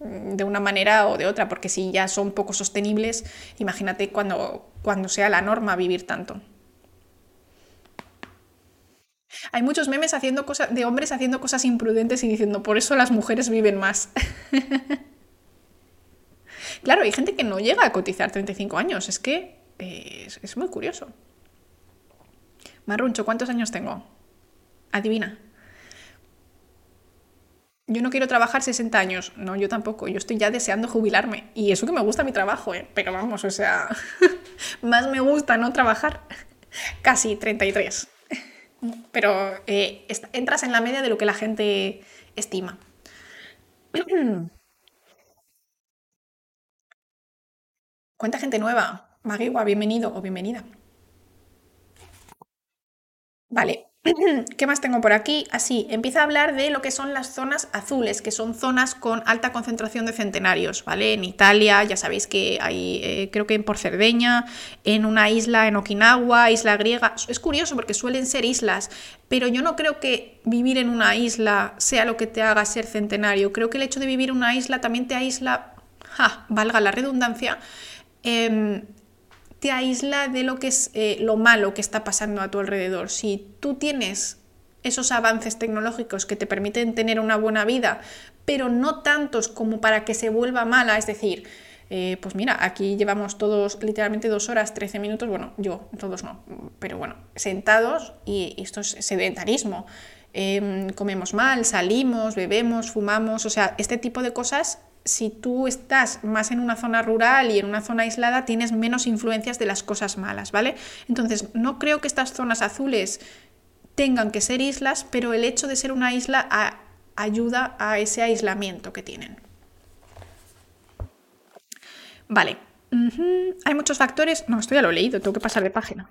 de una manera o de otra, porque si ya son poco sostenibles, imagínate cuando, cuando sea la norma vivir tanto. Hay muchos memes haciendo cosas, de hombres haciendo cosas imprudentes y diciendo, por eso las mujeres viven más. Claro, hay gente que no llega a cotizar 35 años, es que eh, es, muy curioso. Marruncho, ¿cuántos años tengo? Adivina. Yo no quiero trabajar 60 años. No, yo tampoco. Yo estoy ya deseando jubilarme. Y eso que me gusta mi trabajo, ¿eh? Pero vamos, o sea, más me gusta no trabajar. Casi 33. Pero eh, entras en la media de lo que la gente estima. ¿Cuánta gente nueva? Magua, bienvenido o bienvenida. Vale, ¿qué más tengo por aquí? Así, empieza a hablar de lo que son las zonas azules, que son zonas con alta concentración de centenarios, ¿vale? En Italia, ya sabéis que hay, eh, creo que en por Cerdeña, en una isla en Okinawa, isla griega. Es curioso porque suelen ser islas, pero yo no creo que vivir en una isla sea lo que te haga ser centenario. Creo que el hecho de vivir en una isla también te aísla, ja, valga la redundancia, Em, te aísla de lo que es eh, lo malo que está pasando a tu alrededor. Si tú tienes esos avances tecnológicos que te permiten tener una buena vida, pero no tantos como para que se vuelva mala, es decir, eh, pues mira, aquí llevamos todos literalmente dos horas, 13 minutos, bueno, yo, todos no, pero bueno, sentados y esto es sedentarismo. Em, comemos mal, salimos, bebemos, fumamos, o sea, este tipo de cosas si tú estás más en una zona rural y en una zona aislada, tienes menos influencias de las cosas malas, ¿vale? Entonces, no creo que estas zonas azules tengan que ser islas, pero el hecho de ser una isla ayuda a ese aislamiento que tienen. Vale. Hay muchos factores. No, esto ya lo he leído, tengo que pasar de página.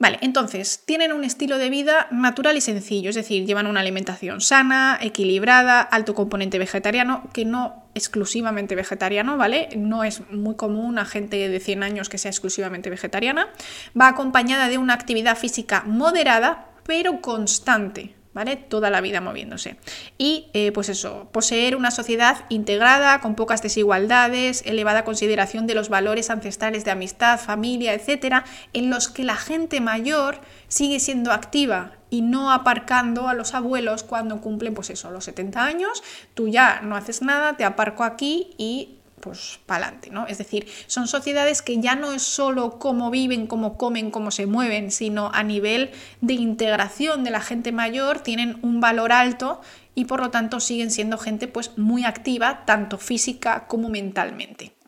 Vale, entonces, tienen un estilo de vida natural y sencillo, es decir, llevan una alimentación sana, equilibrada, alto componente vegetariano, que no exclusivamente vegetariano, ¿vale? No es muy común a gente de 100 años que sea exclusivamente vegetariana. Va acompañada de una actividad física moderada, pero constante, ¿vale? Toda la vida moviéndose. Y eh, pues eso, poseer una sociedad integrada, con pocas desigualdades, elevada consideración de los valores ancestrales de amistad, familia, etcétera, en los que la gente mayor sigue siendo activa y no aparcando a los abuelos cuando cumplen, pues eso, los 70 años, tú ya no haces nada, te aparco aquí y pues para adelante, ¿no? Es decir, son sociedades que ya no es solo cómo viven, cómo comen, cómo se mueven, sino a nivel de integración de la gente mayor tienen un valor alto y por lo tanto siguen siendo gente pues muy activa, tanto física como mentalmente.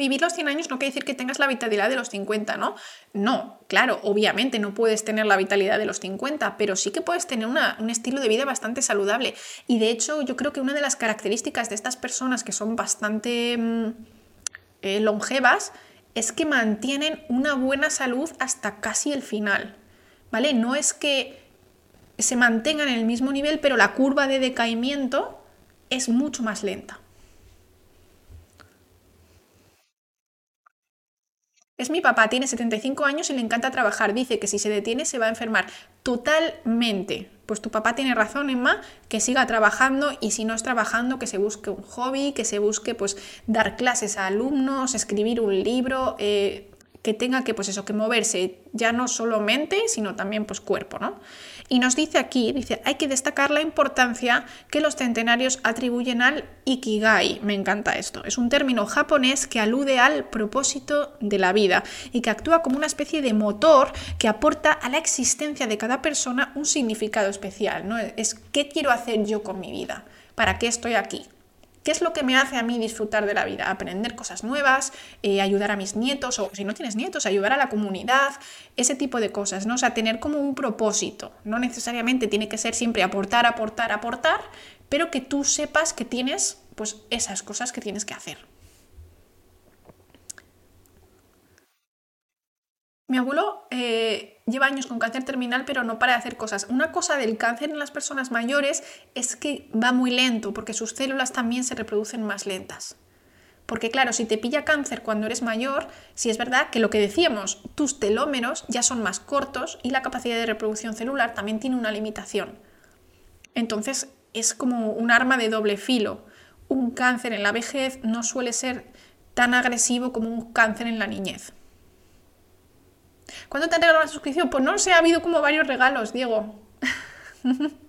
Vivir los 100 años no quiere decir que tengas la vitalidad de los 50, ¿no? No, claro, obviamente no puedes tener la vitalidad de los 50, pero sí que puedes tener un estilo de vida bastante saludable. Y de hecho, yo creo que una de las características de estas personas que son bastante mm, eh, longevas es que mantienen una buena salud hasta casi el final. ¿Vale? No es que se mantengan en el mismo nivel, pero la curva de decaimiento es mucho más lenta. Es mi papá, tiene 75 años y le encanta trabajar. Dice que si se detiene se va a enfermar. Totalmente. Pues tu papá tiene razón, Emma, que siga trabajando y si no es trabajando, que se busque un hobby, que se busque pues dar clases a alumnos, escribir un libro, eh, que tenga que, pues eso, que moverse ya no solo mente, sino también pues cuerpo, ¿no? Y nos dice aquí, dice, hay que destacar la importancia que los centenarios atribuyen al ikigai. Me encanta esto. Es un término japonés que alude al propósito de la vida y que actúa como una especie de motor que aporta a la existencia de cada persona un significado especial, ¿no? Es qué quiero hacer yo con mi vida, para qué estoy aquí, ¿Qué es lo que me hace a mí disfrutar de la vida? Aprender cosas nuevas, eh, ayudar a mis nietos, o si no tienes nietos, ayudar a la comunidad, ese tipo de cosas, ¿no? O sea, tener como un propósito. No necesariamente tiene que ser siempre aportar, aportar, aportar, pero que tú sepas que tienes, pues, esas cosas que tienes que hacer. Mi abuelo eh, lleva años con cáncer terminal, pero no para de hacer cosas. Una cosa del cáncer en las personas mayores es que va muy lento, porque sus células también se reproducen más lentas. Porque claro, si te pilla cáncer cuando eres mayor, sí es verdad que lo que decíamos, tus telómeros ya son más cortos y la capacidad de reproducción celular también tiene una limitación. Entonces es como un arma de doble filo. Un cáncer en la vejez no suele ser tan agresivo como un cáncer en la niñez. ¿Cuándo te han regalado la suscripción? Pues no sé, ha habido como varios regalos, Diego.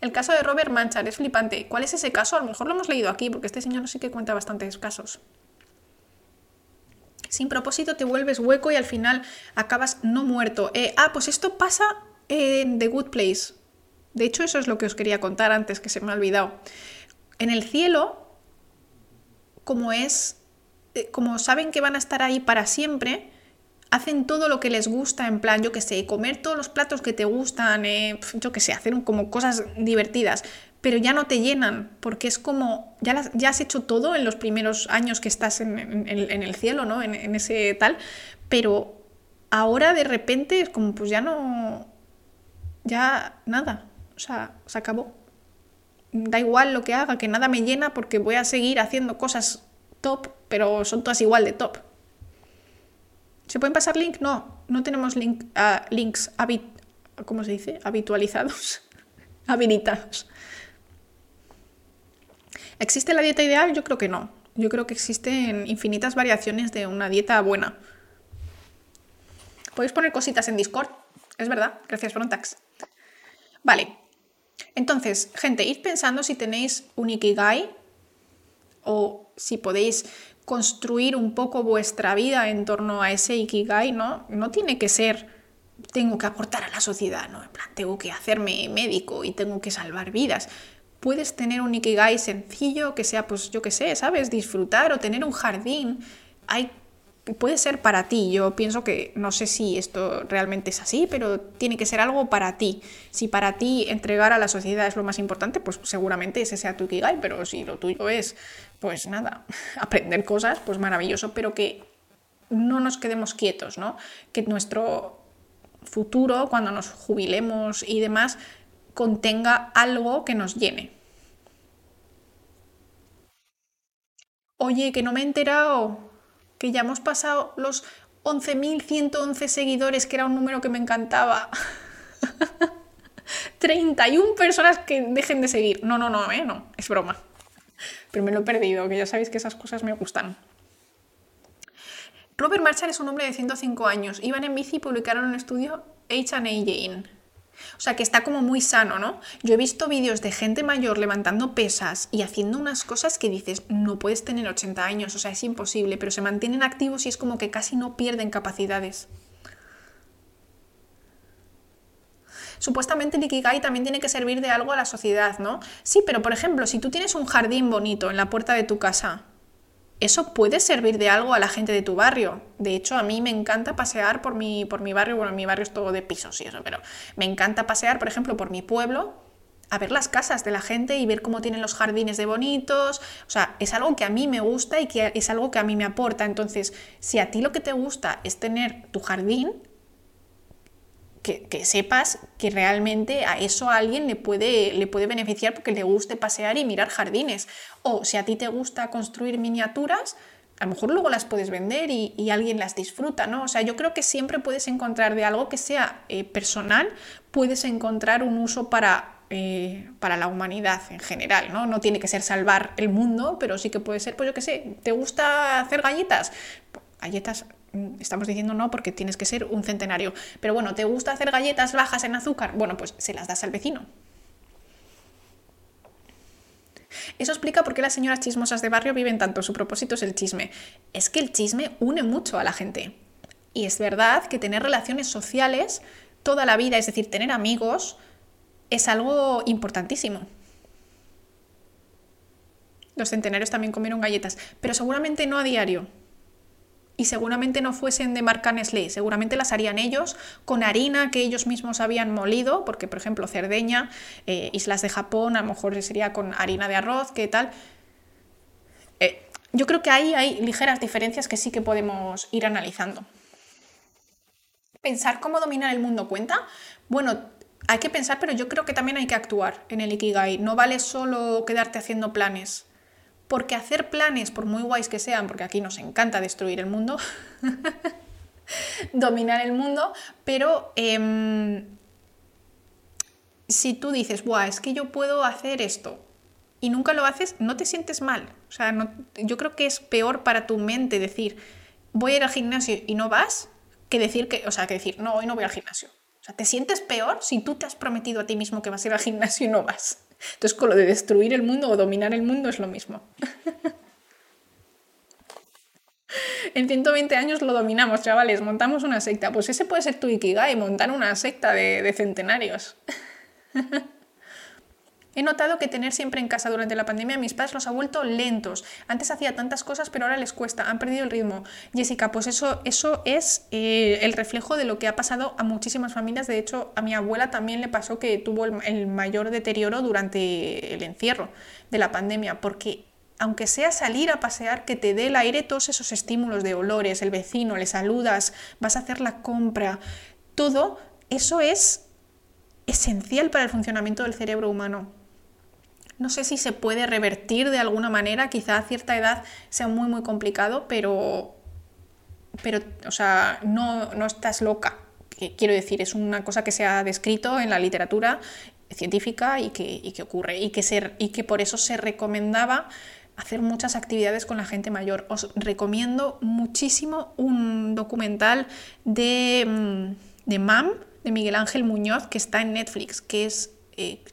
El caso de Robert Manchar es flipante. ¿Cuál es ese caso? A lo mejor lo hemos leído aquí, porque este señor sí que cuenta bastantes casos. Sin propósito te vuelves hueco y al final acabas no muerto. Eh, ah, pues esto pasa en The Good Place. De hecho, eso es lo que os quería contar antes, que se me ha olvidado. En el cielo, como es, eh, como saben que van a estar ahí para siempre, hacen todo lo que les gusta, en plan, yo que sé, comer todos los platos que te gustan, eh, yo que sé, hacer como cosas divertidas, pero ya no te llenan, porque es como, ya, ya has hecho todo en los primeros años que estás en, el cielo, ¿no? En, en, ese tal, pero ahora de repente es como, pues ya no, ya nada, o sea, se acabó. Da igual lo que haga, que nada me llena porque voy a seguir haciendo cosas top, pero son todas igual de top. ¿Se pueden pasar link? No, no tenemos uh, links habit ¿cómo se dice? habitualizados, habilitados. ¿Existe la dieta ideal? Yo creo que no. Yo creo que existen infinitas variaciones de una dieta buena. Podéis poner cositas en Discord, es verdad. Gracias, Frontax. Vale. Entonces, gente, id pensando si tenéis un Ikigai o si podéis construir un poco vuestra vida en torno a ese ikigai, ¿no? No tiene que ser tengo que aportar a la sociedad, ¿no? En plan, tengo que hacerme médico y tengo que salvar vidas. Puedes tener un ikigai sencillo que sea, pues yo qué sé, ¿sabes? Disfrutar o tener un jardín. Hay puede ser para ti. Yo pienso que no sé si esto realmente es así, pero tiene que ser algo para ti. Si para ti entregar a la sociedad es lo más importante, pues seguramente ese sea tu Ikigai, pero si lo tuyo es, pues nada, aprender cosas, pues maravilloso, pero que no nos quedemos quietos, ¿no? Que nuestro futuro, cuando nos jubilemos y demás, contenga algo que nos llene. Oye, que no me he enterado que ya hemos pasado los 11.111 seguidores, que era un número que me encantaba. 31 personas que dejen de seguir. No, no, no, ¿eh? no, es broma. Pero me lo he perdido, que ya sabéis que esas cosas me gustan. Robert Marshall es un hombre de 105 años. Iban en bici y publicaron un estudio H&A Jane o sea, que está como muy sano, ¿no? Yo he visto vídeos de gente mayor levantando pesas y haciendo unas cosas que dices, no puedes tener 80 años, o sea, es imposible, pero se mantienen activos y es como que casi no pierden capacidades. Supuestamente el Ikigai también tiene que servir de algo a la sociedad, ¿no? Sí, pero por ejemplo, si tú tienes un jardín bonito en la puerta de tu casa, eso puede servir de algo a la gente de tu barrio. De hecho, a mí me encanta pasear por mi, por mi barrio, bueno, mi barrio es todo de pisos y eso, pero me encanta pasear, por ejemplo, por mi pueblo, a ver las casas de la gente y ver cómo tienen los jardines de bonitos. O sea, es algo que a mí me gusta y que es algo que a mí me aporta. Entonces, si a ti lo que te gusta es tener tu jardín, que, sepas que realmente a eso a alguien le puede, le puede beneficiar porque le guste pasear y mirar jardines. O si a ti te gusta construir miniaturas, a lo mejor luego las puedes vender y, alguien las disfruta, ¿no? O sea, yo creo que siempre puedes encontrar de algo que sea eh, personal, puedes encontrar un uso para, eh, para la humanidad en general, ¿no? No tiene que ser salvar el mundo, pero sí que puede ser, pues yo qué sé, ¿te gusta hacer galletas? Galletas estamos diciendo no porque tienes que ser un centenario. Pero bueno, ¿te gusta hacer galletas bajas en azúcar? Bueno, pues se las das al vecino. Eso explica por qué las señoras chismosas de barrio viven tanto. Su propósito es el chisme. Es que el chisme une mucho a la gente. Y es verdad que tener relaciones sociales toda la vida, es decir, tener amigos, es algo importantísimo. Los centenarios también comieron galletas, pero seguramente no a diario. Y seguramente no fuesen de marca Nestlé, seguramente las harían ellos con harina que ellos mismos habían molido, porque por ejemplo Cerdeña, eh, islas de Japón, a lo mejor sería con harina de arroz, ¿qué tal? Eh, yo creo que ahí hay ligeras diferencias que sí que podemos ir analizando. ¿Pensar cómo dominar el mundo cuenta? Bueno, hay que pensar, pero yo creo que también hay que actuar en el Ikigai. No vale solo quedarte haciendo planes. Porque hacer planes, por muy guays que sean, porque aquí nos encanta destruir el mundo, dominar el mundo, pero em, si tú dices, Buah, es que yo puedo hacer esto y nunca lo haces, no te sientes mal. O sea, yo creo que es peor para tu mente decir, voy a ir al gimnasio y no vas, que decir que, o sea, que decir, no, hoy no voy al gimnasio. O sea, te sientes peor si tú te has prometido a ti mismo que vas a ir al gimnasio y no vas. Entonces, con lo de destruir el mundo o dominar el mundo es lo mismo. en 120 años lo dominamos, chavales, montamos una secta. Pues ese puede ser tu Ikigai, montar una secta de, de centenarios. He notado que tener siempre en casa durante la pandemia a mis padres los ha vuelto lentos. Antes hacía tantas cosas, pero ahora les cuesta, han perdido el ritmo. Jessica, pues eso, eso es eh, el reflejo de lo que ha pasado a muchísimas familias. De hecho, a mi abuela también le pasó que tuvo el, mayor deterioro durante el encierro de la pandemia, porque aunque sea salir a pasear, que te dé el aire todos esos estímulos de olores, el vecino, le saludas, vas a hacer la compra, todo eso es esencial para el funcionamiento del cerebro humano. No sé si se puede revertir de alguna manera, quizá a cierta edad sea muy muy complicado, pero, pero o sea, no, no estás loca. quiero decir, es una cosa que se ha descrito en la literatura científica y que, y que ocurre y que, ser, y que por eso se recomendaba hacer muchas actividades con la gente mayor. Os recomiendo muchísimo un documental de, mm, de MAM, de Miguel Ángel Muñoz, que está en Netflix, que es eh,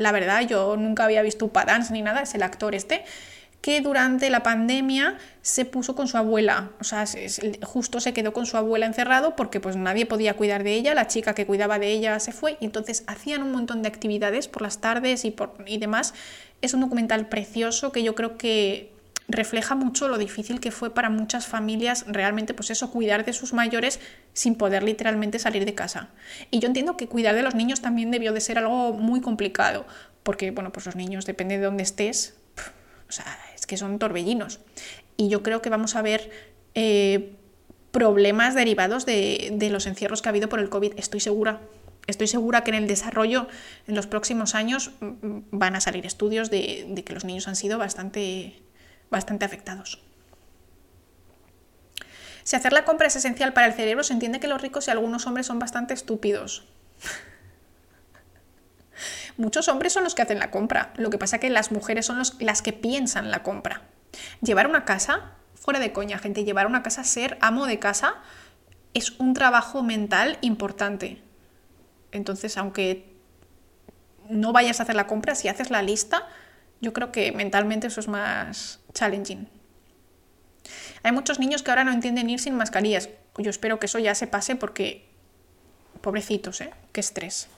la verdad, yo nunca había visto Upadance ni nada, es el actor este, que durante la pandemia se puso con su abuela, o sea, justo se quedó con su abuela encerrado porque pues nadie podía cuidar de ella, la chica que cuidaba de ella se fue y entonces hacían un montón de actividades por las tardes y, por, y demás. Es un documental precioso que yo creo que refleja mucho lo difícil que fue para muchas familias realmente, pues eso, cuidar de sus mayores sin poder literalmente salir de casa. Y yo entiendo que cuidar de los niños también debió de ser algo muy complicado, porque, bueno, pues los niños, depende de dónde estés, o sea, es que son torbellinos. Y yo creo que vamos a ver eh, problemas derivados de, los encierros que ha habido por el COVID, estoy segura. Estoy segura que en el desarrollo, en los próximos años, van a salir estudios de que los niños han sido bastante bastante afectados. Si hacer la compra es esencial para el cerebro, se entiende que los ricos y algunos hombres son bastante estúpidos. Muchos hombres son los que hacen la compra, lo que pasa es que las mujeres son las que piensan la compra. Llevar una casa, fuera de coña, gente, llevar una casa, ser amo de casa, es un trabajo mental importante. Entonces, aunque no vayas a hacer la compra, si haces la lista, yo creo que mentalmente eso es más challenging. Hay muchos niños que ahora no entienden ir sin mascarillas. Yo espero que eso ya se pase porque, pobrecitos, ¿eh? Qué estrés.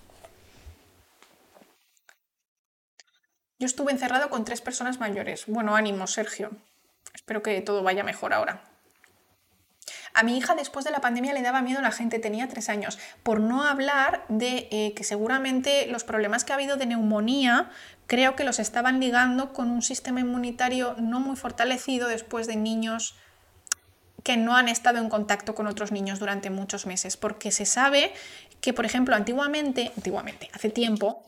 Yo estuve encerrado con tres personas mayores. Bueno, ánimo, Sergio. Espero que todo vaya mejor ahora. A mi hija después de la pandemia le daba miedo a la gente, tenía tres años, por no hablar de eh, que seguramente los problemas que ha habido de neumonía creo que los estaban ligando con un sistema inmunitario no muy fortalecido después de niños que no han estado en contacto con otros niños durante muchos meses, porque se sabe que, por ejemplo, antiguamente, antiguamente, hace tiempo,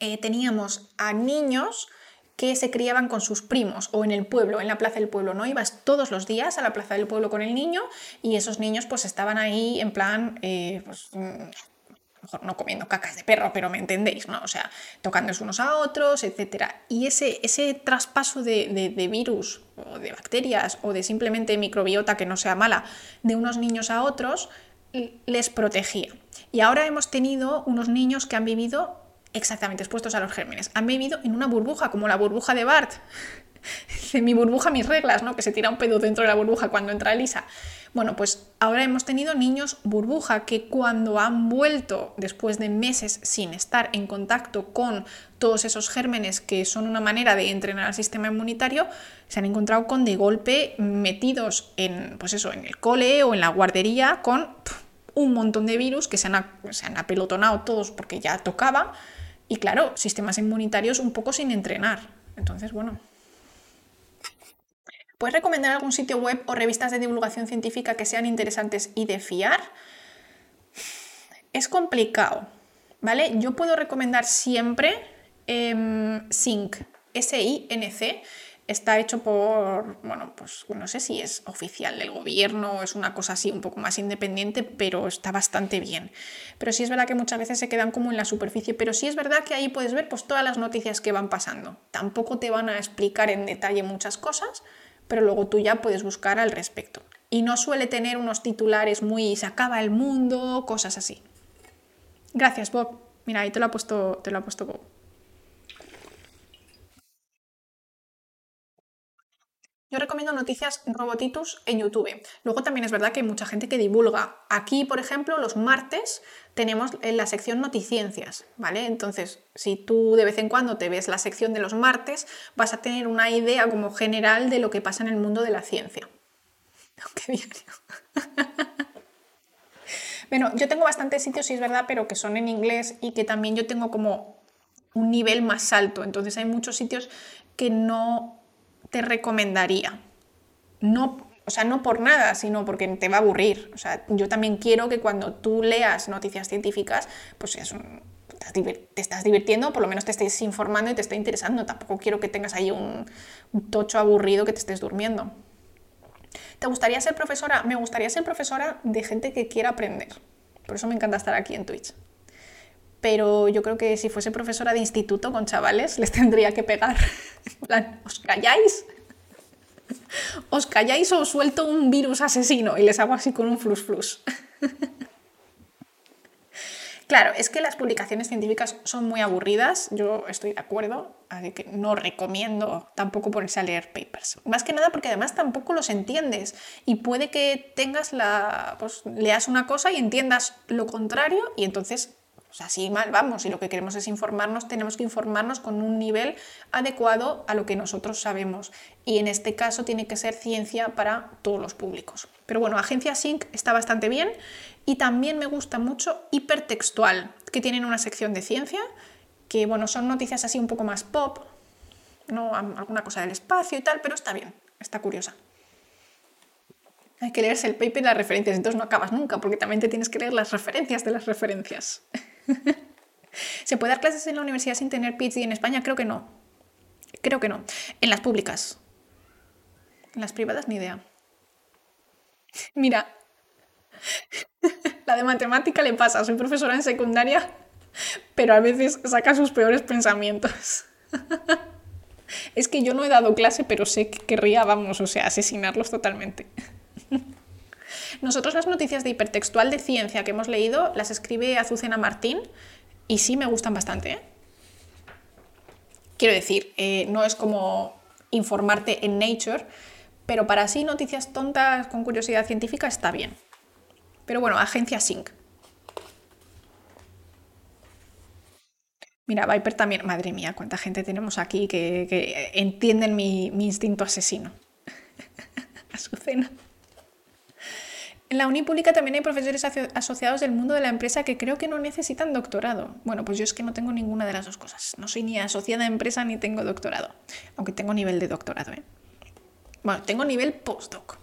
eh, teníamos a niños que se criaban con sus primos o en el pueblo, en la plaza del pueblo, ¿no? Ibas todos los días a la plaza del pueblo con el niño y esos niños pues estaban ahí en plan, eh, pues, no comiendo cacas de perro, pero me entendéis, ¿no? O sea, tocándose unos a otros, etc. Y ese, ese traspaso de, de virus o de bacterias o de simplemente microbiota que no sea mala de unos niños a otros les protegía. Y ahora hemos tenido unos niños que han vivido exactamente expuestos a los gérmenes. Han vivido en una burbuja, como la burbuja de Bart. De mi burbuja, mis reglas, ¿no? Que se tira un pedo dentro de la burbuja cuando entra Elisa. Bueno, pues ahora hemos tenido niños burbuja que cuando han vuelto después de meses sin estar en contacto con todos esos gérmenes que son una manera de entrenar al sistema inmunitario, se han encontrado con de golpe metidos en, pues eso, en el cole o en la guardería con un montón de virus que se han, se han apelotonado todos porque ya tocaba y claro, sistemas inmunitarios un poco sin entrenar. Entonces, bueno, ¿Puedes recomendar algún sitio web o revistas de divulgación científica que sean interesantes y de fiar? Es complicado, ¿vale? Yo puedo recomendar siempre eh, SINC, S-I-N-C. Está hecho por, bueno, pues no sé si es oficial del gobierno o es una cosa así un poco más independiente, pero está bastante bien. Pero sí es verdad que muchas veces se quedan como en la superficie, pero sí es verdad que ahí puedes ver pues todas las noticias que van pasando. Tampoco te van a explicar en detalle muchas cosas, pero luego tú ya puedes buscar al respecto. Y no suele tener unos titulares muy se acaba el mundo, cosas así. Gracias, Bob. Mira, ahí te lo ha puesto, te lo ha puesto Bob. Yo recomiendo noticias Robotitus en YouTube. Luego también es verdad que hay mucha gente que divulga. Aquí, por ejemplo, los martes tenemos en la sección Noticiencias, ¿vale? Entonces, si tú de vez en cuando te ves la sección de los martes, vas a tener una idea como general de lo que pasa en el mundo de la ciencia. ¡Qué diario! bueno, yo tengo bastantes sitios, sí es verdad, pero que son en inglés y que también yo tengo como un nivel más alto. Entonces hay muchos sitios que no te recomendaría. No, o sea, no por nada, sino porque te va a aburrir. O sea, yo también quiero que cuando tú leas noticias científicas, pues te estás divirtiendo, por lo menos te estés informando y te esté interesando. Tampoco quiero que tengas ahí un, un tocho aburrido que te estés durmiendo. ¿Te gustaría ser profesora? Me gustaría ser profesora de gente que quiera aprender. Por eso me encanta estar aquí en Twitch pero yo creo que si fuese profesora de instituto con chavales les tendría que pegar. ¿os calláis? ¿Os calláis o os suelto un virus asesino y les hago así con un flus flus? Claro, es que las publicaciones científicas son muy aburridas, yo estoy de acuerdo, así que no recomiendo tampoco ponerse a leer papers. Más que nada porque además tampoco los entiendes y puede que tengas la, pues leas una cosa y entiendas lo contrario y entonces sea, así mal vamos, y lo que queremos es informarnos, tenemos que informarnos con un nivel adecuado a lo que nosotros sabemos. Y en este caso tiene que ser ciencia para todos los públicos. Pero bueno, Agencia Sync está bastante bien y también me gusta mucho Hipertextual, que tienen una sección de ciencia, que bueno, son noticias así un poco más pop, no alguna cosa del espacio y tal, pero está bien, está curiosa. Hay que leerse el paper y las referencias, entonces no acabas nunca, porque también te tienes que leer las referencias de las referencias. ¿Se puede dar clases en la universidad sin tener PhD en España? Creo que no. Creo que no. En las públicas. En las privadas, ni idea. Mira, la de matemática le pasa. Soy profesora en secundaria, pero a veces saca sus peores pensamientos. Es que yo no he dado clase, pero sé que querría, vamos, o sea, asesinarlos totalmente. Nosotros las noticias de hipertextual de ciencia que hemos leído las escribe Azucena Martín y sí me gustan bastante. ¿eh? Quiero decir, eh, no es como informarte en Nature, pero para sí noticias tontas con curiosidad científica está bien. Pero bueno, agencia Sync. Mira, Viper también, madre mía, cuánta gente tenemos aquí que, entienden mi, mi instinto asesino. Azucena. En la uni pública también hay profesores asociados del mundo de la empresa que creo que no necesitan doctorado. Bueno, pues yo es que no tengo ninguna de las dos cosas. No soy ni asociada a empresa ni tengo doctorado. Aunque tengo nivel de doctorado, ¿eh? Bueno, tengo nivel postdoc.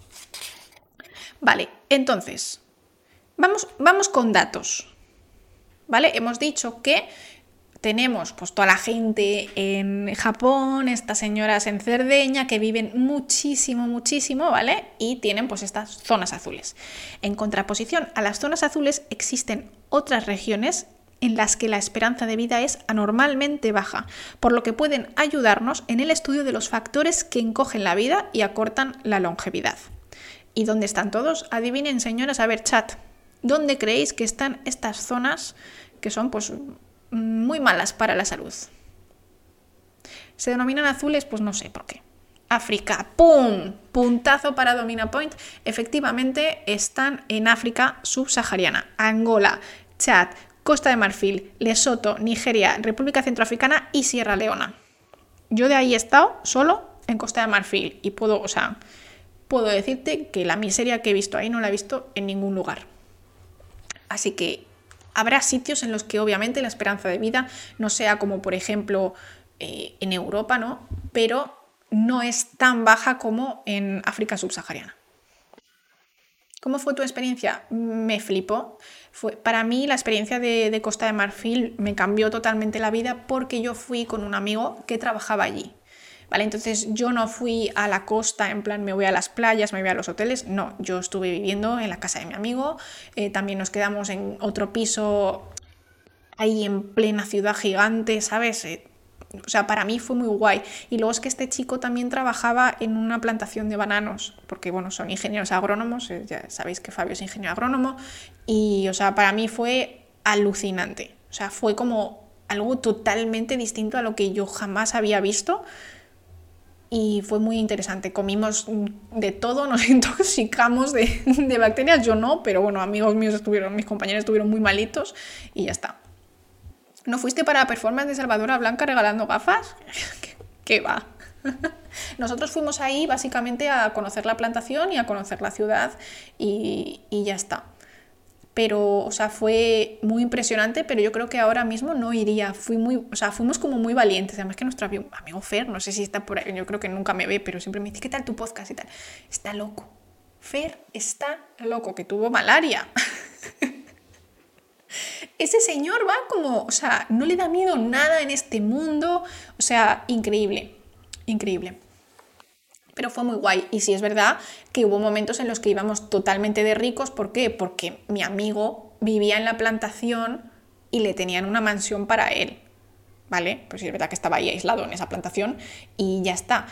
Vale, entonces, vamos, vamos con datos. ¿Vale? Hemos dicho que tenemos pues toda la gente en Japón, estas señoras en Cerdeña que viven muchísimo, muchísimo, ¿vale? Y tienen pues estas zonas azules. En contraposición a las zonas azules existen otras regiones en las que la esperanza de vida es anormalmente baja, por lo que pueden ayudarnos en el estudio de los factores que encogen la vida y acortan la longevidad. ¿Y dónde están todos? Adivinen, señoras, a ver, chat, ¿dónde creéis que están estas zonas que son pues muy malas para la salud. ¿Se denominan azules? Pues no sé por qué. África. ¡Pum! Puntazo para Domina Point. Efectivamente están en África subsahariana. Angola, Chad, Costa de Marfil, Lesoto, Nigeria, República Centroafricana y Sierra Leona. Yo de ahí he estado solo en Costa de Marfil y puedo, o sea, puedo decirte que la miseria que he visto ahí no la he visto en ningún lugar. Así que habrá sitios en los que obviamente la esperanza de vida no sea como por ejemplo eh, en Europa, ¿no? Pero no es tan baja como en África subsahariana. ¿Cómo fue tu experiencia? Me flipó. Fue, para mí la experiencia de, de, Costa de Marfil me cambió totalmente la vida porque yo fui con un amigo que trabajaba allí. ¿Vale? Entonces yo no fui a la costa en plan me voy a las playas, me voy a los hoteles, no, yo estuve viviendo en la casa de mi amigo, eh, también nos quedamos en otro piso ahí en plena ciudad gigante, ¿sabes? Eh, o sea, para mí fue muy guay. Y luego es que este chico también trabajaba en una plantación de bananos, porque bueno, son ingenieros agrónomos, eh, ya sabéis que Fabio es ingeniero agrónomo, y o sea, para mí fue alucinante. O sea, fue como algo totalmente distinto a lo que yo jamás había visto. Y fue muy interesante. Comimos de todo, nos intoxicamos de, de bacterias. Yo no, pero bueno, amigos míos estuvieron, mis compañeros estuvieron muy malitos y ya está. ¿No fuiste para la performance de Salvadora Blanca regalando gafas? ¿Qué va? Nosotros fuimos ahí básicamente a conocer la plantación y a conocer la ciudad y, y, ya está. Pero, o sea, fue muy impresionante, pero yo creo que ahora mismo no iría. Fui muy, o sea, fuimos como muy valientes. Además que nuestro amigo Fer, no sé si está por ahí, yo creo que nunca me ve, pero siempre me dice, ¿qué tal tu podcast y tal? Está loco. Fer está loco, que tuvo malaria. ese señor va como, o sea, no le da miedo nada en este mundo, o sea, increíble, increíble. Pero fue muy guay. Y sí es verdad que hubo momentos en los que íbamos totalmente de ricos. ¿Por qué? Porque mi amigo vivía en la plantación y le tenían una mansión para él. ¿Vale? Pues sí es verdad que estaba ahí aislado en esa plantación y ya está.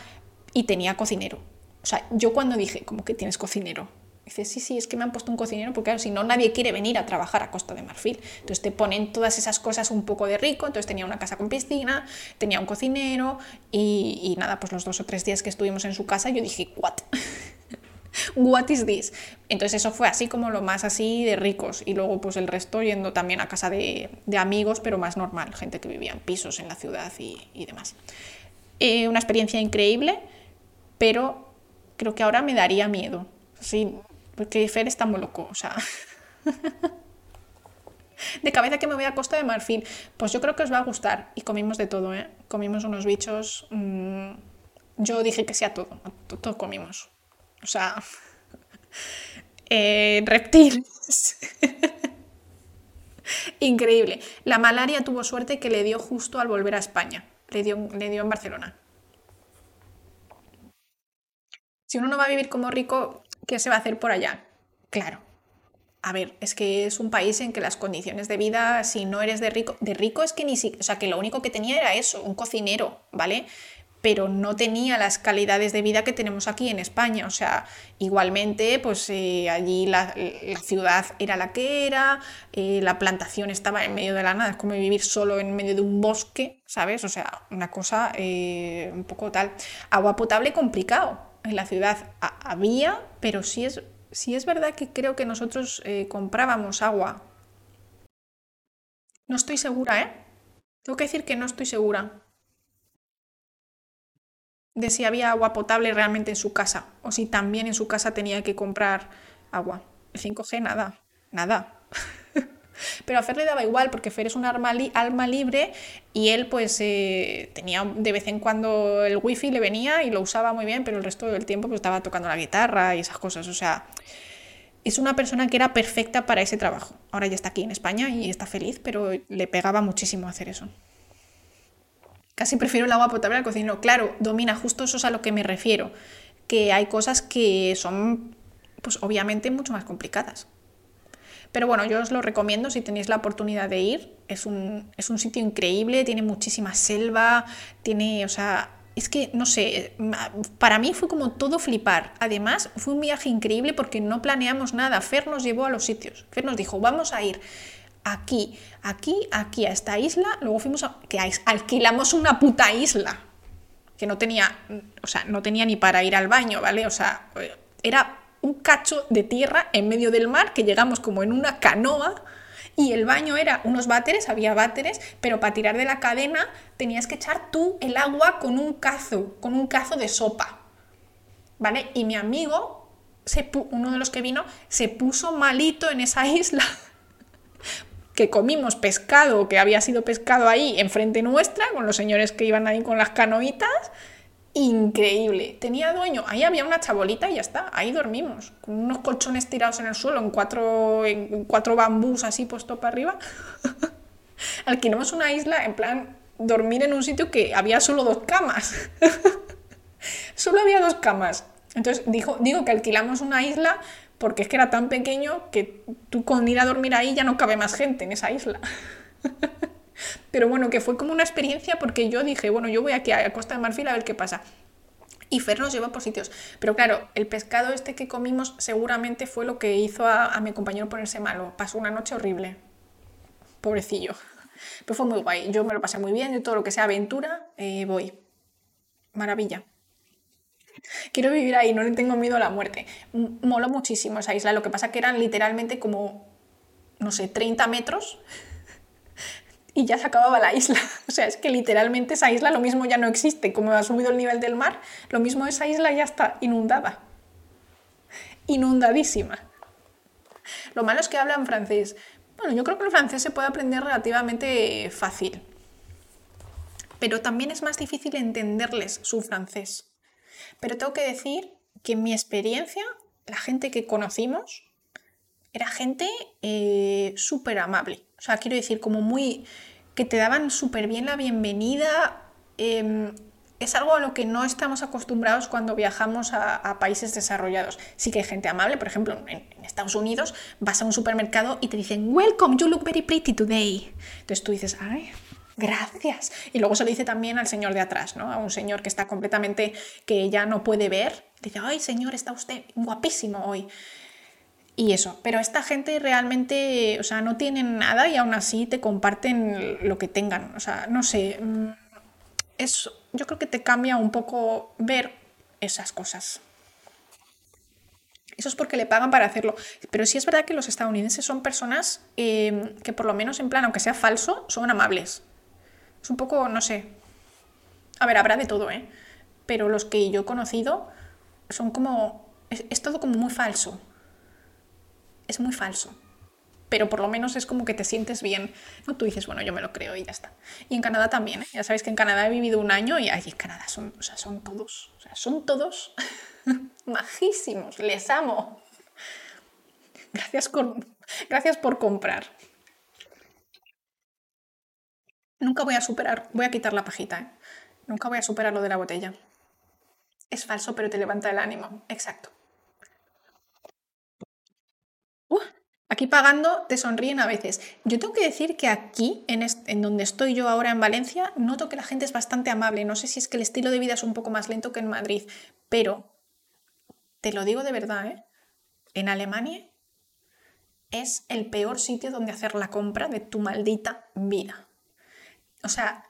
Y tenía cocinero. O sea, yo cuando dije, como que tienes cocinero, Dice, sí, sí, es que me han puesto un cocinero porque claro, si no nadie quiere venir a trabajar a Costa de Marfil. Entonces te ponen todas esas cosas un poco de rico. Entonces tenía una casa con piscina, tenía un cocinero y, nada, pues los dos o tres días que estuvimos en su casa yo dije, ¿what? What is this? Entonces eso fue así como lo más así de ricos y luego pues el resto yendo también a casa de, amigos pero más normal, gente que vivía en pisos en la ciudad y, y demás. Eh, una experiencia increíble, pero creo que ahora me daría miedo. Sí, porque Fer está muy loco, o sea. de cabeza que me voy a Costa de Marfil. Pues yo creo que os va a gustar. Y comimos de todo, ¿eh? Comimos unos bichos. Mmm, yo dije que sea todo. Todo comimos. O sea. Eh, reptiles. Increíble. La malaria tuvo suerte que le dio justo al volver a España. Le dio, le dio en Barcelona. Si uno no va a vivir como rico, ¿qué se va a hacer por allá? Claro. A ver, es que es un país en que las condiciones de vida, si no eres de rico, de rico es que ni siquiera, o sea, que lo único que tenía era eso, un cocinero, ¿vale? Pero no tenía las calidades de vida que tenemos aquí en España. O sea, igualmente, pues eh, allí la, la, ciudad era la que era, eh, la plantación estaba en medio de la nada, es como vivir solo en medio de un bosque, ¿sabes? O sea, una cosa eh, un poco tal. Agua potable complicado, en la ciudad había, pero sí es, sí es verdad que creo que nosotros eh, comprábamos agua. No estoy segura, ¿eh? Tengo que decir que no estoy segura de si había agua potable realmente en su casa o si también en su casa tenía que comprar agua. El 5G, nada, nada. Pero a Fer le daba igual porque Fer es un alma, li alma libre y él pues eh, tenía de vez en cuando el wifi le venía y lo usaba muy bien, pero el resto del tiempo pues estaba tocando la guitarra y esas cosas. O sea, es una persona que era perfecta para ese trabajo. Ahora ya está aquí en España y está feliz, pero le pegaba muchísimo hacer eso. Casi prefiero el agua potable al cocinero. Claro, domina, justo eso es a lo que me refiero. Que hay cosas que son, pues obviamente, mucho más complicadas. Pero bueno, yo os lo recomiendo si tenéis la oportunidad de ir. Es un, es un sitio increíble, tiene muchísima selva, tiene, o sea, es que, no sé, para mí fue como todo flipar. Además, fue un viaje increíble porque no planeamos nada. Fer nos llevó a los sitios. Fer nos dijo, vamos a ir aquí, aquí, aquí, a esta isla. Luego fuimos a... que alquilamos una puta isla. que no tenía, o sea, no tenía ni para ir al baño, ¿vale? O sea, era un cacho de tierra en medio del mar que llegamos como en una canoa y el baño era unos váteres, había váteres, pero para tirar de la cadena tenías que echar tú el agua con un cazo, con un cazo de sopa. ¿Vale? Y mi amigo, se uno de los que vino, se puso malito en esa isla. que comimos pescado que había sido pescado ahí enfrente nuestra, con los señores que iban ahí con las canoitas, increíble. Tenía dueño, ahí había una chabolita y ya está, ahí dormimos, con unos colchones tirados en el suelo, en cuatro, en cuatro bambús así puesto para arriba. Alquilamos una isla en plan dormir en un sitio que había solo dos camas. solo había dos camas. Entonces dijo, digo que alquilamos una isla porque es que era tan pequeño que tú con ir a dormir ahí ya no cabe más gente en esa isla. Pero bueno, que fue como una experiencia porque yo dije, bueno, yo voy aquí a Costa de Marfil a ver qué pasa. Y Fer nos lleva por sitios. Pero claro, el pescado este que comimos seguramente fue lo que hizo a, mi compañero ponerse malo. Pasó una noche horrible. Pobrecillo. Pero fue muy guay. Yo me lo pasé muy bien. Yo todo lo que sea aventura, eh, voy. Maravilla. Quiero vivir ahí, no le tengo miedo a la muerte. Moló muchísimo esa isla. Lo que pasa que eran literalmente como, no sé, 30 metros y ya se acababa la isla. O sea, es que literalmente esa isla lo mismo ya no existe. Como ha subido el nivel del mar, lo mismo esa isla ya está inundada. Inundadísima. Lo malo es que hablan francés. Bueno, yo creo que el francés se puede aprender relativamente fácil. Pero también es más difícil entenderles su francés. Pero tengo que decir que en mi experiencia, la gente que conocimos era gente eh, súper amable. O sea, quiero decir, como muy... que te daban súper bien la bienvenida. Em, es algo a lo que no estamos acostumbrados cuando viajamos a, países desarrollados. Sí que hay gente amable, por ejemplo, en, Estados Unidos vas a un supermercado y te dicen, Welcome, you look very pretty today. Entonces tú dices, ay, gracias. Y luego se lo dice también al señor de atrás, ¿no? A un señor que está completamente, que ya no puede ver. Dice, ay, señor, está usted guapísimo hoy. Y eso, pero esta gente realmente, o sea, no tienen nada y aún así te comparten lo que tengan. O sea, no sé, mm, yo creo que te cambia un poco ver esas cosas. Eso es porque le pagan para hacerlo. Pero sí es verdad que los estadounidenses son personas em, que por lo menos en plan, aunque sea falso, son amables. Es un poco, no sé. A ver, habrá de todo, ¿eh? Pero los que yo he conocido son como... es todo como muy falso es muy falso. Pero por lo menos es como que te sientes bien. ¿no? Tú dices, bueno, yo me lo creo y ya está. Y en Canadá también, ¿eh? Ya sabéis que en Canadá he vivido un año y allí en Canadá son, o sea, son todos, o sea, son todos majísimos. Les amo. Gracias, gracias por comprar. Nunca voy a superar, voy a quitar la pajita, ¿eh? Nunca voy a superar lo de la botella. Es falso, pero te levanta el ánimo. Exacto. Aquí pagando te sonríen a veces. Yo tengo que decir que aquí, en, en, donde estoy yo ahora en Valencia, noto que la gente es bastante amable. No sé si es que el estilo de vida es un poco más lento que en Madrid, pero te lo digo de verdad, ¿eh? En Alemania es el peor sitio donde hacer la compra de tu maldita vida. O sea,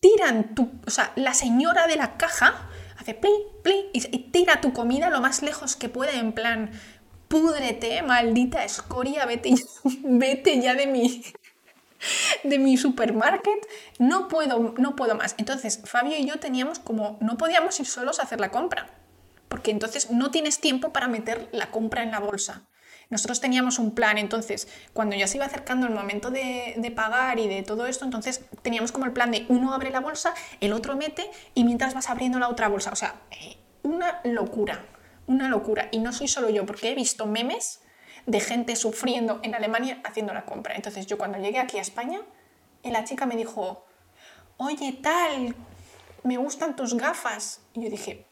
tiran tu... O sea, la señora de la caja hace pli, pli, y tira tu comida lo más lejos que puede en plan púdrete, maldita escoria, vete, vete ya de mi, de mi supermarket, no puedo, no puedo más. Entonces, Fabio y yo teníamos como, no podíamos ir solos a hacer la compra, porque entonces no tienes tiempo para meter la compra en la bolsa. Nosotros teníamos un plan, entonces, cuando ya se iba acercando el momento de, de, pagar y de todo esto, entonces teníamos como el plan de uno abre la bolsa, el otro mete y mientras vas abriendo la otra bolsa. O sea, eh, una locura una locura. Y no soy solo yo, porque he visto memes de gente sufriendo en Alemania haciendo la compra. Entonces yo cuando llegué aquí a España, y la chica me dijo, oye, tal, me gustan tus gafas. Y yo dije,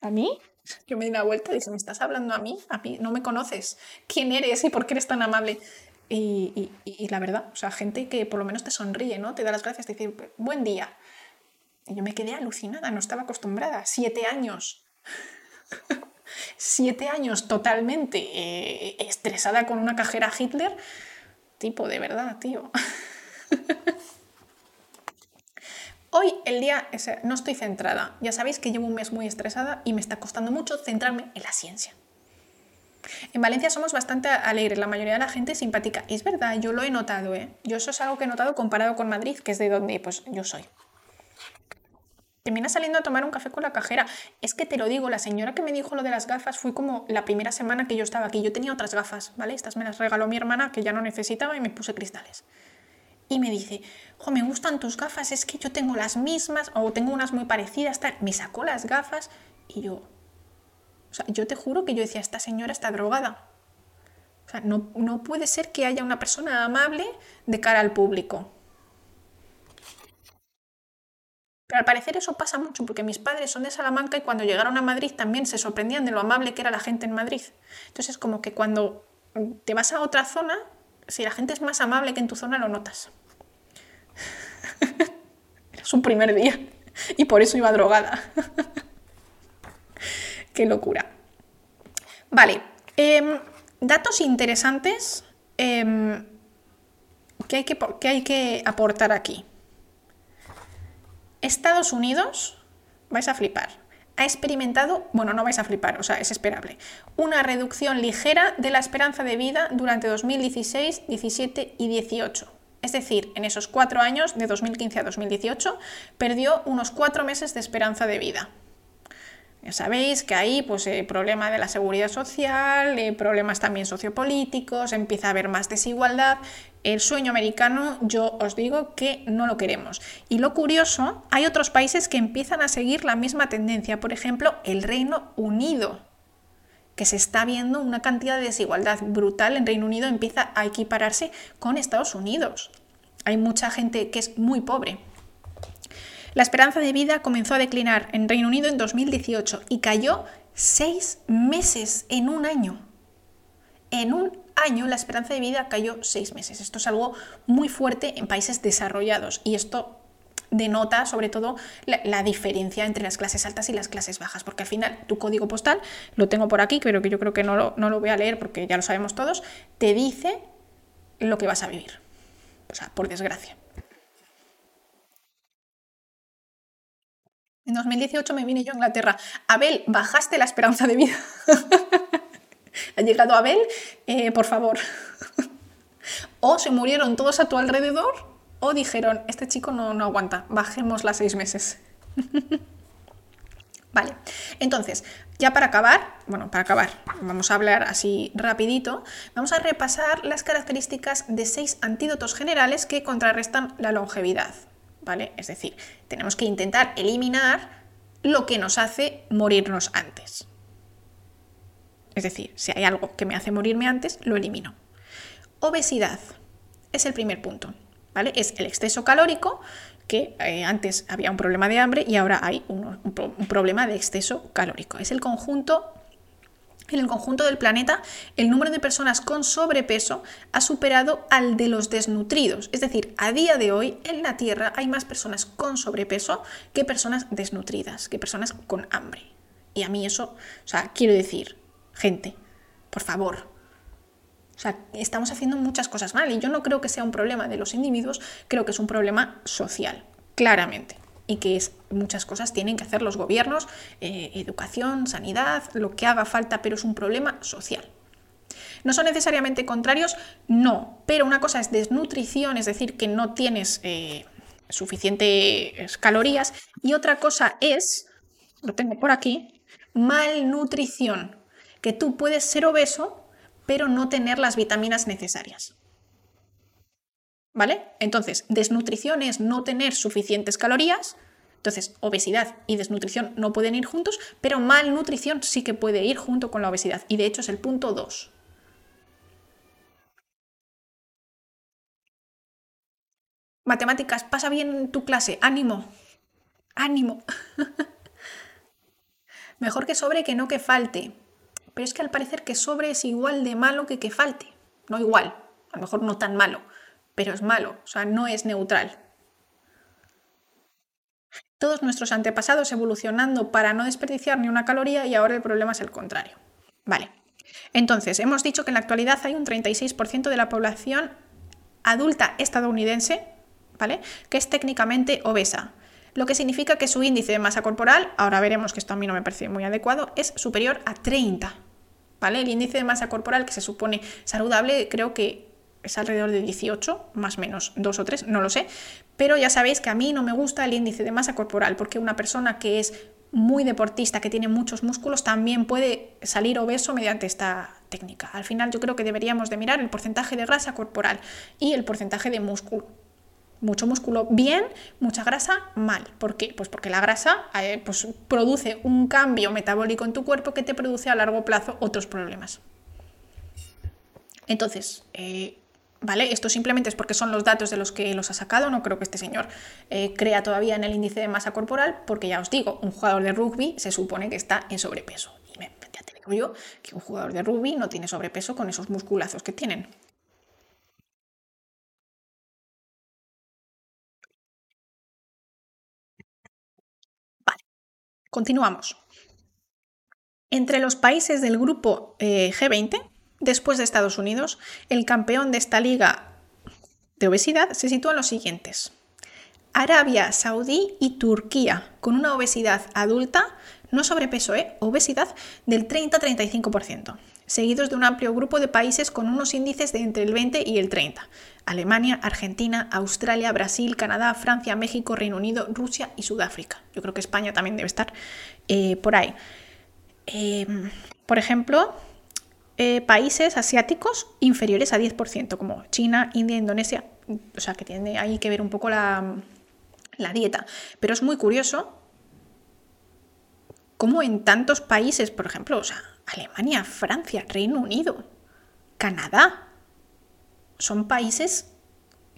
¿a mí? Yo me di una vuelta y dije, ¿me estás hablando a mí? A mí no me conoces. ¿Quién eres y por qué eres tan amable? Y, y, la verdad, o sea, gente que por lo menos te sonríe, ¿no? Te da las gracias, te dice, buen día. Y yo me quedé alucinada, no estaba acostumbrada. Siete años. Siete años totalmente eh, estresada con una cajera Hitler. Tipo, de verdad, tío. el día, no estoy centrada. Ya sabéis que llevo un mes muy estresada y me está costando mucho centrarme en la ciencia. En Valencia somos bastante alegres, la mayoría de la gente es simpática. es verdad, yo lo he notado, ¿eh? Yo eso es algo que he notado comparado con Madrid, que es de donde pues, yo soy. Termina saliendo a tomar un café con la cajera. Es que te lo digo, la señora que me dijo lo de las gafas fue como la primera semana que yo estaba aquí. Yo tenía otras gafas, ¿vale? Estas me las regaló mi hermana que ya no necesitaba y me puse cristales. Y me dice, jo, me gustan tus gafas, es que yo tengo las mismas o tengo unas muy parecidas. Me sacó las gafas y yo, o sea, yo te juro que yo decía, esta señora está drogada. O sea, no, no puede ser que haya una persona amable de cara al público. Al parecer eso pasa mucho porque mis padres son de Salamanca y cuando llegaron a Madrid también se sorprendían de lo amable que era la gente en Madrid. Entonces como que cuando te vas a otra zona, si la gente es más amable que en tu zona lo notas. es un primer día y por eso iba drogada. Qué locura. Vale, em, datos interesantes em, hay que, hay que aportar aquí. Estados Unidos, vais a flipar, ha experimentado, bueno, no vais a flipar, o sea, es esperable, una reducción ligera de la esperanza de vida durante 2016, 17 y 18. Es decir, en esos cuatro años, de 2015 a 2018, perdió unos cuatro meses de esperanza de vida. Ya sabéis que ahí, pues, el problema de la seguridad social, eh, problemas también sociopolíticos, empieza a haber más desigualdad. El sueño americano, yo os digo que no lo queremos. Y lo curioso, hay otros países que empiezan a seguir la misma tendencia. Por ejemplo, el Reino Unido, que se está viendo una cantidad de desigualdad brutal. En Reino Unido empieza a equipararse con Estados Unidos. Hay mucha gente que es muy pobre. La esperanza de vida comenzó a declinar en Reino Unido en 2018 y cayó seis meses en un año. En un año la esperanza de vida cayó seis meses. Esto es algo muy fuerte en países desarrollados y esto denota sobre todo la, diferencia entre las clases altas y las clases bajas, porque al final tu código postal, lo tengo por aquí, pero que yo creo que no lo, no lo voy a leer porque ya lo sabemos todos, te dice lo que vas a vivir. O sea, por desgracia. En 2018 me vine yo a Inglaterra. Abel, bajaste la esperanza de vida. ha llegado Abel, eh, por favor. o se murieron todos a tu alrededor, o dijeron, este chico no, no aguanta, bajemos las seis meses. vale, entonces, ya para acabar, bueno, para acabar, vamos a hablar así rapidito, vamos a repasar las características de seis antídotos generales que contrarrestan la longevidad. ¿vale? Es decir, tenemos que intentar eliminar lo que nos hace morirnos antes. Es decir, si hay algo que me hace morirme antes, lo elimino. Obesidad es el primer punto, ¿vale? Es el exceso calórico, que eh, antes había un problema de hambre y ahora hay un problema de exceso calórico. Es el conjunto en el conjunto del planeta, el número de personas con sobrepeso ha superado al de los desnutridos. Es decir, a día de hoy en la Tierra hay más personas con sobrepeso que personas desnutridas, que personas con hambre. Y a mí eso, o sea, quiero decir, gente, por favor. O sea, estamos haciendo muchas cosas mal y yo no creo que sea un problema de los individuos, creo que es un problema social, claramente y que es, muchas cosas tienen que hacer los gobiernos, eh, educación, sanidad, lo que haga falta, pero es un problema social. ¿No son necesariamente contrarios? No, pero una cosa es desnutrición, es decir, que no tienes eh, suficientes calorías, y otra cosa es, lo tengo por aquí, malnutrición, que tú puedes ser obeso, pero no tener las vitaminas necesarias. ¿Vale? Entonces, desnutrición es no tener suficientes calorías. Entonces, obesidad y desnutrición no pueden ir juntos, pero malnutrición sí que puede ir junto con la obesidad. Y de hecho es el punto 2. Matemáticas, pasa bien tu clase, ánimo, ánimo. Mejor que sobre que no que falte. Pero es que al parecer que sobre es igual de malo que que falte. No igual, a lo mejor no tan malo pero es malo, o sea, no es neutral. Todos nuestros antepasados evolucionando para no desperdiciar ni una caloría y ahora el problema es el contrario. Vale. Entonces, hemos dicho que en la actualidad hay un 36% de la población adulta estadounidense, ¿vale? Que es técnicamente obesa. Lo que significa que su índice de masa corporal, ahora veremos que esto a mí no me parece muy adecuado, es superior a 30. ¿Vale? El índice de masa corporal que se supone saludable creo que es alrededor de 18, más o menos 2 o 3, no lo sé, pero ya sabéis que a mí no me gusta el índice de masa corporal porque una persona que es muy deportista, que tiene muchos músculos, también puede salir obeso mediante esta técnica. Al final yo creo que deberíamos de mirar el porcentaje de grasa corporal y el porcentaje de músculo. Mucho músculo bien, mucha grasa mal. ¿Por qué? Pues porque la grasa eh, pues, produce un cambio metabólico en tu cuerpo que te produce a largo plazo otros problemas. Entonces, eh, ¿Vale? Esto simplemente es porque son los datos de los que los ha sacado. No creo que este señor eh, crea todavía en el índice de masa corporal, porque ya os digo, un jugador de rugby se supone que está en sobrepeso. Y me, ya yo que un jugador de rugby no tiene sobrepeso con esos musculazos que tienen. Continuamos. Entre los países del grupo eh, G20 Después de Estados Unidos, el campeón de esta liga de obesidad se sitúan los siguientes. Arabia Saudí y Turquía, con una obesidad adulta, no sobrepeso, ¿eh? obesidad del 30-35%, seguidos de un amplio grupo de países con unos índices de entre el 20 y el 30. Alemania, Argentina, Australia, Brasil, Canadá, Francia, México, Reino Unido, Rusia y Sudáfrica. Yo creo que España también debe estar eh, por ahí. Em, por ejemplo, eh, países asiáticos inferiores a 10%, como China, India, Indonesia, o sea, que tiene ahí que ver un poco la, la dieta. Pero es muy curioso cómo en tantos países, por ejemplo, o sea, Alemania, Francia, Reino Unido, Canadá, son países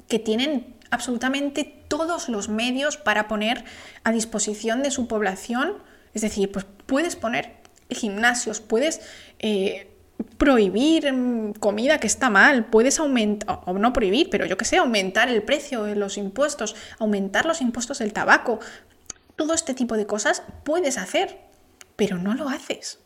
que tienen absolutamente todos los medios para poner a disposición de su población. Es decir, pues puedes poner gimnasios, puedes eh, prohibir mm, comida que está mal, puedes aumentar, o no prohibir, pero yo que sé, aumentar el precio de los impuestos, aumentar los impuestos del tabaco, todo este tipo de cosas puedes hacer, pero no lo haces.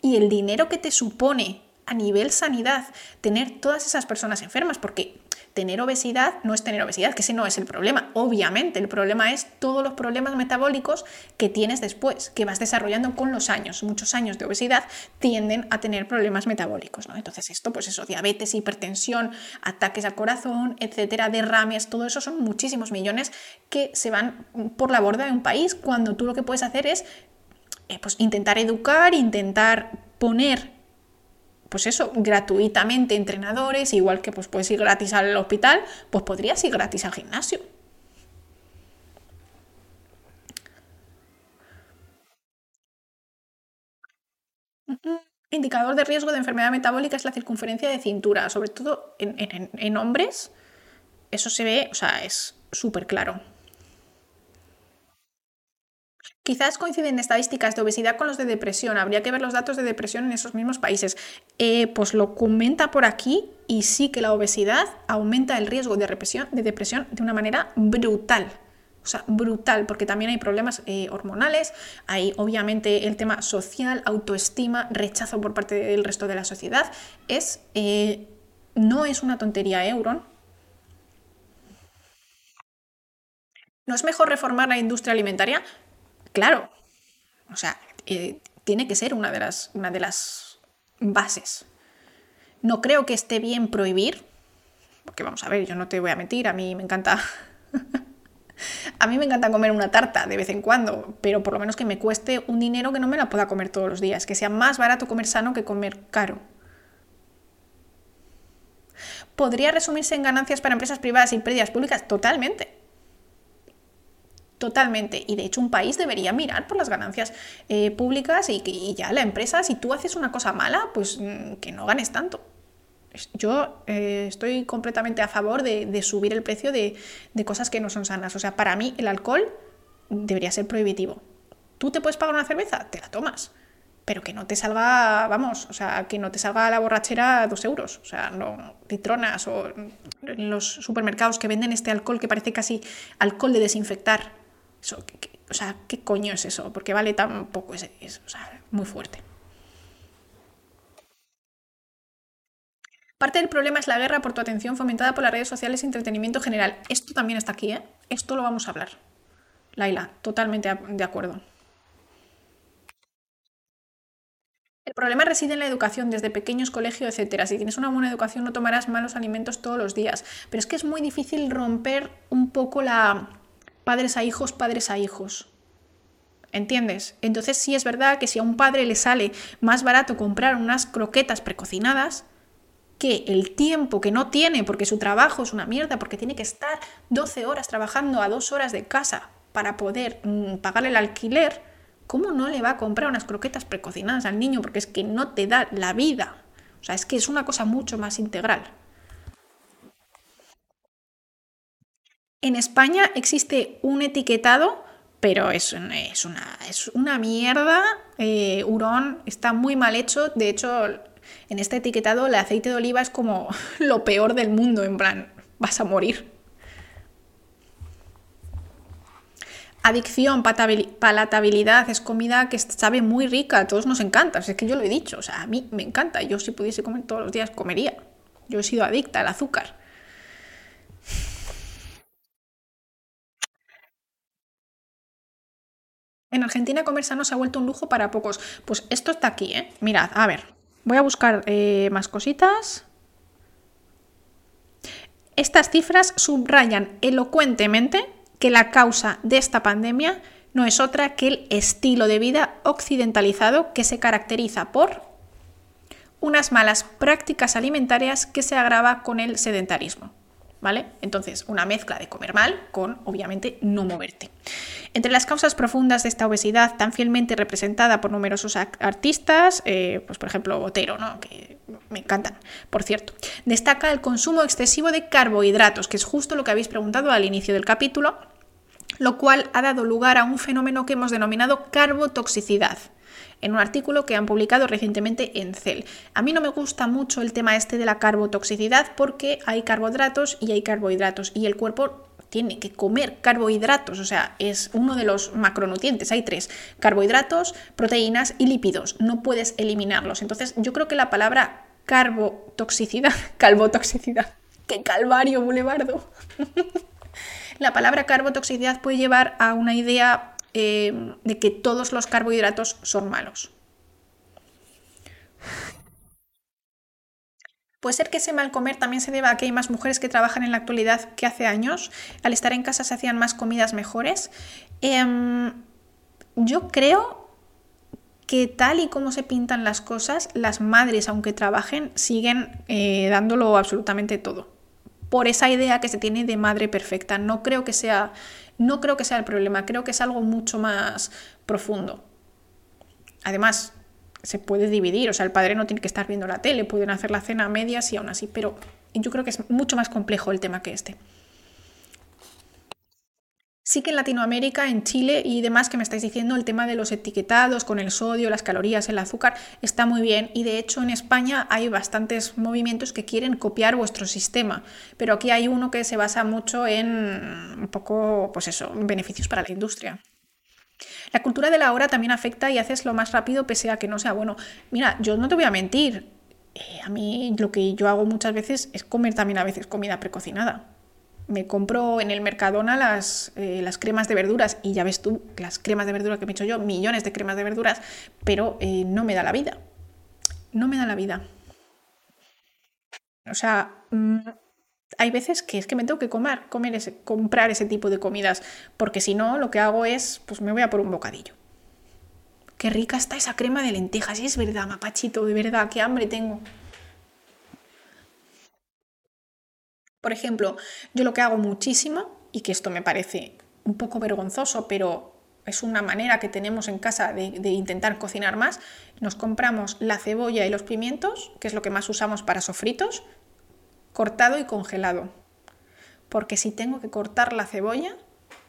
Y el dinero que te supone a nivel sanidad tener todas esas personas enfermas, porque tener obesidad no es tener obesidad, que ese no es el problema. Obviamente, el problema es todos los problemas metabólicos que tienes después, que vas desarrollando con los años. Muchos años de obesidad tienden a tener problemas metabólicos. Entonces, esto, pues eso, diabetes, hipertensión, ataques al corazón, etcétera, derrames, todo eso son muchísimos millones que se van por la borda de un país cuando tú lo que puedes hacer es eh, pues, intentar educar, intentar poner pues eso, gratuitamente entrenadores, igual que pues puedes ir gratis al hospital, pues podrías ir gratis al gimnasio. Indicador de riesgo de enfermedad metabólica es la circunferencia de cintura, sobre todo en, en hombres. Eso se ve, o sea, es súper claro. Quizás coinciden estadísticas de obesidad con los de depresión. Habría que ver los datos de depresión en esos mismos países. Eh, pues lo comenta por aquí y sí que la obesidad aumenta el riesgo de, depresión de, una manera brutal. O sea, brutal, porque también hay problemas eh, hormonales, hay obviamente el tema social, autoestima, rechazo por parte del resto de la sociedad. Es, eh, no es una tontería, Euron. ¿No es mejor reformar la industria alimentaria? Claro, o sea, eh, tiene que ser una de, las, una de las bases. No creo que esté bien prohibir, porque vamos a ver, yo no te voy a mentir, a mí me encanta... a mí me encanta comer una tarta de vez en cuando, pero por lo menos que me cueste un dinero que no me la pueda comer todos los días, que sea más barato comer sano que comer caro. ¿Podría resumirse en ganancias para empresas privadas y pérdidas públicas? Totalmente. Totalmente. Y de hecho un país debería mirar por las ganancias eh, públicas y, ya la empresa, si tú haces una cosa mala, pues mm, que no ganes tanto. Yo eh, estoy completamente a favor de, subir el precio de, de, cosas que no son sanas. O sea, para mí el alcohol debería ser prohibitivo. Tú te puedes pagar una cerveza, te la tomas. Pero que no te salga, vamos, o sea, que no te salga la borrachera dos euros. O sea, no, litronas o los supermercados que venden este alcohol que parece casi alcohol de desinfectar o sea, ¿qué coño es eso? Porque vale tan poco, es, o sea, muy fuerte. Parte del problema es la guerra por tu atención fomentada por las redes sociales y entretenimiento general. Esto también está aquí, ¿eh? Esto lo vamos a hablar. Laila, totalmente de acuerdo. El problema reside en la educación, desde pequeños, colegio, etc. Si tienes una buena educación no tomarás malos alimentos todos los días. Pero es que es muy difícil romper un poco la padres a hijos, padres a hijos. ¿Entiendes? Entonces sí es verdad que si a un padre le sale más barato comprar unas croquetas precocinadas, que el tiempo que no tiene porque su trabajo es una mierda, porque tiene que estar 12 horas trabajando a dos horas de casa para poder mm, pagarle el alquiler, ¿cómo no le va a comprar unas croquetas precocinadas al niño? Porque es que no te da la vida. O sea, es que es una cosa mucho más integral. En España existe un etiquetado, pero es, una, mierda. Eh, hurón está muy mal hecho. De hecho, en este etiquetado el aceite de oliva es como lo peor del mundo, en plan, vas a morir. Adicción, palatabilidad, es comida que sabe muy rica, a todos nos encanta, es que yo lo he dicho, o sea, a mí me encanta, yo si pudiese comer todos los días comería, yo he sido adicta al azúcar. En Argentina comer sano se ha vuelto un lujo para pocos. Pues esto está aquí, ¿eh? Mirad, a ver, Voy a buscar eh, más cositas. Estas cifras subrayan elocuentemente que la causa de esta pandemia no es otra que el estilo de vida occidentalizado que se caracteriza por unas malas prácticas alimentarias que se agrava con el sedentarismo. ¿Vale? Entonces, una mezcla de comer mal con, obviamente, no moverte. Entre las causas profundas de esta obesidad, tan fielmente representada por numerosos artistas, eh, pues por ejemplo Botero, ¿no? que me encantan, por cierto, destaca el consumo excesivo de carbohidratos, que es justo lo que habéis preguntado al inicio del capítulo, lo cual ha dado lugar a un fenómeno que hemos denominado carbotoxicidad en un artículo que han publicado recientemente en Cell. A mí no me gusta mucho el tema este de la carbotoxicidad porque hay carbohidratos y hay carbohidratos y el cuerpo tiene que comer carbohidratos, o sea, es uno de los macronutrientes. Hay tres, carbohidratos, proteínas y lípidos. No puedes eliminarlos. Entonces, yo creo que la palabra carbotoxicidad, calvotoxicidad, qué calvario, bulevardo. la palabra carbotoxicidad puede llevar a una idea eh, de que todos los carbohidratos son malos. Puede ser que ese mal comer también se deba a que hay más mujeres que trabajan en la actualidad que hace años. Al estar en casa se hacían más comidas mejores. Em, yo creo que tal y como se pintan las cosas, las madres, aunque trabajen, siguen eh, dándolo absolutamente todo. Por esa idea que se tiene de madre perfecta. No creo que sea, no creo que sea el problema, creo que es algo mucho más profundo. Además, se puede dividir, o sea, el padre no tiene que estar viendo la tele, pueden hacer la cena a medias y aún así, pero yo creo que es mucho más complejo el tema que este. Sí que en Latinoamérica, en Chile y demás que me estáis diciendo, el tema de los etiquetados con el sodio, las calorías, el azúcar, está muy bien. Y de hecho en España hay bastantes movimientos que quieren copiar vuestro sistema. Pero aquí hay uno que se basa mucho en un poco, pues eso, beneficios para la industria. La cultura de la hora también afecta y haces lo más rápido pese a que no sea bueno. Mira, yo no te voy a mentir. Eh, a mí lo que yo hago muchas veces es comer también a veces comida precocinada. Me compro en el Mercadona las, eh, las cremas de verduras y ya ves tú, las cremas de verduras que me he hecho yo, millones de cremas de verduras, pero eh, no me da la vida. No me da la vida. O sea, mm, hay veces que es que me tengo que comer, comer ese, comprar ese tipo de comidas, porque si no, lo que hago es, pues me voy a por un bocadillo. Qué rica está esa crema de lentejas, es verdad, mapachito, de verdad, qué hambre tengo. Por ejemplo, yo lo que hago muchísimo, y que esto me parece un poco vergonzoso, pero es una manera que tenemos en casa de, intentar cocinar más, nos compramos la cebolla y los pimientos, que es lo que más usamos para sofritos, cortado y congelado. Porque si tengo que cortar la cebolla,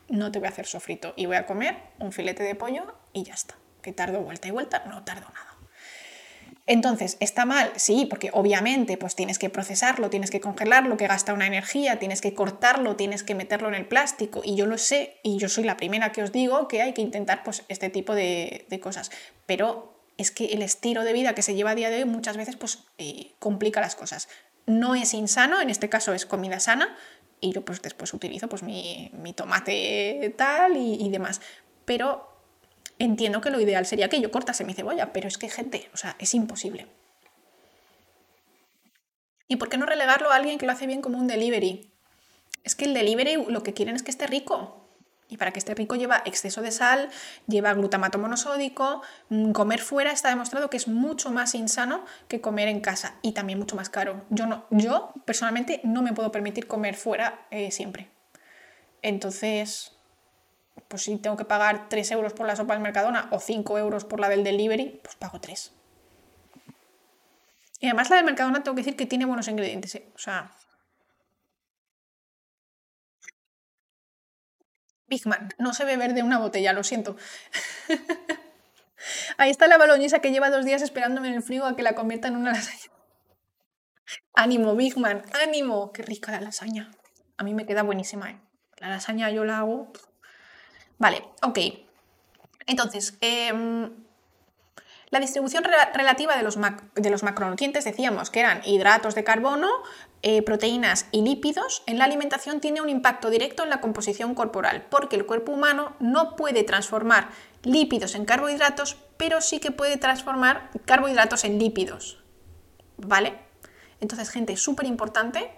no te voy a hacer sofrito y voy a comer un filete de pollo y ya está. Que tardo vuelta y vuelta, no tardo nada. Entonces, ¿está mal? Sí, porque obviamente pues tienes que procesarlo, tienes que congelarlo, que gasta una energía, tienes que cortarlo, tienes que meterlo en el plástico y yo lo sé y yo soy la primera que os digo que hay que intentar pues este tipo de, cosas. Pero es que el estilo de vida que se lleva a día de hoy muchas veces pues eh, complica las cosas no es insano, en este caso es comida sana, y yo pues después utilizo pues mi, mi tomate tal y, y demás. Pero entiendo que lo ideal sería que yo cortase mi cebolla, pero es que gente, o sea, es imposible. ¿Y por qué no relegarlo a alguien que lo hace bien como un delivery? Es que el delivery lo que quieren es que esté rico. Y para que esté rico lleva exceso de sal, lleva glutamato monosódico. Mm, comer fuera está demostrado que es mucho más insano que comer en casa y también mucho más caro. Yo, no, yo personalmente no me puedo permitir comer fuera eh, siempre. Entonces, pues si tengo que pagar 3 euros por la sopa del Mercadona o 5 euros por la del delivery, pues pago 3. Y además la del Mercadona tengo que decir que tiene buenos ingredientes. ¿eh? O sea, Big Man, no se ve de una botella, lo siento. Ahí está la boloñesa que lleva dos días esperándome en el frío a que la convierta en una lasaña. Ánimo, Big Man, ánimo. Qué rica la lasaña. A mí me queda buenísima, ¿eh? La lasaña yo la hago. Vale, ok. Entonces, eh, la distribución relativa de los, de los, macronutrientes, decíamos que eran hidratos de carbono, eh, proteínas y lípidos, en la alimentación tiene un impacto directo en la composición corporal, porque el cuerpo humano no puede transformar lípidos en carbohidratos, pero sí que puede transformar carbohidratos en lípidos. ¿Vale? Entonces, gente, es súper importante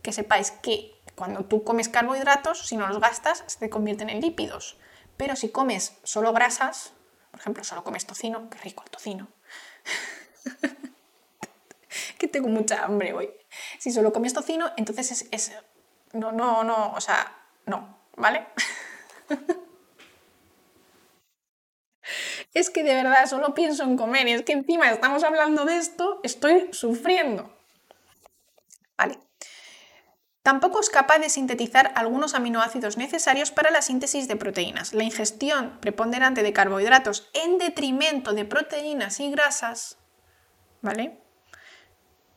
que sepáis que cuando tú comes carbohidratos, si no los gastas, se convierten en lípidos. Pero si comes solo grasas, por ejemplo, solo comes tocino, qué rico el tocino. que tengo mucha hambre hoy. Si solo comes tocino, entonces es, No, no, no, o sea, no, ¿vale? es que de verdad solo pienso en comer y es que encima estamos hablando de esto, estoy sufriendo. Vale. Tampoco es capaz de sintetizar algunos aminoácidos necesarios para la síntesis de proteínas. La ingestión preponderante de carbohidratos en detrimento de proteínas y grasas, ¿vale?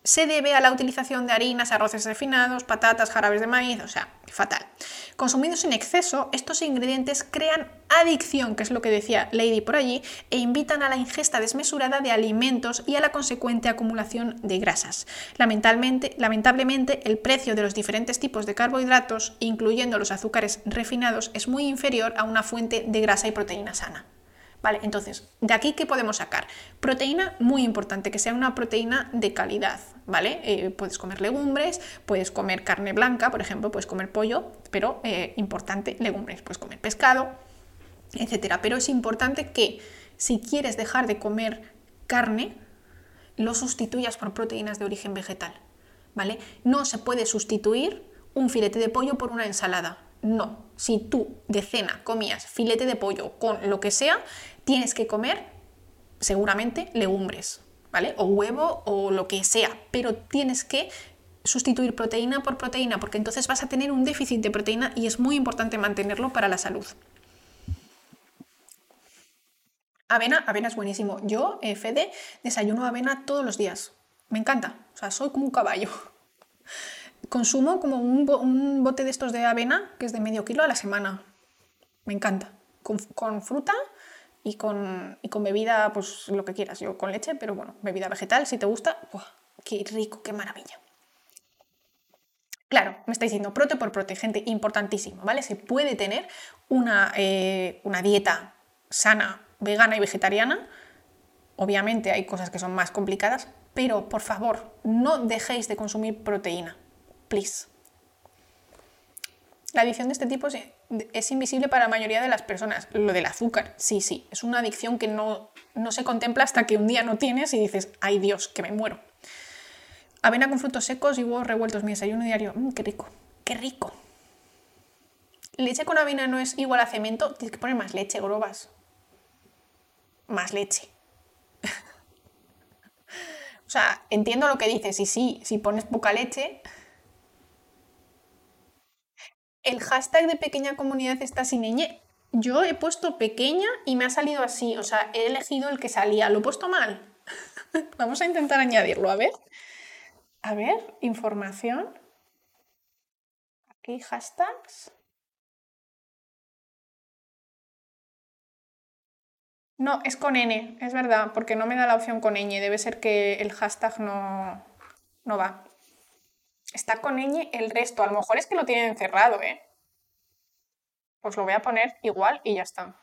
Se debe a la utilización de harinas, arroces refinados, patatas, jarabes de maíz, o sea, fatal. Consumidos en exceso, estos ingredientes crean adicción, que es lo que decía Lady por allí, e invitan a la ingesta desmesurada de alimentos y a la consecuente acumulación de grasas. Lamentablemente, lamentablemente, el precio de los diferentes tipos de carbohidratos, incluyendo los azúcares refinados, es muy inferior a una fuente de grasa y proteína sana. Vale, entonces, de aquí, ¿qué podemos sacar? Proteína muy importante, que sea una proteína de calidad, ¿vale? Eh, puedes comer legumbres, puedes comer carne blanca, por ejemplo, puedes comer pollo, pero eh, importante, legumbres, puedes comer pescado, etcétera. Pero es importante que si quieres dejar de comer carne, lo sustituyas por proteínas de origen vegetal, ¿vale? No se puede sustituir un filete de pollo por una ensalada, no. Si tú de cena comías filete de pollo con lo que sea, tienes que comer seguramente legumbres, ¿vale? O huevo o lo que sea, pero tienes que sustituir proteína por proteína, porque entonces vas a tener un déficit de proteína y es muy importante mantenerlo para la salud. Avena, avena es buenísimo. Yo, eh, Fede, desayuno avena todos los días. Me encanta. O sea, soy como un caballo consumo como un, bote de estos de avena, que es de medio kilo a la semana. Me encanta. Con, fruta y con, con, bebida, pues lo que quieras. Yo con leche, pero bueno, bebida vegetal, si te gusta. ¡Qué rico, qué maravilla! Claro, me está diciendo prote por prote, gente, importantísimo, ¿vale? Se puede tener una, eh, una dieta sana, vegana y vegetariana. Obviamente hay cosas que son más complicadas, pero por favor, no dejéis de consumir proteína please. La adicción de este tipo es, invisible para la mayoría de las personas. Lo del azúcar, sí, sí, es una adicción que no, no se contempla hasta que un día no tienes y dices, ay Dios, que me muero. Avena con frutos secos y huevos revueltos, mi desayuno diario. Mm, qué rico, qué rico. Leche con avena no es igual a cemento, tienes que poner más leche, grobas. Más leche. o sea, entiendo lo que dices y sí, si pones poca leche, el hashtag de pequeña comunidad está sin ñ. Yo he puesto pequeña y me ha salido así, o sea, he elegido el que salía. ¿Lo he puesto mal? Vamos a intentar añadirlo, a ver. A ver, información. Aquí hashtags. No, es con N, es verdad, porque no me da la opción con ñ. Debe ser que el hashtag no, no va. Está con ñ el resto. A lo mejor es que lo tienen encerrado, ¿eh? Pues lo voy a poner igual y ya está.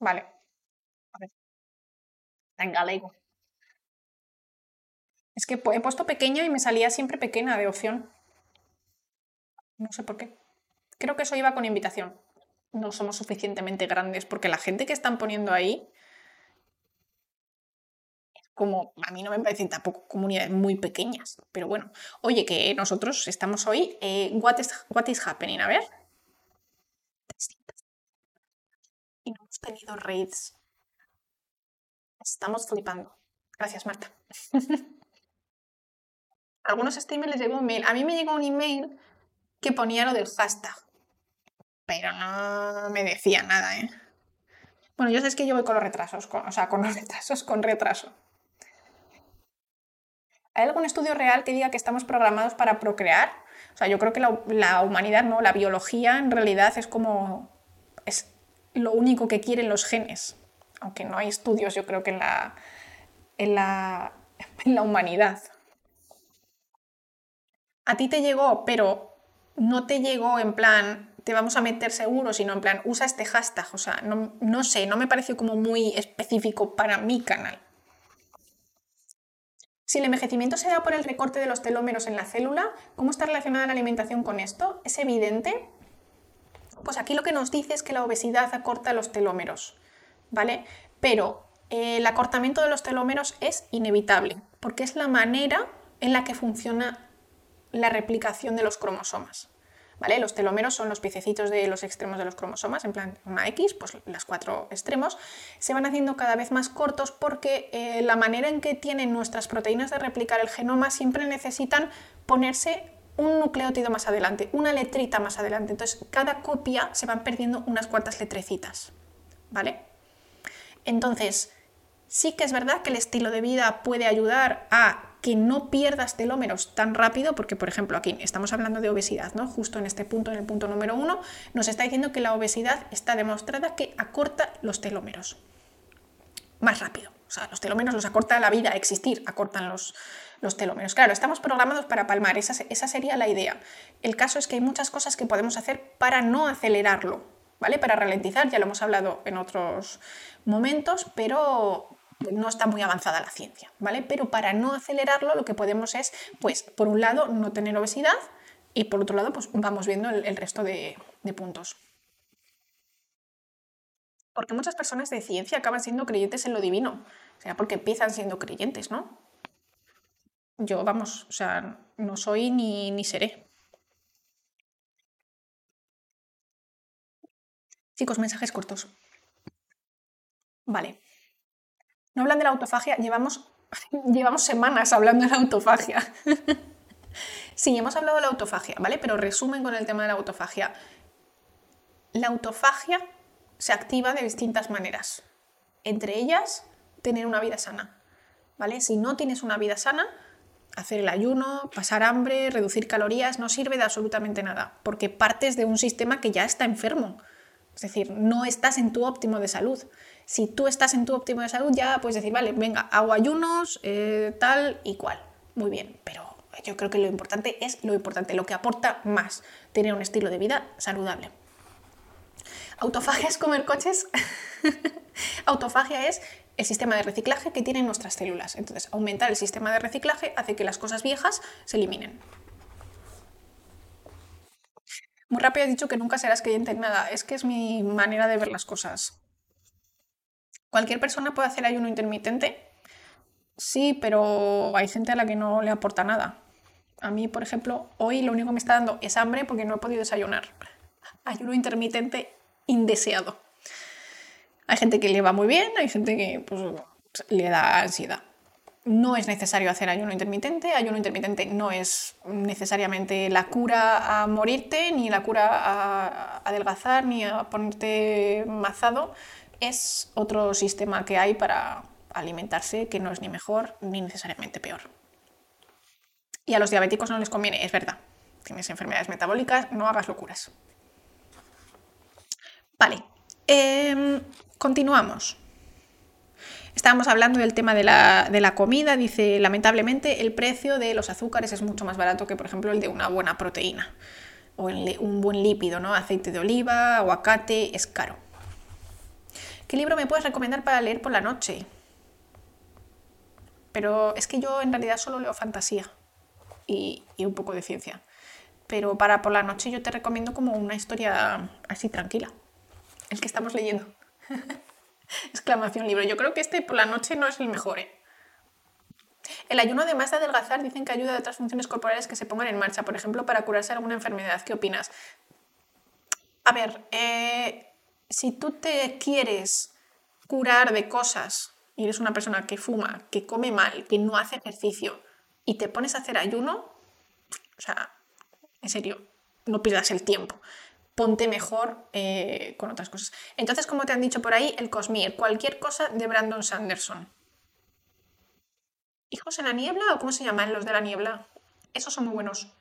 Vale. A ver. En galego. Es que he puesto pequeña y me salía siempre pequeña de opción. No sé por qué. Creo que eso iba con invitación. No somos suficientemente grandes porque la gente que están poniendo ahí como a mí no me parecen tampoco comunidades muy pequeñas, pero bueno. Oye, que nosotros estamos hoy, eh, what, is, happening? A ver. Y no hemos tenido raids. Estamos flipando. Gracias, Marta. algunos streamers les llegó un mail. A mí me llegó un email que ponía lo del hashtag, pero no me decía nada, ¿eh? Bueno, yo sé que yo voy con los retrasos, o sea, con los retrasos, con retraso. ¿Hay algún estudio real que diga que estamos programados para procrear? O sea, yo creo que la, humanidad, ¿no? La biología en realidad es como. es lo único que quieren los genes. Aunque no hay estudios, yo creo que en la. en la, en la humanidad a ti te llegó, pero no te llegó en plan, te vamos a meter seguro, sino en plan, usa este hashtag. O sea, no, sé, no me pareció como muy específico para mi canal. Si el envejecimiento se da por el recorte de los telómeros en la célula, ¿cómo está relacionada la alimentación con esto? ¿Es evidente? Pues aquí lo que nos dice es que la obesidad acorta los telómeros, ¿vale? Pero eh, el acortamiento de los telómeros es inevitable, porque es la manera en la que funciona la replicación de los cromosomas. Los telómeros son los piececitos de los extremos de los cromosomas, en plan una X, pues los cuatro extremos, se van haciendo cada vez más cortos porque eh, la manera en que tienen nuestras proteínas de replicar el genoma siempre necesitan ponerse un nucleótido más adelante, una letrita más adelante. Entonces, cada copia se van perdiendo unas cuantas letrecitas. ¿Vale? Entonces, sí que es verdad que el estilo de vida puede ayudar a que no pierdas telómeros tan rápido, porque por ejemplo aquí estamos hablando de obesidad, ¿no? Justo en este punto, en el punto número uno, nos está diciendo que la obesidad está demostrada que acorta los telómeros más rápido. O sea, los telómeros los acorta la vida, existir, acortan los, los telómeros. Claro, estamos programados para palmar, esa, esa sería la idea. El caso es que hay muchas cosas que podemos hacer para no acelerarlo, ¿vale? Para ralentizar, ya lo hemos hablado en otros momentos, pero no está muy avanzada la ciencia, ¿vale? Pero para no acelerarlo, lo que podemos es, pues, por un lado, no tener obesidad y por otro lado, pues vamos viendo el, resto de, puntos. Porque muchas personas de ciencia acaban siendo creyentes en lo divino, o sea, porque empiezan siendo creyentes, ¿no? Yo, vamos, o sea, no soy ni, ni seré. Chicos, mensajes cortos. Vale. No hablan de la autofagia, llevamos, llevamos semanas hablando de la autofagia. sí, hemos hablado de la autofagia, ¿vale? Pero resumen con el tema de la autofagia. La autofagia se activa de distintas maneras. Entre ellas, tener una vida sana. ¿Vale? Si no tienes una vida sana, hacer el ayuno, pasar hambre, reducir calorías, no sirve de absolutamente nada, porque partes de un sistema que ya está enfermo. Es decir, no estás en tu óptimo de salud si tú estás en tu óptimo de salud, ya puedes decir, vale, venga, hago ayunos, eh, tal y cual. Muy bien, pero yo creo que lo importante es lo importante, lo que aporta más, tener un estilo de vida saludable. Autofagia es comer coches. Autofagia es el sistema de reciclaje que tienen nuestras células. Entonces, aumentar el sistema de reciclaje hace que las cosas viejas se eliminen. Muy rápido has dicho que nunca serás creyente en nada. Es que es mi manera de ver las cosas. ¿Cualquier persona puede hacer ayuno intermitente? Sí, pero hay gente a la que no le aporta nada. A mí, por ejemplo, hoy lo único que me está dando es hambre porque no he podido desayunar. Ayuno intermitente indeseado. Hay gente que le va muy bien, hay gente que pues, le da ansiedad. No es necesario hacer ayuno intermitente. Ayuno intermitente no es necesariamente la cura a morirte, ni la cura a adelgazar, ni a ponerte mazado es otro sistema que hay para alimentarse que no es ni mejor ni necesariamente peor. Y a los diabéticos no les conviene, es verdad. Tienes enfermedades metabólicas, no hagas locuras. Vale, em, continuamos. Estábamos hablando del tema de la, de la, comida. Dice, lamentablemente, el precio de los azúcares es mucho más barato que, por ejemplo, el de una buena proteína o un buen lípido, ¿no? Aceite de oliva, aguacate, es caro. ¿Qué libro me puedes recomendar para leer por la noche? Pero es que yo en realidad solo leo fantasía y, un poco de ciencia. Pero para por la noche yo te recomiendo como una historia así tranquila. El que estamos leyendo. Exclamación libro. Yo creo que este por la noche no es el mejor, ¿eh? El ayuno, además de adelgazar, dicen que ayuda a otras funciones corporales que se pongan en marcha, por ejemplo, para curarse alguna enfermedad. ¿Qué opinas? A ver, eh, si tú te quieres curar de cosas y eres una persona que fuma, que come mal, que no hace ejercicio y te pones a hacer ayuno, o sea, en serio, no pierdas el tiempo ponte mejor eh, con otras cosas. Entonces, como te han dicho por ahí, el Cosmere, cualquier cosa de Brandon Sanderson. ¿Hijos en la niebla o cómo se llaman los de la niebla? Esos son muy buenos.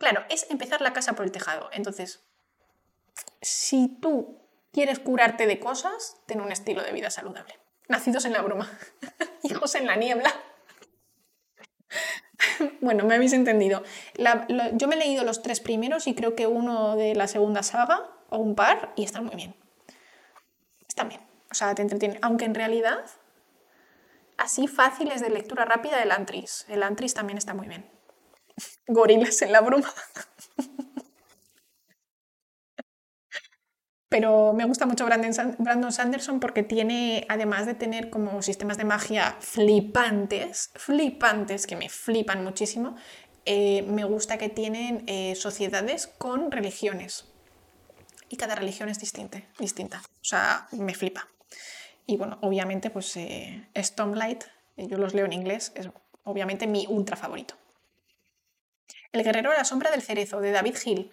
Claro, es empezar la casa por el tejado. Entonces, si tú quieres curarte de cosas, ten un estilo de vida saludable. Nacidos en la broma. Hijos en la niebla. bueno, me habéis entendido. yo me he leído los tres primeros y creo que uno de la segunda saga, o un par, y están muy bien. Están bien. O sea, te entretienen. Aunque en realidad, así fáciles de lectura rápida, el Antris. El Antris también está muy bien. Gorilas en la bruma. Pero me gusta mucho Brandon Sanderson porque tiene, además de tener como sistemas de magia flipantes, flipantes, que me flipan muchísimo, eh, me gusta que tienen eh, sociedades con religiones. Y cada religión es distinta, distinta. O sea, me flipa. Y bueno, obviamente, pues eh, Stormlight, yo los leo en inglés, es obviamente mi ultra favorito. El guerrero de la sombra del cerezo, de David Hill.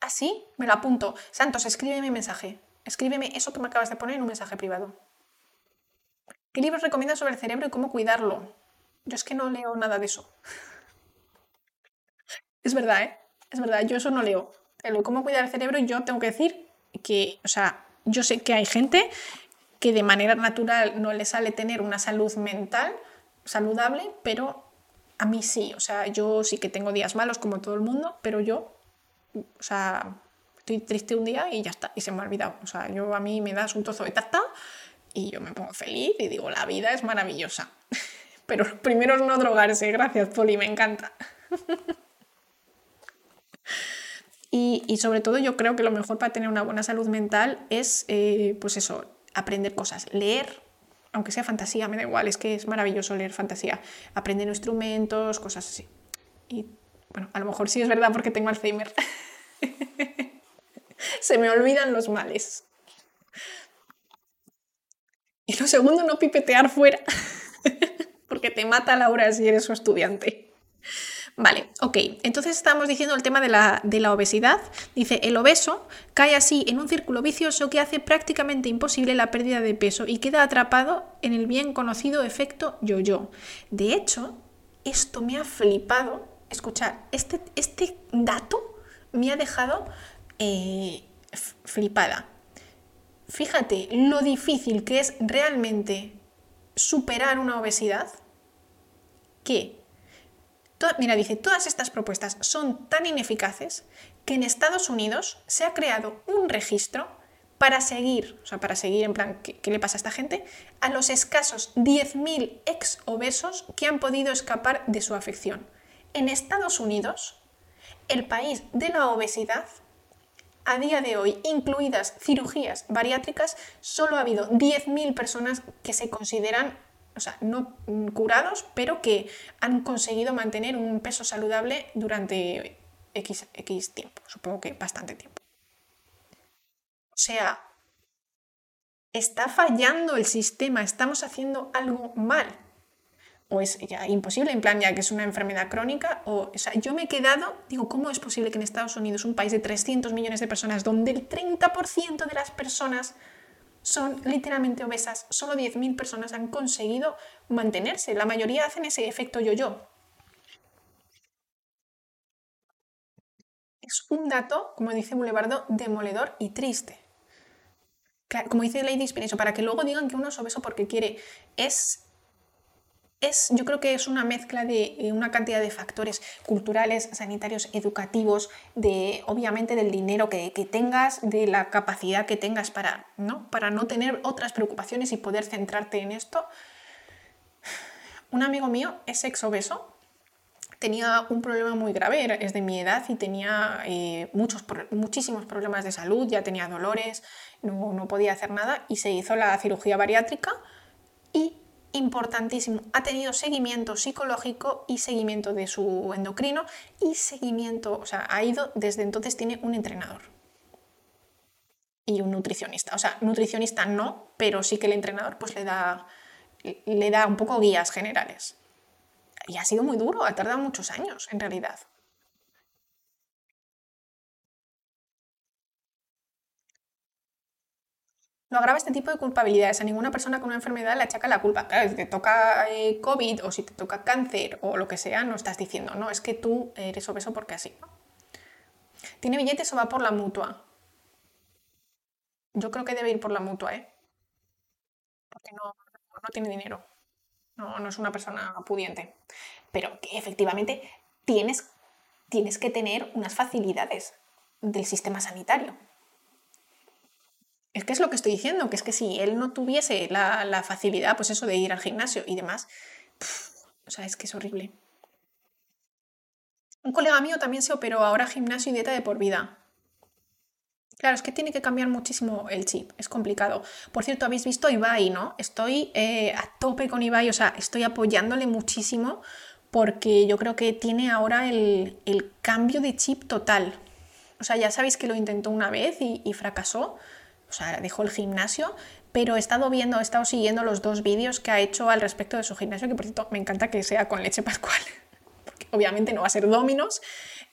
Así me lo apunto. Santos, escríbeme mensaje. Escríbeme eso que me acabas de poner en un mensaje privado. ¿Qué libros recomiendas sobre el cerebro y cómo cuidarlo? Yo es que no leo nada de eso. es verdad, ¿eh? Es verdad, yo eso no leo. Cómo cuidar el cerebro, yo tengo que decir que, o sea, yo sé que hay gente que de manera natural no le sale tener una salud mental saludable, pero a mí sí. O sea, yo sí que tengo días malos como todo el mundo, pero yo o sea, estoy triste un día y ya está, y se me ha olvidado. O sea, yo a mí me das un trozo de tarta y yo me pongo feliz y digo, la vida es maravillosa. Pero primero es no drogarse, gracias Poli, me encanta. Y, sobre todo yo creo que lo mejor para tener una buena salud mental es, eh, pues eso, aprender cosas, leer, aunque sea fantasía, me da igual, es que es maravilloso leer fantasía, aprender instrumentos, cosas así. Y bueno, a lo mejor sí es verdad porque tengo Alzheimer. Se me olvidan los males. Y lo segundo, no pipetear fuera, porque te mata Laura si eres su estudiante. Vale, ok. Entonces estamos diciendo el tema de la, de la, obesidad. Dice, el obeso cae así en un círculo vicioso que hace prácticamente imposible la pérdida de peso y queda atrapado en el bien conocido efecto yo-yo. De hecho, esto me ha flipado escuchar, este, este dato me ha dejado eh, flipada. Fíjate lo difícil que es realmente superar una obesidad que, mira, dice, todas estas propuestas son tan ineficaces que en Estados Unidos se ha creado un registro para seguir, o sea, para seguir en plan, ¿qué, le pasa a esta gente? A los escasos 10.000 ex obesos que han podido escapar de su afección. En Estados Unidos, el país de la obesidad, a día de hoy, incluidas cirugías bariátricas, solo ha habido 10.000 personas que se consideran, o sea, no curados, pero que han conseguido mantener un peso saludable durante X, X tiempo, supongo que bastante tiempo. O sea, está fallando el sistema, estamos haciendo algo mal o es ya imposible, en plan ya que es una enfermedad crónica, o, o sea, yo me he quedado, digo, ¿cómo es posible que en Estados Unidos, un país de 300 millones de personas, donde el 30% de las personas son literalmente obesas, solo 10.000 personas han conseguido mantenerse, la mayoría hacen ese efecto yo-yo. Es un dato, como dice Boulevardo, demoledor y triste. como dice Lady Spin, eso, para que luego digan que uno es obeso porque quiere. Es es, yo creo que es una mezcla de eh, una cantidad de factores culturales, sanitarios, educativos, de obviamente del dinero que, tengas, de la capacidad que tengas para ¿no? para no tener otras preocupaciones y poder centrarte en esto. Un amigo mío es ex obeso, tenía un problema muy grave, es de mi edad y tenía eh, muchos, muchísimos problemas de salud, ya tenía dolores, no, no podía hacer nada y se hizo la cirugía bariátrica y importantísimo, ha tenido seguimiento psicológico y seguimiento de su endocrino y seguimiento, o sea, ha ido, desde entonces tiene un entrenador y un nutricionista. O sea, nutricionista no, pero sí que el entrenador pues le da, le da un poco guías generales. Y ha sido muy duro, ha tardado muchos años en realidad. No agrava este tipo de culpabilidades. A ninguna persona con una enfermedad le achaca la culpa. Claro, si te toca eh, COVID o si te toca cáncer o lo que sea, no estás diciendo, no, es que tú eres obeso porque así. ¿Tiene billetes o va por la mutua? Yo creo que debe ir por la mutua, ¿eh? Porque no, no tiene dinero. No, no es una persona pudiente. Pero que efectivamente tienes, tienes que tener unas facilidades del sistema sanitario. Es que es lo que estoy diciendo, que es que si él no tuviese la, facilidad, pues eso de ir al gimnasio y demás, o sea, es que es horrible. Un colega mío también se operó ahora gimnasio y dieta de por vida. Claro, es que tiene que cambiar muchísimo el chip, es complicado. Por cierto, habéis visto Ibai, ¿no? Estoy eh, a tope con Ibai, o sea, estoy apoyándole muchísimo porque yo creo que tiene ahora el, cambio de chip total. O sea, ya sabéis que lo intentó una vez y fracasó o sea, dejó el gimnasio, pero he estado viendo, he estado siguiendo los dos vídeos que ha hecho al respecto de su gimnasio, que por cierto me encanta que sea con leche pascual, porque obviamente no va a ser dominos.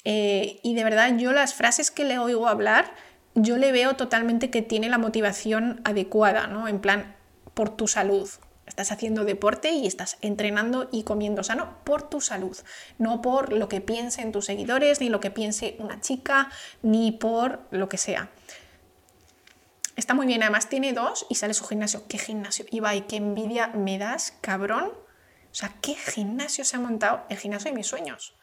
Eh, y de verdad yo las frases que le oigo hablar, yo le veo totalmente que tiene la motivación adecuada, ¿no? En plan, por tu salud. Estás haciendo deporte y estás entrenando y comiendo sano por tu salud, no por lo que piensen tus seguidores, ni lo que piense una chica, ni por lo que sea. Está muy bien, además tiene dos y sale su gimnasio. ¿Qué gimnasio? Ibai, qué envidia me das, cabrón. O sea, ¿qué gimnasio se ha montado? El gimnasio de mis sueños.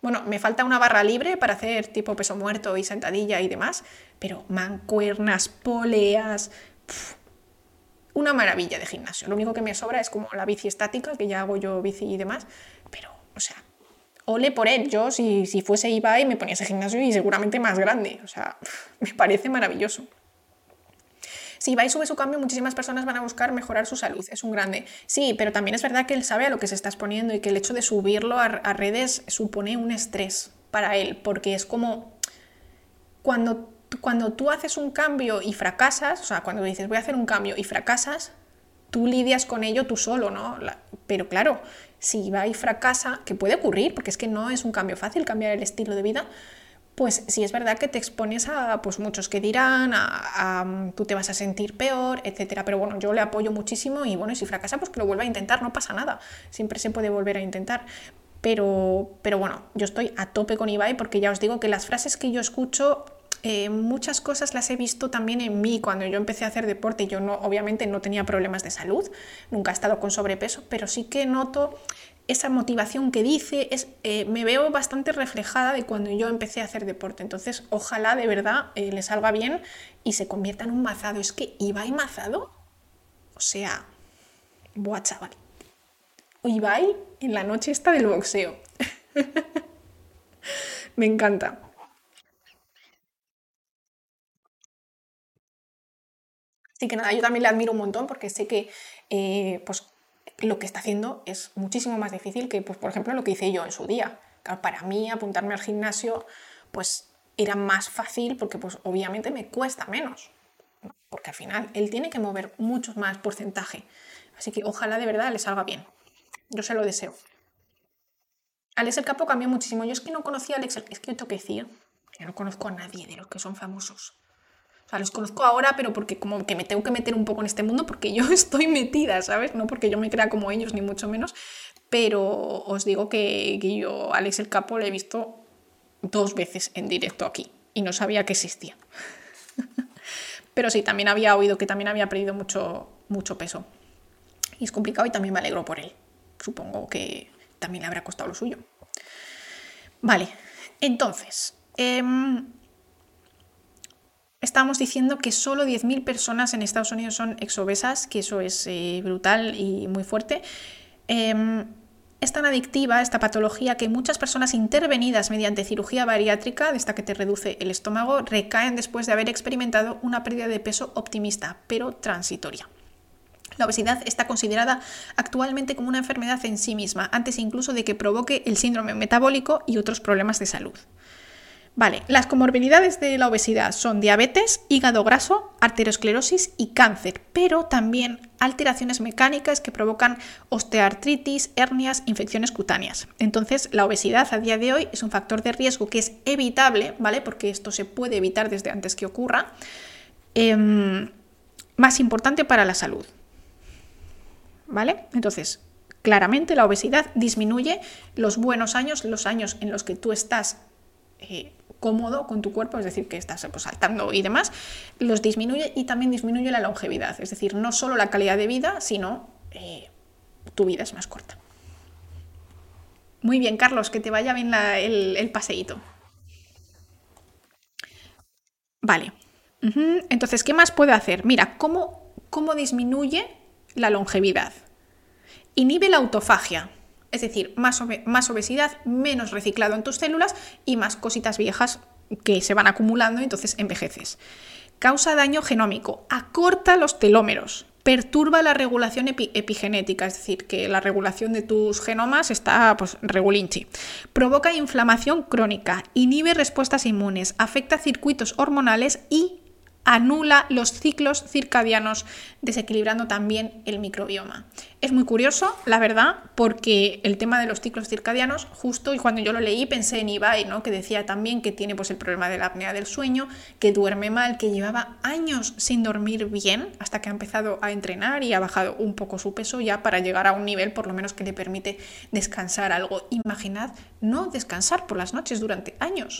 Bueno, me falta una barra libre para hacer tipo peso muerto y sentadilla y demás, pero mancuernas, poleas, una maravilla de gimnasio. Lo único que me sobra es como la bici estática, que ya hago yo bici y demás, pero, o sea, ole por él. Yo, si, si fuese Ibai, me ponía ese gimnasio y seguramente más grande. O sea, me parece maravilloso. Si va y sube su cambio, muchísimas personas van a buscar mejorar su salud. Es un grande. Sí, pero también es verdad que él sabe a lo que se está exponiendo y que el hecho de subirlo a, redes supone un estrés para él, porque es como cuando, cuando tú haces un cambio y fracasas, o sea, cuando dices voy a hacer un cambio y fracasas, tú lidias con ello tú solo, ¿no? pero claro, si va y fracasa, que puede ocurrir, porque es que no es un cambio fácil cambiar el estilo de vida, pues sí es verdad que te expones a pues, muchos que dirán, a, tú te vas a sentir peor, etcétera. Pero bueno, yo le apoyo muchísimo y bueno, si fracasa, pues que lo vuelva a intentar, no pasa nada. Siempre se puede volver a intentar. Pero, pero bueno, yo estoy a tope con Ibai porque ya os digo que las frases que yo escucho eh, muchas cosas las he visto también en mí cuando yo empecé a hacer deporte. Yo no, obviamente no tenía problemas de salud, nunca he estado con sobrepeso, pero sí que noto esa motivación que dice, es, eh, me veo bastante reflejada de cuando yo empecé a hacer deporte. Entonces, ojalá de verdad eh, le salga bien y se convierta en un mazado. Es que Ibai mazado, o sea, buah, chaval. Ibai en la noche está del boxeo. me encanta. Así que nada, yo también le admiro un montón porque sé que eh, pues, lo que está haciendo es muchísimo más difícil que, pues, por ejemplo, lo que hice yo en su día. para mí apuntarme al gimnasio pues era más fácil porque pues obviamente me cuesta menos. Porque al final él tiene que mover mucho más porcentaje. Así que ojalá de verdad le salga bien. Yo se lo deseo. Alex el Capo cambió muchísimo. Yo es que no conocía a Alex el... Es que yo tengo que decir, yo no conozco a nadie de los que son famosos. O sea, los conozco ahora, pero porque como que me tengo que meter un poco en este mundo porque yo estoy metida, ¿sabes? No porque yo me crea como ellos, ni mucho menos. Pero os digo que, que yo, Alex el Capo, le he visto dos veces en directo aquí y no sabía que existía. Pero sí, también había oído que también había perdido mucho, mucho peso. Y es complicado y también me alegro por él. Supongo que también le habrá costado lo suyo. Vale, entonces, em, estamos diciendo que solo 10.000 personas en Estados Unidos son exobesas, que eso es eh, brutal y muy fuerte. Em, es tan adictiva esta patología que muchas personas intervenidas mediante cirugía bariátrica, de esta que te reduce el estómago, recaen después de haber experimentado una pérdida de peso optimista, pero transitoria. La obesidad está considerada actualmente como una enfermedad en sí misma, antes incluso de que provoque el síndrome metabólico y otros problemas de salud. Vale, las comorbilidades de la obesidad son diabetes, hígado graso, arteriosclerosis y cáncer, pero también alteraciones mecánicas que provocan osteoartritis, hernias, infecciones cutáneas. Entonces, la obesidad a día de hoy es un factor de riesgo que es evitable, ¿vale? Porque esto se puede evitar desde antes que ocurra. Em, más importante para la salud. ¿Vale? Entonces, claramente la obesidad disminuye los buenos años, los años en los que tú estás eh, cómodo con tu cuerpo, es decir, que estás pues, saltando y demás, los disminuye y también disminuye la longevidad, es decir, no solo la calidad de vida, sino eh, tu vida es más corta. Muy bien, Carlos, que te vaya bien el, paseíto. Vale. Entonces, ¿qué más puede hacer? Mira, ¿cómo, cómo disminuye la longevidad? Inhibe la autofagia. Es decir, más, obesidad, menos reciclado en tus células y más cositas viejas que se van acumulando y entonces envejeces. Causa daño genómico, acorta los telómeros, perturba la regulación epigenética, es decir, que la regulación de tus genomas está pues, regulinchi. Provoca inflamación crónica, inhibe respuestas inmunes, afecta circuitos hormonales y anula los ciclos circadianos, desequilibrando también el microbioma. Es muy curioso, la verdad, porque el tema de los ciclos circadianos, justo y cuando yo lo leí pensé en Ibai, ¿no? que decía también que tiene pues, el problema de la apnea del sueño, que duerme mal, que llevaba años sin dormir bien hasta que ha empezado a entrenar y ha bajado un poco su peso ya para llegar a un nivel por lo menos que le permite descansar algo. Imaginad no descansar por las noches durante años.